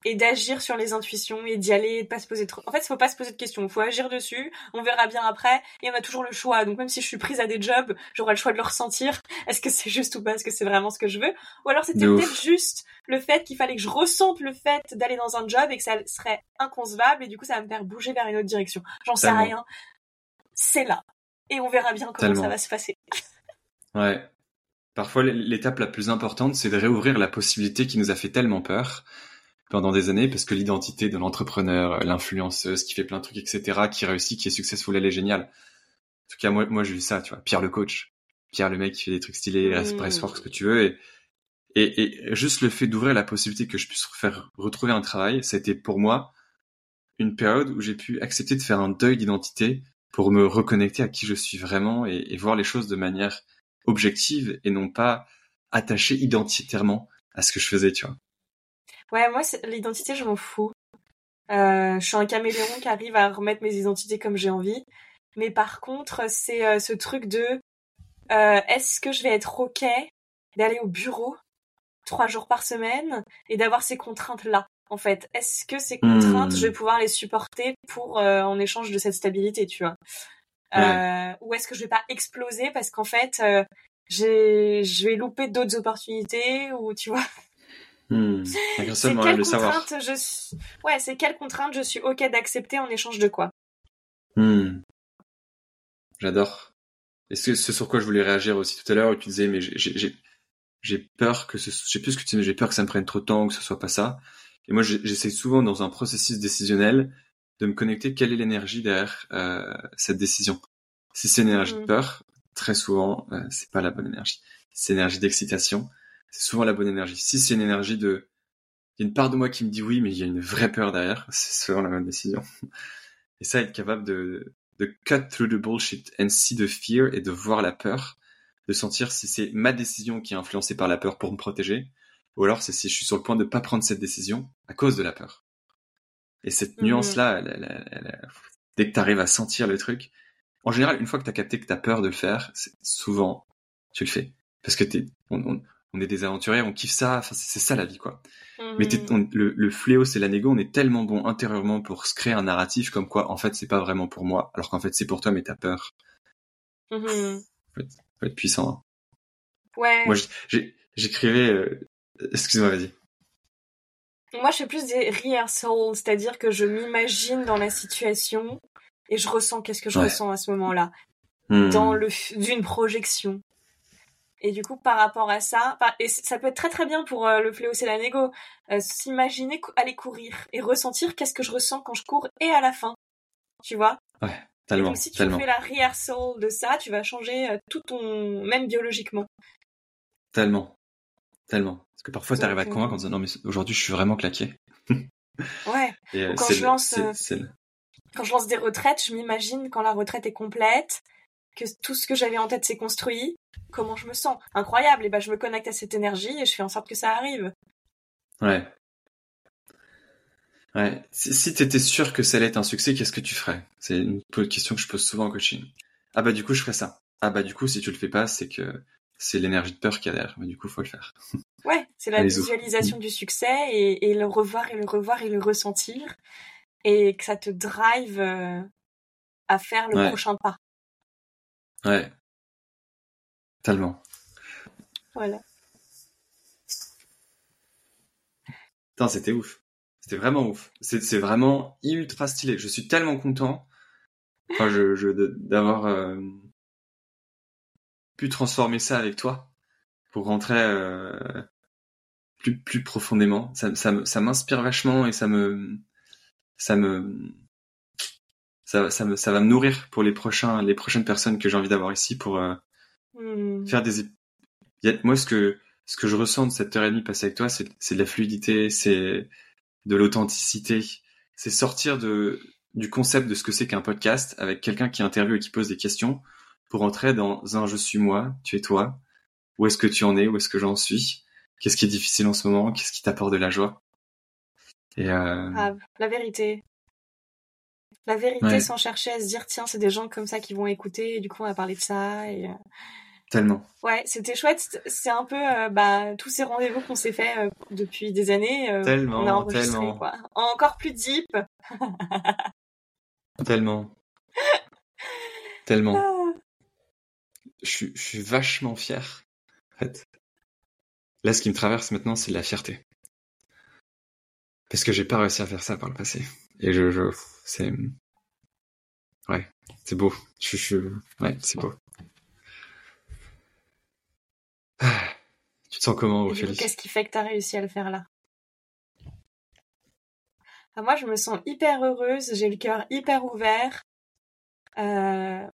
Et d'agir sur les intuitions et d'y aller, et de pas se poser trop. En fait, il faut pas se poser de questions, il faut agir dessus. On verra bien après et on a toujours le choix. Donc même si je suis prise à des jobs, j'aurai le choix de le ressentir. Est-ce que c'est juste ou pas Est-ce que c'est vraiment ce que je veux Ou alors c'était peut-être juste le fait qu'il fallait que je ressente le fait d'aller dans un job et que ça serait inconcevable et du coup ça va me faire bouger vers une autre direction. J'en sais rien. C'est là et on verra bien comment ça va se passer. Ouais. Parfois, l'étape la plus importante, c'est de réouvrir la possibilité qui nous a fait tellement peur pendant des années, parce que l'identité de l'entrepreneur, l'influenceuse qui fait plein de trucs, etc., qui réussit, qui est successful, elle est géniale. En tout cas, moi, moi, j'ai vu ça, tu vois. Pierre le coach, Pierre le mec qui fait des trucs stylés, mmh. fort, ce que tu veux, et, et, et juste le fait d'ouvrir la possibilité que je puisse faire retrouver un travail, c'était pour moi une période où j'ai pu accepter de faire un deuil d'identité pour me reconnecter à qui je suis vraiment et, et voir les choses de manière objective et non pas attachée identitairement à ce que je faisais, tu vois. Ouais, moi, l'identité, je m'en fous. Euh, je suis un caméléon qui arrive à remettre mes identités comme j'ai envie. Mais par contre, c'est euh, ce truc de euh, est-ce que je vais être OK d'aller au bureau trois jours par semaine et d'avoir ces contraintes-là en fait? Est-ce que ces contraintes, je vais hmm. pouvoir les supporter pour en échange de cette stabilité, tu vois? Ou est-ce que je vais pas exploser parce qu'en fait, j'ai je vais louper d'autres opportunités ou tu vois? Hmm. C'est quelle contrainte je suis... Ouais, c'est quelle contrainte je suis ok d'accepter en échange de quoi? Hmm. J'adore. Et c'est ce sur quoi je voulais réagir aussi tout à l'heure, tu disais, mais j'ai peur que ce... je sais plus ce que tu dis, j'ai peur que ça me prenne trop de temps, que ce soit pas ça. Et moi, j'essaie souvent dans un processus décisionnel de me connecter quelle est l'énergie derrière euh, cette décision? Si c'est une énergie de hmm. peur, très souvent, euh, c'est pas la bonne énergie. C'est une énergie d'excitation, c'est souvent la bonne énergie. Si c'est une énergie de, il y a une part de moi qui me dit oui, mais il y a une vraie peur derrière, c'est souvent la bonne décision. Et ça, être capable de, de cut through the bullshit and see the fear et de voir la peur, de sentir si c'est ma décision qui est influencée par la peur pour me protéger, ou alors c'est si je suis sur le point de pas prendre cette décision à cause de la peur. Et cette mhm. nuance-là, dès que tu arrives à sentir le truc, en général, une fois que tu as capté que tu as peur de le faire, souvent, tu le fais. Parce que t'es, on est des aventuriers, on kiffe ça, enfin, c'est ça la vie, quoi. Mais mhm. le, fléau, c'est la négo, on est tellement bon intérieurement pour se créer un narratif comme quoi, en fait, c'est pas vraiment pour moi, alors qu'en fait, c'est pour toi, mais t'as peur. Mmh. Faut, être, puissant. Hein. Ouais. Moi, j'écrivais, euh, excuse-moi, vas-y. Moi, je fais plus des rehearsals, c'est-à-dire que je m'imagine dans la situation et je ressens qu'est-ce que je ressens à ce moment-là. Hmm. Dans le, d'une projection. Et du coup, par rapport à ça, et ça peut être très très bien pour euh, le fléau c'est la négo, euh, s'imaginer aller courir et ressentir qu'est-ce que je ressens quand je cours et à la fin. Tu vois? Ouais, tellement. donc si tu fais la rehearsal de ça, tu vas changer euh, tout ton, même biologiquement. Tellement, tellement. Parce que parfois, tu arrives à te convaincre en disant non mais aujourd'hui, je suis vraiment claqué. ouais. quand je lance, quand je lance des retraites, je m'imagine quand la retraite est complète, que tout ce que j'avais en tête s'est construit, comment je me sens? Incroyable. Et ben, je me connecte à cette énergie et je fais en sorte que ça arrive. Ouais. Ouais. Si, tu étais sûr que ça allait être un succès, qu'est-ce que tu ferais? C'est une question que je pose souvent en coaching. Ah bah du coup, je ferais ça. Ah bah du coup, si tu le fais pas, c'est que c'est l'énergie de peur qu'il y a derrière. Mais du coup, faut le faire. Ouais, c'est la visualisation du succès et, le revoir et le revoir et le ressentir et que ça te drive euh, à faire le prochain pas. Ouais. Tellement. Voilà. Putain, c'était ouf. C'était vraiment ouf. C'est vraiment ultra stylé. Je suis tellement content enfin, je, je d'avoir euh, pu transformer ça avec toi pour rentrer euh, plus, plus profondément. Ça, ça, ça m'inspire vachement et ça me, ça me, ça, ça, me, ça va me nourrir pour les prochains, les prochaines personnes que j'ai envie d'avoir ici pour euh, hmm. faire des. Moi, ce que ce que je ressens de cette heure et demie passée avec toi, c'est de la fluidité, c'est de l'authenticité, c'est sortir de du concept de ce que c'est qu'un podcast avec quelqu'un qui interviewe et qui pose des questions pour entrer dans un je suis moi, tu es toi. Où est-ce que tu en es? Où est-ce que j'en suis? Qu'est-ce qui est difficile en ce moment? Qu'est-ce qui t'apporte de la joie? Et euh... ah, la vérité, la vérité sans chercher à se dire tiens c'est des gens comme ça qui vont écouter et du coup on va parler de ça et, euh, Tellement. Ouais, c'était chouette. C'est un peu euh, bah, tous ces rendez-vous qu'on s'est fait euh, depuis des années. Euh, tellement, on a enregistré, tellement. Quoi. Encore plus deep. tellement. tellement. Ah. Je suis, je suis vachement fier. En fait. Là, ce qui me traverse maintenant, c'est de la fierté. Parce que j'ai pas réussi à faire ça par le passé. Et je, je c'est, ouais, c'est beau. Je, je, ouais, c'est beau. Ah, tu te sens comment, Ophélie? Qu'est-ce qui fait que tu as réussi à le faire là? Ah, Moi, je me sens hyper heureuse. J'ai le cœur hyper ouvert. Euh,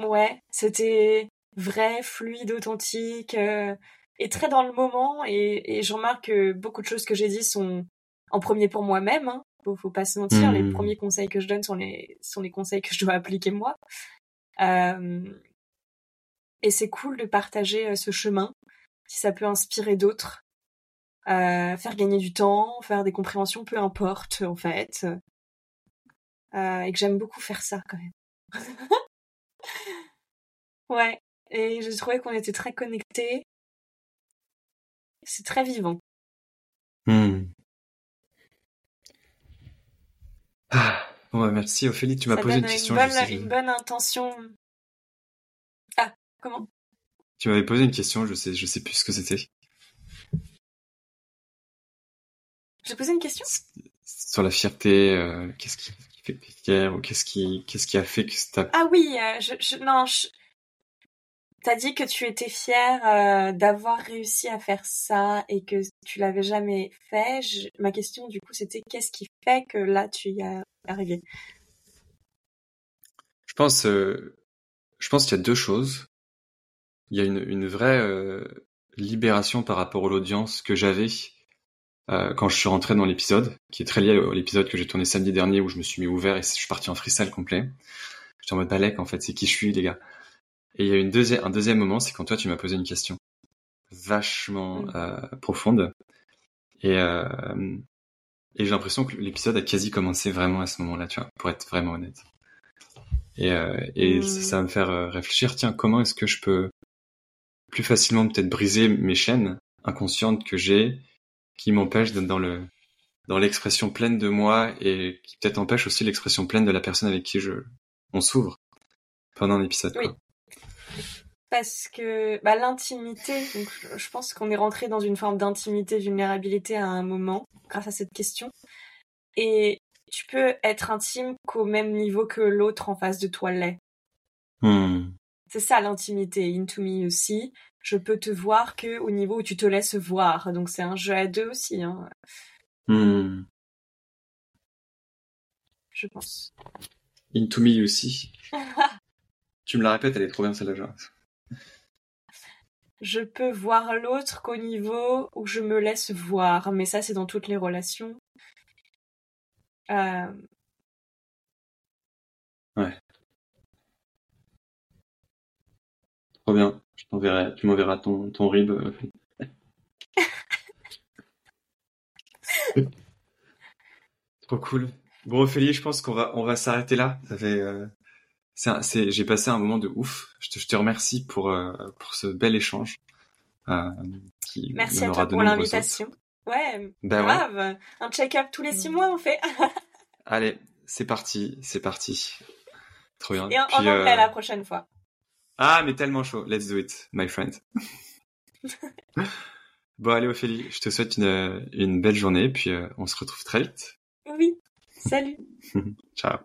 Ouais, c'était vrai, fluide, authentique euh, et très dans le moment. Et, et je remarque que beaucoup de choses que j'ai dit sont en premier pour moi-même. Hein. Faut, faut pas se mentir. Les Hmm. premiers conseils que je donne sont les sont les conseils que je dois appliquer moi. Euh, et c'est cool de partager euh, ce chemin si ça peut inspirer d'autres, euh, faire gagner du temps, faire des compréhensions, peu importe en fait. Euh, et que j'aime beaucoup faire ça quand même. Ouais, et j'ai trouvé qu'on était très connectés. C'est très vivant. Hmm. Ah, bon, bah, merci, Ophélie. Tu m'as Ça posé une une question. bonne, je sais- une bonne intention. Ah, comment? Tu m'avais posé une question, je sais, je sais plus ce que c'était. J'ai posé une question? Sur la fierté, euh, qu'est-ce qui fait ou qu'est-ce qui, qu'est-ce qui a fait que t'as Ah oui, euh, je, je, non, je... T'as dit que tu étais fière euh, d'avoir réussi à faire ça et que tu l'avais jamais fait. Je- Ma question, du coup, c'était qu'est-ce qui fait que là, tu y es arrivé? Je pense, euh, je pense qu'il y a deux choses. Il y a une, une vraie euh, libération par rapport à l'audience que j'avais euh, quand je suis rentré dans l'épisode, qui est très lié à l'épisode que j'ai tourné samedi dernier où je me suis mis ouvert et je suis parti en freestyle complet. J'étais en mode balèque en fait, c'est qui je suis les gars? Et il y a une deuxième, un deuxième moment, c'est quand toi tu m'as posé une question vachement Mm. euh, profonde et euh, et j'ai l'impression que l'épisode a quasi commencé vraiment à ce moment-là, tu vois, pour être vraiment honnête. Et, euh, et ça, ça va me faire euh, réfléchir, tiens, comment est-ce que je peux plus facilement peut-être briser mes chaînes inconscientes que j'ai, qui m'empêchent d'être dans le dans l'expression pleine de moi et qui peut-être empêche aussi l'expression pleine de la personne avec qui je on s'ouvre pendant l'épisode. Oui. quoi. Parce que bah, l'intimité, je pense qu'on est rentré dans une forme d'intimité, vulnérabilité à un moment, grâce à cette question. Et tu peux être intime qu'au même niveau que l'autre en face de toi l'est. Hmm. C'est ça l'intimité, into me aussi. Je peux te voir que au niveau où tu te laisses voir. Donc c'est un jeu à deux aussi, hein, Hmm. je pense. Into me aussi. tu me la répètes, elle est trop bien celle-là. Je peux voir l'autre qu'au niveau où je me laisse voir. Mais ça, c'est dans toutes les relations. Euh, Trop bien. Je t'enverrai, tu m'enverras ton, ton rib. euh. Trop cool. Bon, Ophélie, je pense qu'on va, on va s'arrêter là. Ça fait, euh, c'est j'ai passé un moment de ouf. Je te, je te remercie pour, euh, pour ce bel échange. Euh, qui Merci à toi pour l'invitation. Ouais, ouais. grave. Un check-up tous les six mois, on fait. Allez, c'est parti, c'est parti. Trop bien. Et en, en anglais euh, la prochaine fois. Ah, mais tellement chaud. Let's do it, my friend. bon, allez, Ophélie, je te souhaite une, une belle journée, puis euh, on se retrouve très vite. Oui. Salut. Ciao.